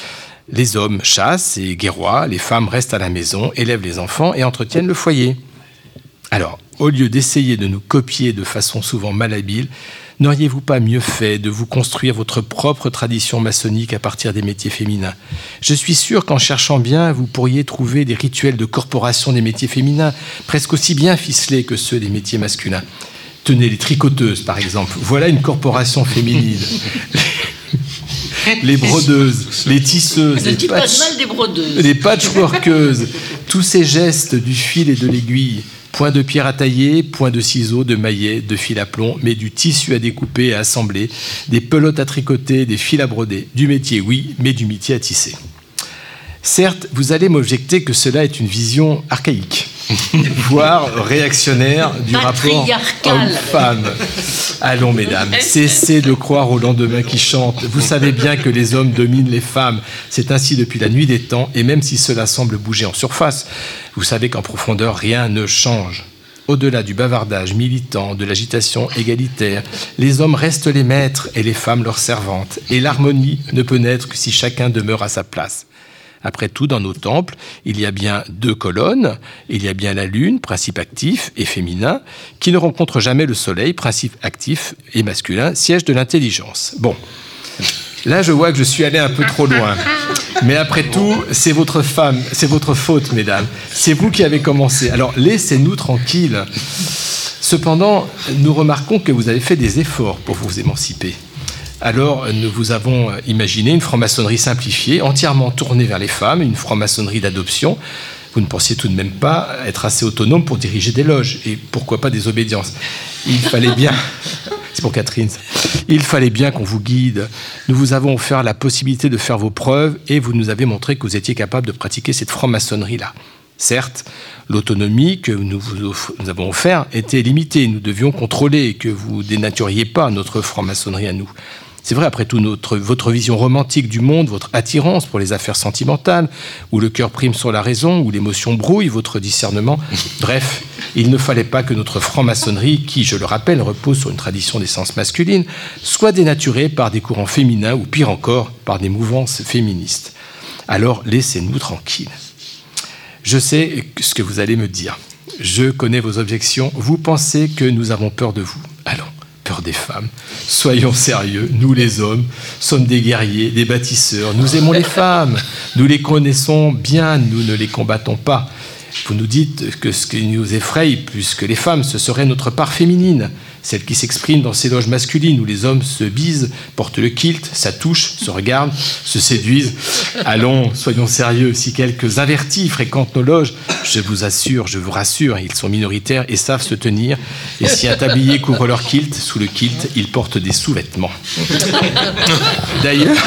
Les hommes chassent et guerroient, les femmes restent à la maison, élèvent les enfants et entretiennent le foyer. Alors, au lieu d'essayer de nous copier de façon souvent malhabile, n'auriez-vous pas mieux fait de vous construire votre propre tradition maçonnique à partir des métiers féminins? Je suis sûr qu'en cherchant bien, vous pourriez trouver des rituels de corporation des métiers féminins, presque aussi bien ficelés que ceux des métiers masculins. Tenez les tricoteuses, par exemple. Voilà une corporation féminine. les brodeuses, les tisseuses, les patch- mal des brodeuses. les patchworkeuses, tous ces gestes du fil et de l'aiguille, point de pierre à tailler, point de ciseaux, de maillet, de fil à plomb, mais du tissu à découper et à assembler, des pelotes à tricoter, des fils à broder, du métier oui, mais du métier à tisser. Certes, vous allez m'objecter que cela est une vision archaïque, voire réactionnaire du rapport homme-femme. Allons, mesdames, cessez de croire au lendemain qui chante. Vous savez bien que les hommes dominent les femmes. C'est ainsi depuis la nuit des temps, et même si cela semble bouger en surface, vous savez qu'en profondeur, rien ne change. Au-delà du bavardage militant, de l'agitation égalitaire, les hommes restent les maîtres et les femmes leurs servantes. Et l'harmonie ne peut naître que si chacun demeure à sa place. Après tout, dans nos temples, il y a bien deux colonnes, il y a bien la lune, principe actif et féminin, qui ne rencontre jamais le soleil, principe actif et masculin, siège de l'intelligence. Bon, là je vois que je suis allé un peu trop loin. Mais après tout, c'est votre femme, c'est votre faute, mesdames. C'est vous qui avez commencé. Alors laissez-nous tranquilles. Cependant, nous remarquons que vous avez fait des efforts pour vous émanciper. Alors, nous vous avons imaginé une franc-maçonnerie simplifiée, entièrement tournée vers les femmes, une franc-maçonnerie d'adoption. Vous ne pensiez tout de même pas être assez autonome pour diriger des loges, et pourquoi pas des obédiences. Il fallait bien. C'est pour Catherine. ça. Il fallait bien qu'on vous guide. Nous vous avons offert la possibilité de faire vos preuves et vous nous avez montré que vous étiez capable de pratiquer cette franc-maçonnerie-là. Certes, l'autonomie que nous vous nous avons offert était limitée. Nous devions contrôler que vous dénaturiez pas notre franc-maçonnerie à nous. C'est vrai, après tout, votre vision romantique du monde, votre attirance pour les affaires sentimentales, où le cœur prime sur la raison, où l'émotion brouille votre discernement. Bref, il ne fallait pas que notre franc-maçonnerie, qui, je le rappelle, repose sur une tradition d'essence masculine, soit dénaturée par des courants féminins ou pire encore, par des mouvances féministes. Alors laissez-nous tranquilles. Je sais ce que vous allez me dire. Je connais vos objections. Vous pensez que nous avons peur de vous. Des femmes. Soyons sérieux. Nous, les hommes, sommes des guerriers, des bâtisseurs. Nous aimons les femmes. Nous les connaissons bien. Nous ne les combattons pas. Vous nous dites que ce qui nous effraie plus que les femmes, ce serait notre part féminine, celle qui s'exprime dans ces loges masculines où les hommes se bisent, portent le kilt, s'attouchent, se regardent, se séduisent. Allons, soyons sérieux, si quelques avertis fréquentent nos loges, je vous assure, je vous rassure, ils sont minoritaires et savent se tenir. Et si un tablier couvre leur kilt, sous le kilt, ils portent des sous-vêtements. D'ailleurs,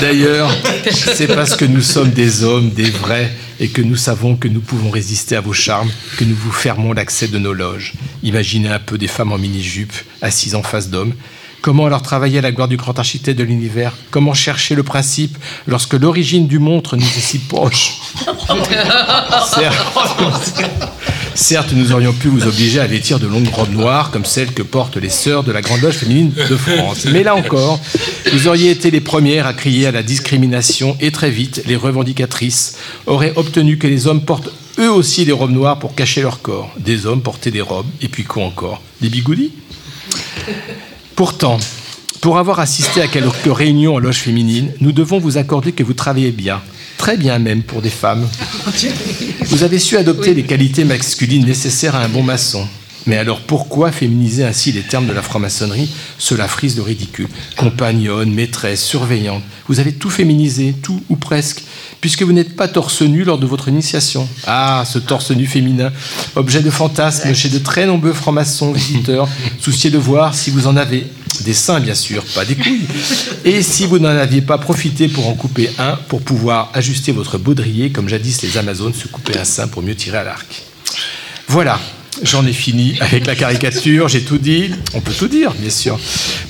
D'ailleurs, c'est parce que nous sommes des hommes, des vrais, et que nous savons que nous pouvons résister à vos charmes, que nous vous fermons l'accès de nos loges. Imaginez un peu des femmes en mini-jupe, assises en face d'hommes. Comment alors travailler à la gloire du grand architecte de l'univers? Comment chercher le principe lorsque l'origine du montre nous est si proche? Certes, nous aurions pu vous obliger à vêtir de longues robes noires comme celles que portent les sœurs de la Grande Loge féminine de France. Mais là encore, vous auriez été les premières à crier à la discrimination et très vite, les revendicatrices auraient obtenu que les hommes portent eux aussi des robes noires pour cacher leur corps. Des hommes portaient des robes, et puis quoi encore? Des bigoudis? Pourtant, pour avoir assisté à quelques réunions en loge féminine, nous devons vous accorder que vous travaillez bien, très bien même pour des femmes. Vous avez su adopter les qualités masculines nécessaires à un bon maçon. Mais alors pourquoi féminiser ainsi les termes de la franc-maçonnerie Cela frise de ridicule. Compagnonne, maîtresse, surveillante. Vous avez tout féminisé, tout ou presque, puisque vous n'êtes pas torse nu lors de votre initiation. Ah, ce torse nu féminin, objet de fantasme chez de très nombreux francs-maçons visiteurs, souciés de voir si vous en avez. Des seins, bien sûr, pas des couilles. Et si vous n'en aviez pas profité pour en couper un, pour pouvoir ajuster votre baudrier, comme jadis les Amazones se coupaient un sein pour mieux tirer à l'arc. Voilà, J'en ai fini avec la caricature, j'ai tout dit. On peut tout dire, bien sûr.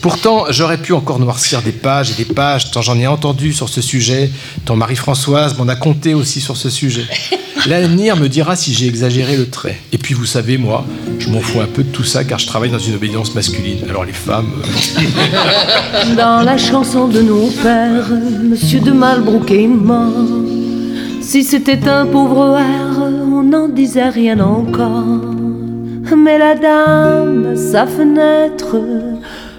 Pourtant, j'aurais pu encore noircir des pages et des pages, tant j'en ai entendu sur ce sujet, tant Marie-Françoise m'en a compté aussi sur ce sujet. L'avenir me dira si j'ai exagéré le trait. Et puis, vous savez, moi, je m'en fous un peu de tout ça car je travaille dans une obédience masculine. Alors, les femmes. euh, Dans la chanson de nos pères, Monsieur de Malbrook est mort. Si c'était un pauvre air, on n'en disait rien encore. Mais la dame, à sa fenêtre,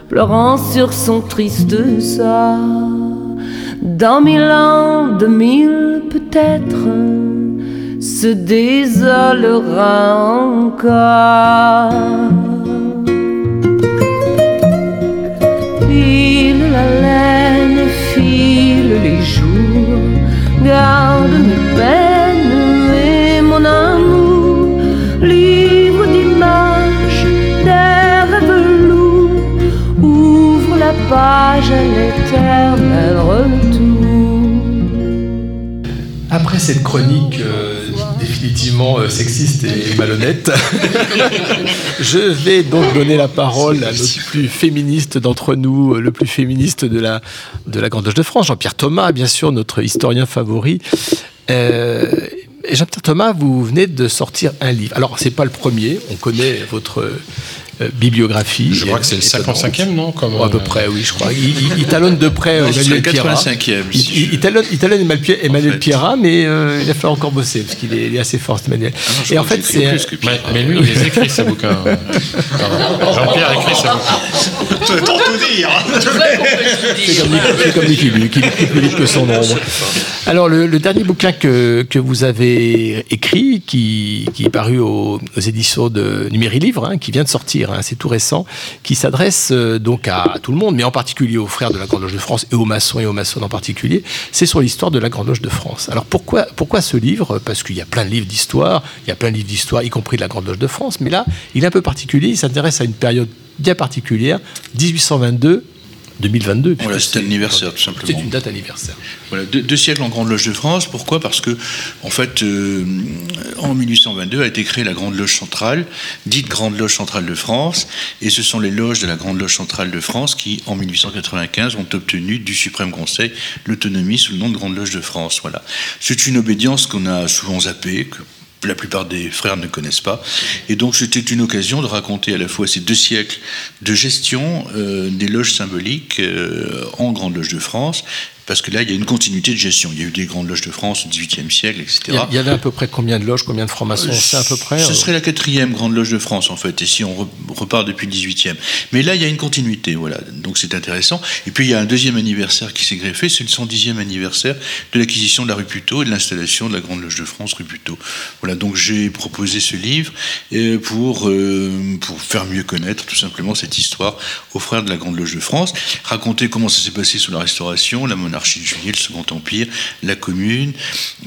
pleurant sur son triste sort, dans mille ans, deux mille peut-être, se désolera encore. File la laine, file les jours, garde mes peines l'éternel retour. Après cette chronique euh, définitivement euh, sexiste et malhonnête, je vais donc donner la parole à notre plus féministe d'entre nous, euh, le plus féministe de la, de la Grande Loge de France, Jean-Pierre Thomas, bien sûr, notre historien favori. Euh, Jean-Pierre Thomas, vous venez de sortir un livre. Alors, c'est pas le premier, on connaît votre euh, bibliographie. Je crois que c'est le 55e, non Comme, à peu euh, près, oui, je crois. Il, talonne de près euh, Non, c'est Emmanuel. 85e, Il, si il- il talonne, il talonne Emmanuel, Pierrat, mais euh, il a fallu encore bosser parce qu'il est, assez fort, Emmanuel. je Et en fait, c'est. Mais- mais lui, il les écrit, ces bouquins. Jean-Pierre écrit ses bouquins. Tant tout dire C'est comme, Nicky Luke, il écrit plus vite que son ombre. Alors, le, le dernier bouquin que, que vous avez écrit, qui, qui est paru aux, aux éditions de Numéri Livre, hein, qui vient de sortir, c'est tout récent, qui s'adresse euh, donc à tout le monde, mais en particulier aux frères de la Grande Loge de France et aux maçons et aux maçonnes en particulier, c'est sur l'histoire de la Grande Loge de France. Alors, pourquoi, pourquoi ce livre? Parce qu'il y a plein de livres d'histoire, il y a plein de livres d'histoire, y compris de la Grande Loge de France, mais là, il est un peu particulier, il s'intéresse à une période bien particulière, 1822 2022. Voilà, c'est l'anniversaire, tout simplement. C'est une date anniversaire. Voilà, deux, deux siècles en Grande Loge de France. Pourquoi? Parce que, en fait, euh, en 1822 a été créée la Grande Loge centrale, dite Grande Loge centrale de France, et ce sont les loges de la Grande Loge centrale de France qui, en 1895, ont obtenu du Suprême Conseil l'autonomie sous le nom de Grande Loge de France. Voilà. C'est une obédience qu'on a souvent zappée, que la plupart des frères ne connaissent pas. Et donc c'était une occasion de raconter à la fois ces deux siècles de gestion euh, des loges symboliques euh, en Grande Loge de France, parce que là, il y a une continuité de gestion. Il y a eu des Grandes Loges de France au XVIIIe siècle, etc. Il y a- il y avait à peu près combien de loges, combien de francs-maçons Euh, C'est à peu près. Ce euh, serait la quatrième grande loge de France, en fait, et si on re- repart depuis le 18e. Mais là, il y a une continuité, voilà. Donc c'est intéressant. Et puis il y a un deuxième anniversaire qui s'est greffé, c'est le 110e anniversaire de l'acquisition de la rue Puteaux et de l'installation de la Grande Loge de France rue Puteaux. Voilà, donc j'ai proposé ce livre euh, pour, euh, pour faire mieux connaître tout simplement cette histoire aux frères de la Grande Loge de France, raconter comment ça s'est passé sous la Restauration, la monarchie Juillet, le Second Empire, la Commune,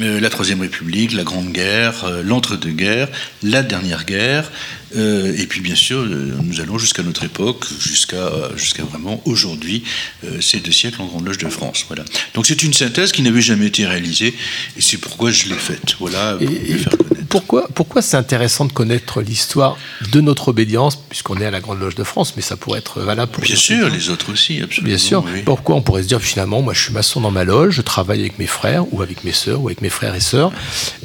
euh, la Troisième République, la Grande Guerre, euh, l'entre-deux-guerres, la dernière guerre, euh, et puis bien sûr, nous allons jusqu'à notre époque, jusqu'à jusqu'à vraiment aujourd'hui, ces deux siècles en Grande Loge de France. Voilà. Donc c'est une synthèse qui n'avait jamais été réalisée, et c'est pourquoi je l'ai faite. Voilà, pour mieux faire connaître. Pourquoi, pourquoi c'est intéressant de connaître l'histoire de notre obédience, puisqu'on est à la Grande Loge de France, mais ça pourrait être valable pour Bien les sûr, autres. les autres aussi, absolument. Bien sûr. oui. Pourquoi on pourrait se dire finalement, moi je suis maçon dans ma loge, je travaille avec mes frères ou avec mes sœurs ou avec mes frères et sœurs,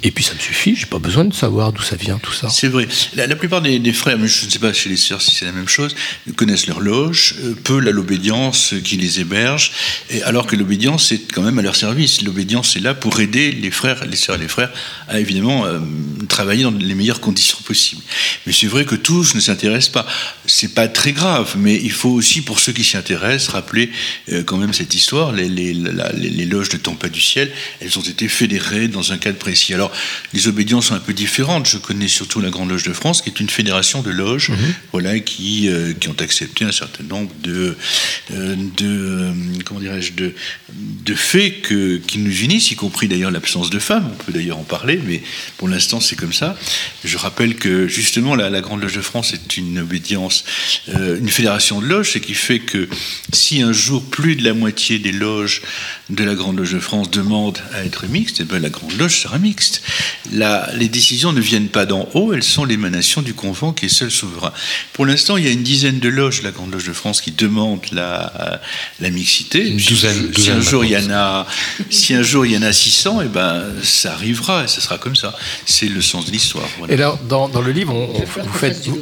et puis ça me suffit, j'ai pas besoin de savoir d'où ça vient tout ça. C'est vrai. La, la plupart des, des frères, mais je ne sais pas chez les sœurs si c'est la même chose, connaissent leur loge, euh, peu la l'obédience qui les héberge, et alors que l'obédience est quand même à leur service. L'obédience est là pour aider les frères, les sœurs et les frères à évidemment euh, travailler dans les meilleures conditions possibles. Mais c'est vrai que tous ne s'intéressent pas. C'est pas très grave, mais il faut aussi, pour ceux qui s'y intéressent, rappeler euh, quand même cette histoire. Les, les, la- les- les loges de Temple du Ciel, elles ont été fédérées dans un cadre précis. Alors, les obédiences sont un peu différentes. Je connais surtout la Grande Loge de France, qui est une fédération de loges, voilà, qui, euh, qui ont accepté un certain nombre de, euh, de comment dirais-je, de, de faits que, qui nous unissent, y compris d'ailleurs l'absence de femmes. On peut d'ailleurs en parler, mais pour l'instant, c'est comme ça. Je rappelle que justement, la, la Grande Loge de France est une obédience, euh, une fédération de loges, ce qui fait que si un jour plus de la moitié des loges de la Grande Loge de France demandent à être mixtes, eh ben, la Grande Loge sera mixte. La- les décisions ne viennent pas d'en haut, elles sont l'émanation du convent qui est seul souverain. Pour l'instant, il y a une dizaine de loges la Grande Loge de France qui demandent la, la mixité. Une Si- douzaine- si, un jour il y en a, si un jour il y en a 600, eh ben, ça arrivera et ça sera comme ça. C'est le sens de l'histoire. voilà. Et là, dans, dans le livre, on- on- vous, faites, vous,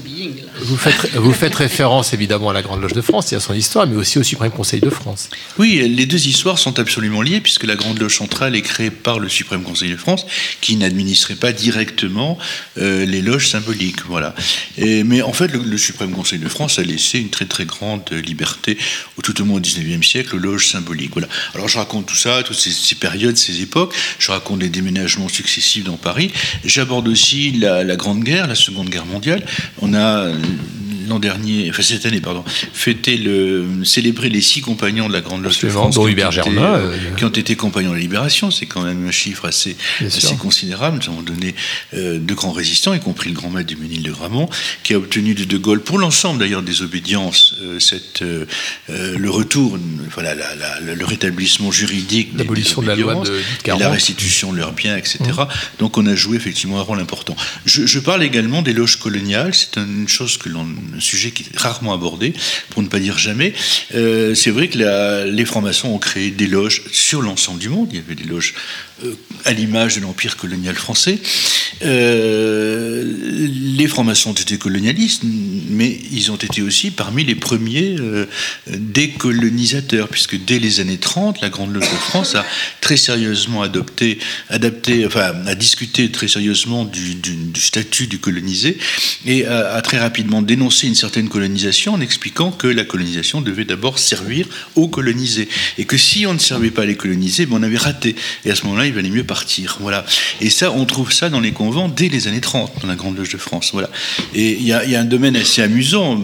vous faites, vous faites référence évidemment à la Grande Loge de France et à son histoire, mais aussi au Suprême Conseil de France. Oui, les deux histoires sont absolument liées puisque la Grande Loge centrale est créée par le Suprême Conseil de France qui n'administrait pas directement euh, les loges symboliques. Voilà. Et- mais en fait, le, le Suprême Conseil de France a laissé une très très grande liberté, au tout au moins au XIXe siècle, aux loges symboliques. Voilà. Alors je raconte tout ça, toutes ces, ces périodes, ces époques. Je raconte les déménagements successifs dans Paris. J'aborde aussi la, Grande Guerre, la Seconde Guerre mondiale. On a l'an dernier, enfin cette année, pardon, fêté le, célébré les six compagnons de la Grande Loge de France dont qui ont Hubert été, Germain, euh, euh, qui ont été compagnons de la libération. C'est quand même un chiffre assez, assez considérable. Nous avons donné euh, de grands résistants, y compris le grand maître du Ménil de Gramont, qui a obtenu de De Gaulle, pour l'ensemble d'ailleurs des obédiences, euh, cette, le retour, voilà, la- la- la- le rétablissement juridique, L'abolition de la loi de obédiences, 40. et la restitution de leurs biens, etc. Donc on a joué effectivement un rôle important. Je, je parle également des loges coloniales. C'est une chose que l'on, un sujet qui est rarement abordé, pour ne pas dire jamais. Euh, c'est vrai que les francs-maçons ont créé des loges sur l'ensemble du monde. Il y avait des loges euh, à l'image de l'empire colonial français. Euh, les francs-maçons ont été colonialistes, mais ils ont été aussi parmi les premiers euh, décolonisateurs, puisque dès les années 30, la Grande Loge de France a très sérieusement adopté, adapté, enfin, a discuté très sérieusement du, statut du colonisé et a, a très rapidement dénoncé une certaine colonisation en expliquant que la colonisation devait d'abord servir aux colonisés et que si on ne servait pas les colonisés, ben on avait raté. Et à ce moment-là, il valait mieux partir. Voilà. Et ça, on trouve ça dans les dès les années 30, dans la Grande Loge de France. Voilà. Et il y a un domaine assez amusant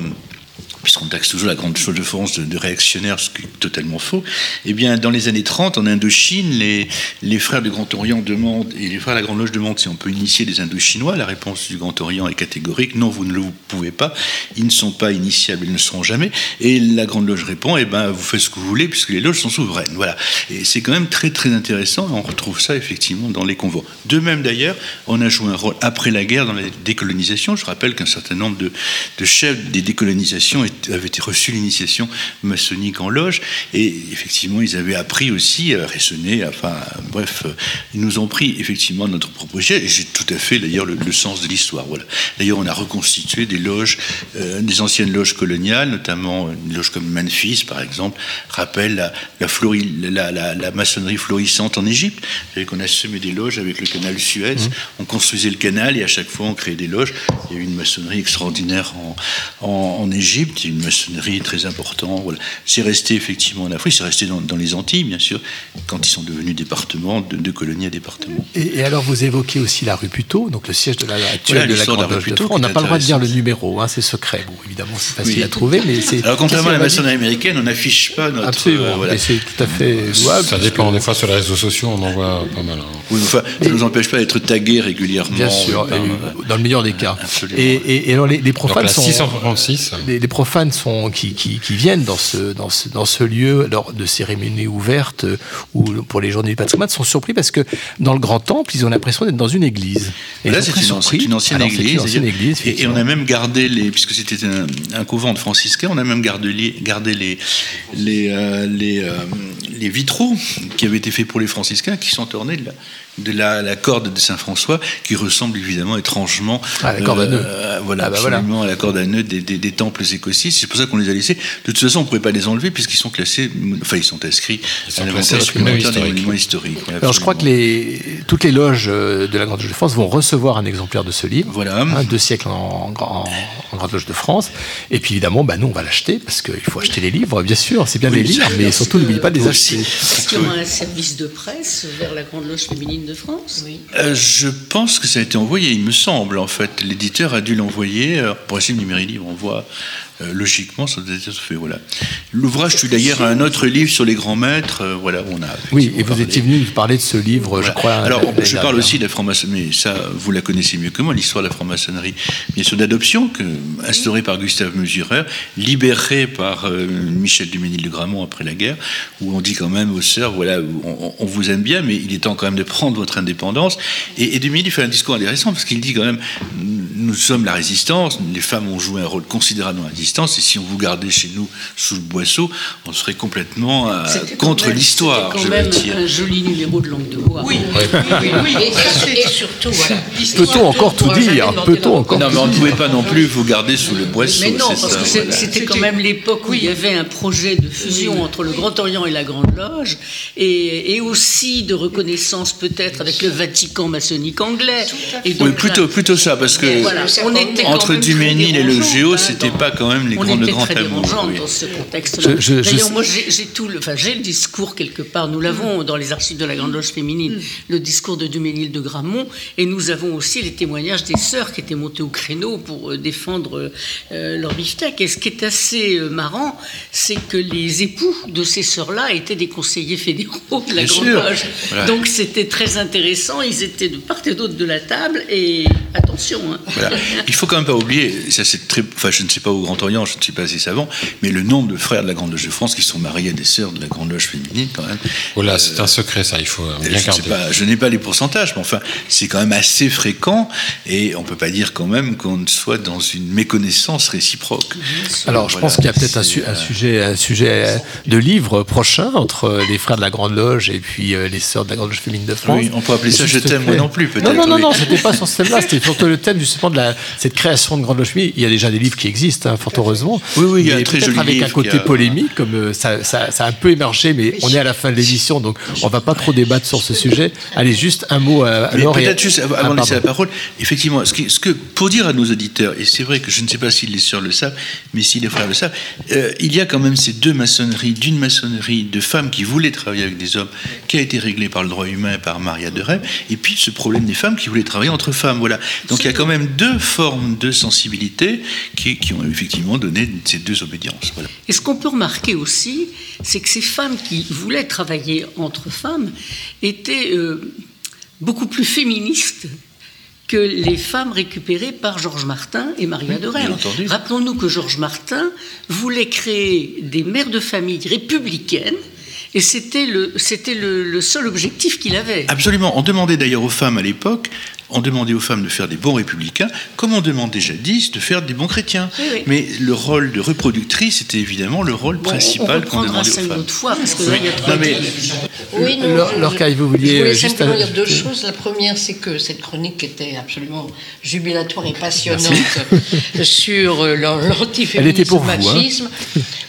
puisqu'on taxe toujours la grande chose de France de, réactionnaire, ce qui est totalement faux, eh bien, dans les années 30, en Indochine, les, frères du Grand Orient demandent, et les frères de la Grande Loge demandent si on peut initier les Indochinois. La réponse du Grand Orient est catégorique, non, vous ne le pouvez pas, ils ne sont pas initiables, ils ne seront jamais. Et la Grande Loge répond, eh ben, vous faites ce que vous voulez, puisque les loges sont souveraines. Voilà. Et c'est quand même très, très intéressant, on retrouve ça effectivement dans les convents. De même d'ailleurs, on a joué un rôle après la guerre dans la décolonisation. Je rappelle qu'un certain nombre de, de chefs des décolonisations étaient- avaient été reçus l'initiation maçonnique en loge, et effectivement, ils avaient appris aussi à raisonner, enfin, bref, ils nous ont pris effectivement notre propre jet, et j'ai tout à fait d'ailleurs le, le sens de l'histoire. Voilà. D'ailleurs, on a reconstitué des loges, euh, des anciennes loges coloniales, notamment une loge comme Memphis, par exemple, rappelle la, la, flori- la, maçonnerie florissante en Égypte. Vous qu'on a semé des loges avec le canal Suez, on construisait le canal et à chaque fois on créait des loges. Il y a eu une maçonnerie extraordinaire en, en, en Égypte, une maçonnerie très importante. Voilà. C'est resté effectivement en Afrique, c'est resté dans, dans les Antilles, bien sûr, quand ils sont devenus départements, de, de colonies à départements. Et, et alors, vous évoquez aussi la rue Puteaux, donc le siège de la, actuel Voilà, de la de Grande la de France. On n'a pas le droit de dire le numéro, hein, c'est secret. Bon, évidemment, c'est facile Oui. à trouver, mais c'est. Alors, contrairement à la maçonnerie américaine, on n'affiche pas notre. Absolument, euh, voilà. et c'est tout à fait louable. Ça dépend, des fois sur les réseaux sociaux, on en voit pas mal. hein. Oui, enfin, ça ne nous empêche pas d'être tagués régulièrement. Bien sûr, et dans le meilleur des cas. Absolument. Et, et- et alors les, les profanes Donc la sont 636. les, les profanes sont, qui, qui, qui viennent dans ce, dans, ce, dans ce lieu lors de cérémonies ouvertes euh, ou pour les journées du patrimoine sont surpris parce que dans le grand temple, ils ont l'impression d'être dans une église. Et là, c'est une, ancienne Alors, église. une ancienne et- église, et, et on a même gardé les, puisque c'était un, un couvent de franciscains, on a même gardé les, gardé les, les, euh, les, euh, les vitraux qui avaient été faits pour les franciscains, qui sont ornés de la, de la, la corde de Saint François, qui ressemble évidemment étrangement, Ah, la corde à nœud. euh, voilà, Ah, bah, voilà. absolument à la corde à nœud des, des, des temples écossais. C'est pour ça qu'on les a laissés. De toute façon, on ne pouvait pas les enlever puisqu'ils sont classés, enfin ils sont inscrits sont à classés l'inventaire au supplémentaire des historique. monuments historiques. Voilà, Alors je crois que les, toutes les loges euh, de la Grande Loge de France vont recevoir un exemplaire de ce livre. Voilà. Hein, deux siècles en, en- en Grande Loge de France. Et puis évidemment, bah, nous on va l'acheter parce qu'il faut acheter les livres, bien sûr. C'est bien de les lire, mais surtout n'oubliez pas de les acheter. Est-ce qu'il y aura un service de presse vers la Grande Loge féminine de France Oui. Euh, je pense que ça a été envoyé, il me semble, en fait. L'éditeur a dû l'envoyer. Alors, Pour essayer de numérer livre, on voit euh, logiquement, ça doit être fait. Voilà. L'ouvrage tue d'ailleurs un autre livre sur les grands maîtres. euh, voilà, on a. Oui, et vous parlé. étiez venu nous parler de ce livre, je crois. Alors, l'année je parle aussi de la franc-maçonnerie, ça, vous la connaissez mieux que moi, l'histoire de la franc-maçonnerie. Bien sûr, d'adoption, instaurée par Gustave Mesureur, libérée par euh, Michel Duménil de Gramont après la guerre, où on dit quand même aux sœurs, voilà, on, on vous aime bien, mais il est temps quand même de prendre votre indépendance. Et, et Duménil fait un discours intéressant, parce qu'il dit quand même, nous sommes la résistance, les femmes ont joué un rôle considérable dans la résistance, et si on vous gardait chez nous sous le boisseau, on serait complètement euh, quand contre même- l'histoire, c'était je quand même dire. un joli numéro de langue de bois. Oui, oui, oui. Et, et surtout, voilà. Peut-on encore tout dire Peut-on encore Non, mais on ne pouvait pas non plus vous garder sous le boisseau. Mais non, c'est parce ça, que c'est- voilà. c'était quand même l'époque où il y avait un projet de fusion entre le Grand Orient et la Grande Loge, et, et aussi de reconnaissance peut-être avec le Vatican maçonnique anglais. Et Oui, plutôt, plutôt ça, parce que Voilà, on était quand entre même Duménil et le Géo, hein, c'était pas quand même les on grands, très oui. dans ce contexte-là. D'ailleurs, moi, j'ai tout le, enfin, j'ai le discours quelque part. Nous l'avons dans les archives de la Grande Loge féminine, le discours de Duménil de Gramont, et nous avons aussi les témoignages des sœurs qui étaient montées au créneau pour euh, défendre euh, leur beefsteak. Et ce qui est assez euh, marrant, c'est que les époux de ces sœurs-là étaient des conseillers fédéraux de la Bien Grande sûr. Loge. Voilà. Donc c'était très intéressant. Ils étaient de part et d'autre de la table. Et attention. hein. Voilà. Il faut quand même pas oublier, ça c'est très, enfin je ne sais pas au Grand Orient, je ne suis pas assez savant, mais le nombre de frères de la Grande Loge de France qui sont mariés à des sœurs de la Grande Loge féminine quand même. Voilà, c'est un secret ça, il faut euh, Je, bien sais garder. pas, je n'ai pas les pourcentages, mais enfin c'est quand même assez fréquent et on peut pas dire quand même qu'on soit dans une méconnaissance réciproque. Alors, je Voilà, pense qu'il y a peut-être un, su- un euh, sujet, un sujet euh, de livre prochain entre les frères de la Grande Loge et puis euh, les sœurs de la Grande Loge féminine de France. Oui, on peut appeler ça Je t'aime, moi non plus, peut-être, Non, non, non, oui. non, c'était pas sur ce thème-là, c'était surtout le thème justement de la, cette création de Grande Loge féminine. Il y a déjà des livres qui existent, hein, fort heureusement. Oui, oui, il y a un très joli avec livre un côté a- polémique, comme euh, ça, ça, ça a un peu émergé, mais on est à la fin de l'émission, donc on va pas trop débattre sur ce sujet. Allez, juste un mot à, et- peut-être juste avant Ah, de laisser la parole, effectivement, ce, que pour dire à nos auditeurs, et c'est vrai que je ne sais pas si les sœurs le savent, mais si les frères le savent, euh, il y a quand même ces deux maçonneries, d'une maçonnerie de femmes qui voulaient travailler avec des hommes, qui a été réglée par le droit humain par Maria de Rêve, et puis ce problème des femmes qui voulaient travailler entre femmes, voilà. Donc il y a quand même deux formes de sensibilité qui, qui ont effectivement donné ces deux obédiences. Voilà. Et ce qu'on peut remarquer aussi, c'est que ces femmes qui voulaient travailler entre femmes étaient euh, beaucoup plus féministes que les femmes récupérées par Georges Martin et Maria de Rennes. Rappelons-nous que Georges Martin voulait créer des mères de famille républicaines et c'était le, c'était le, le seul objectif qu'il avait. Absolument. On demandait d'ailleurs aux femmes à l'époque, on demandait aux femmes de faire des bons républicains, comme on demandait jadis de faire des bons chrétiens. Oui, oui. Mais le rôle de reproductrice était évidemment le rôle Bon, on principal qu'on demandait ça aux une femmes. autre fois, parce que là, il y a trop Non, mais- Oui, non, Laure- je- Caille, vous vouliez, je voulais euh, juste simplement dire deux choses. La première, c'est que cette chronique était absolument jubilatoire et passionnante sur euh, l'antiféminisme, était pour vous, hein. machisme.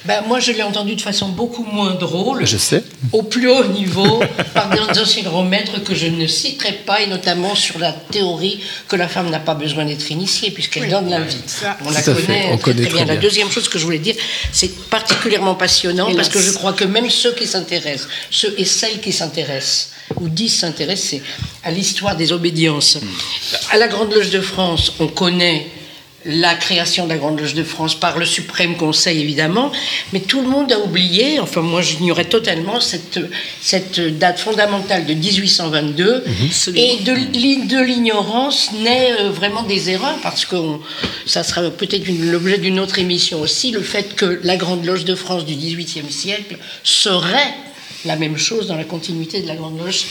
Ben, moi, je l'ai entendu de façon beaucoup moins drôle, Je sais. au plus haut niveau, par des anciens grands maîtres que je ne citerai pas, et notamment sur la théorie que la femme n'a pas besoin d'être initiée, puisqu'elle donne la vie. On la connaît, on très, connaît très bien. La deuxième chose que je voulais dire, c'est particulièrement passionnant, parce que je crois que même ceux qui s'intéressent, ceux et celles qui s'intéressent, ou disent s'intéresser à l'histoire des obédiences, à la Grande Loge de France, on connaît la création de la Grande Loge de France par le Suprême Conseil, évidemment, mais tout le monde a oublié, enfin moi j'ignorais totalement cette, cette date fondamentale de 1822, et de, l'i- de l'ignorance naît euh, vraiment des erreurs, parce que on- ça sera peut-être l'objet d'une autre émission aussi, le fait que la Grande Loge de France du XVIIIe siècle serait la même chose dans la continuité de la Grande Loge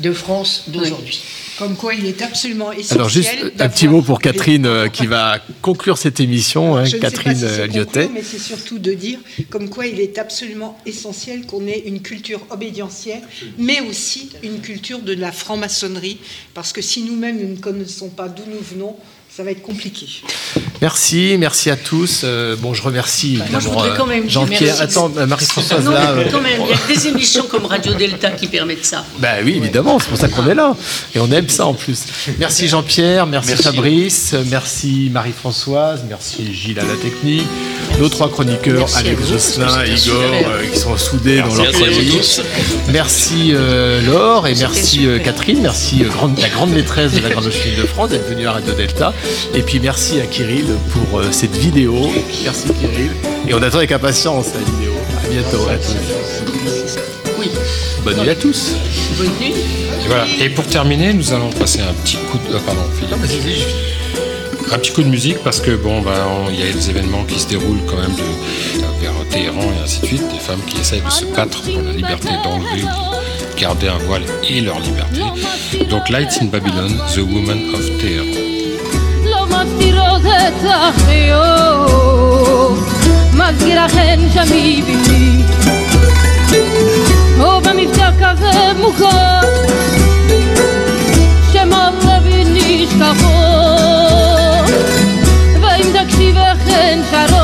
de France d'aujourd'hui. Comme quoi, il est absolument essentiel. Alors juste un petit mot pour Catherine euh, qui va conclure cette émission, hein, Je ne sais pas Catherine si euh, conclure, mais c'est surtout de dire comme quoi il est absolument essentiel qu'on ait une culture obédientielle, mais aussi une culture de la franc-maçonnerie, parce que si nous-mêmes nous ne connaissons pas d'où nous venons, ça va être compliqué. Merci, merci à tous. Euh, bon, je remercie Moi, je évidemment voudrais quand même dire Jean-Pierre. Attends, euh, Marie-Françoise Non, là. mais euh, quand même, il y a que des émissions comme Radio Delta qui permettent ça. Bah oui, évidemment, c'est pour ça qu'on est là. Et on aime ça en plus. Merci Jean-Pierre, merci, Merci. Fabrice, merci Marie-Françoise, merci Gilles à la technique, nos trois chroniqueurs, Merci Alex Josselin Igor, euh, qui sont soudés dans leur chronique. tous. Merci euh, Laure et merci euh, Catherine, merci euh, grande, la grande maîtresse de la Grande Loge de France d'être venue à Radio Delta. Et puis merci à Kirill pour euh, cette vidéo. Merci Kirill. Et on attend avec impatience la vidéo. À bientôt à tous. Oui. Bonne nuit à tous. Bonne nuit. Et voilà. Et pour terminer, nous allons passer un petit coup de. euh, pardon, Philippe. Un petit coup de musique parce que bon, ben, il y a des événements qui se déroulent quand même de, vers Téhéran et ainsi de suite. Des femmes qui essayent de se battre pour la liberté d'enlever ou de garder un voile et leur liberté. Donc, Lights in Babylon, The Woman of Téhéran. רצתי רוזת החיוך מזכיר לכן שמי ביתי או במבטא כזה מוכר שמות רבים נשכחות ואם תקשיב לכן שרות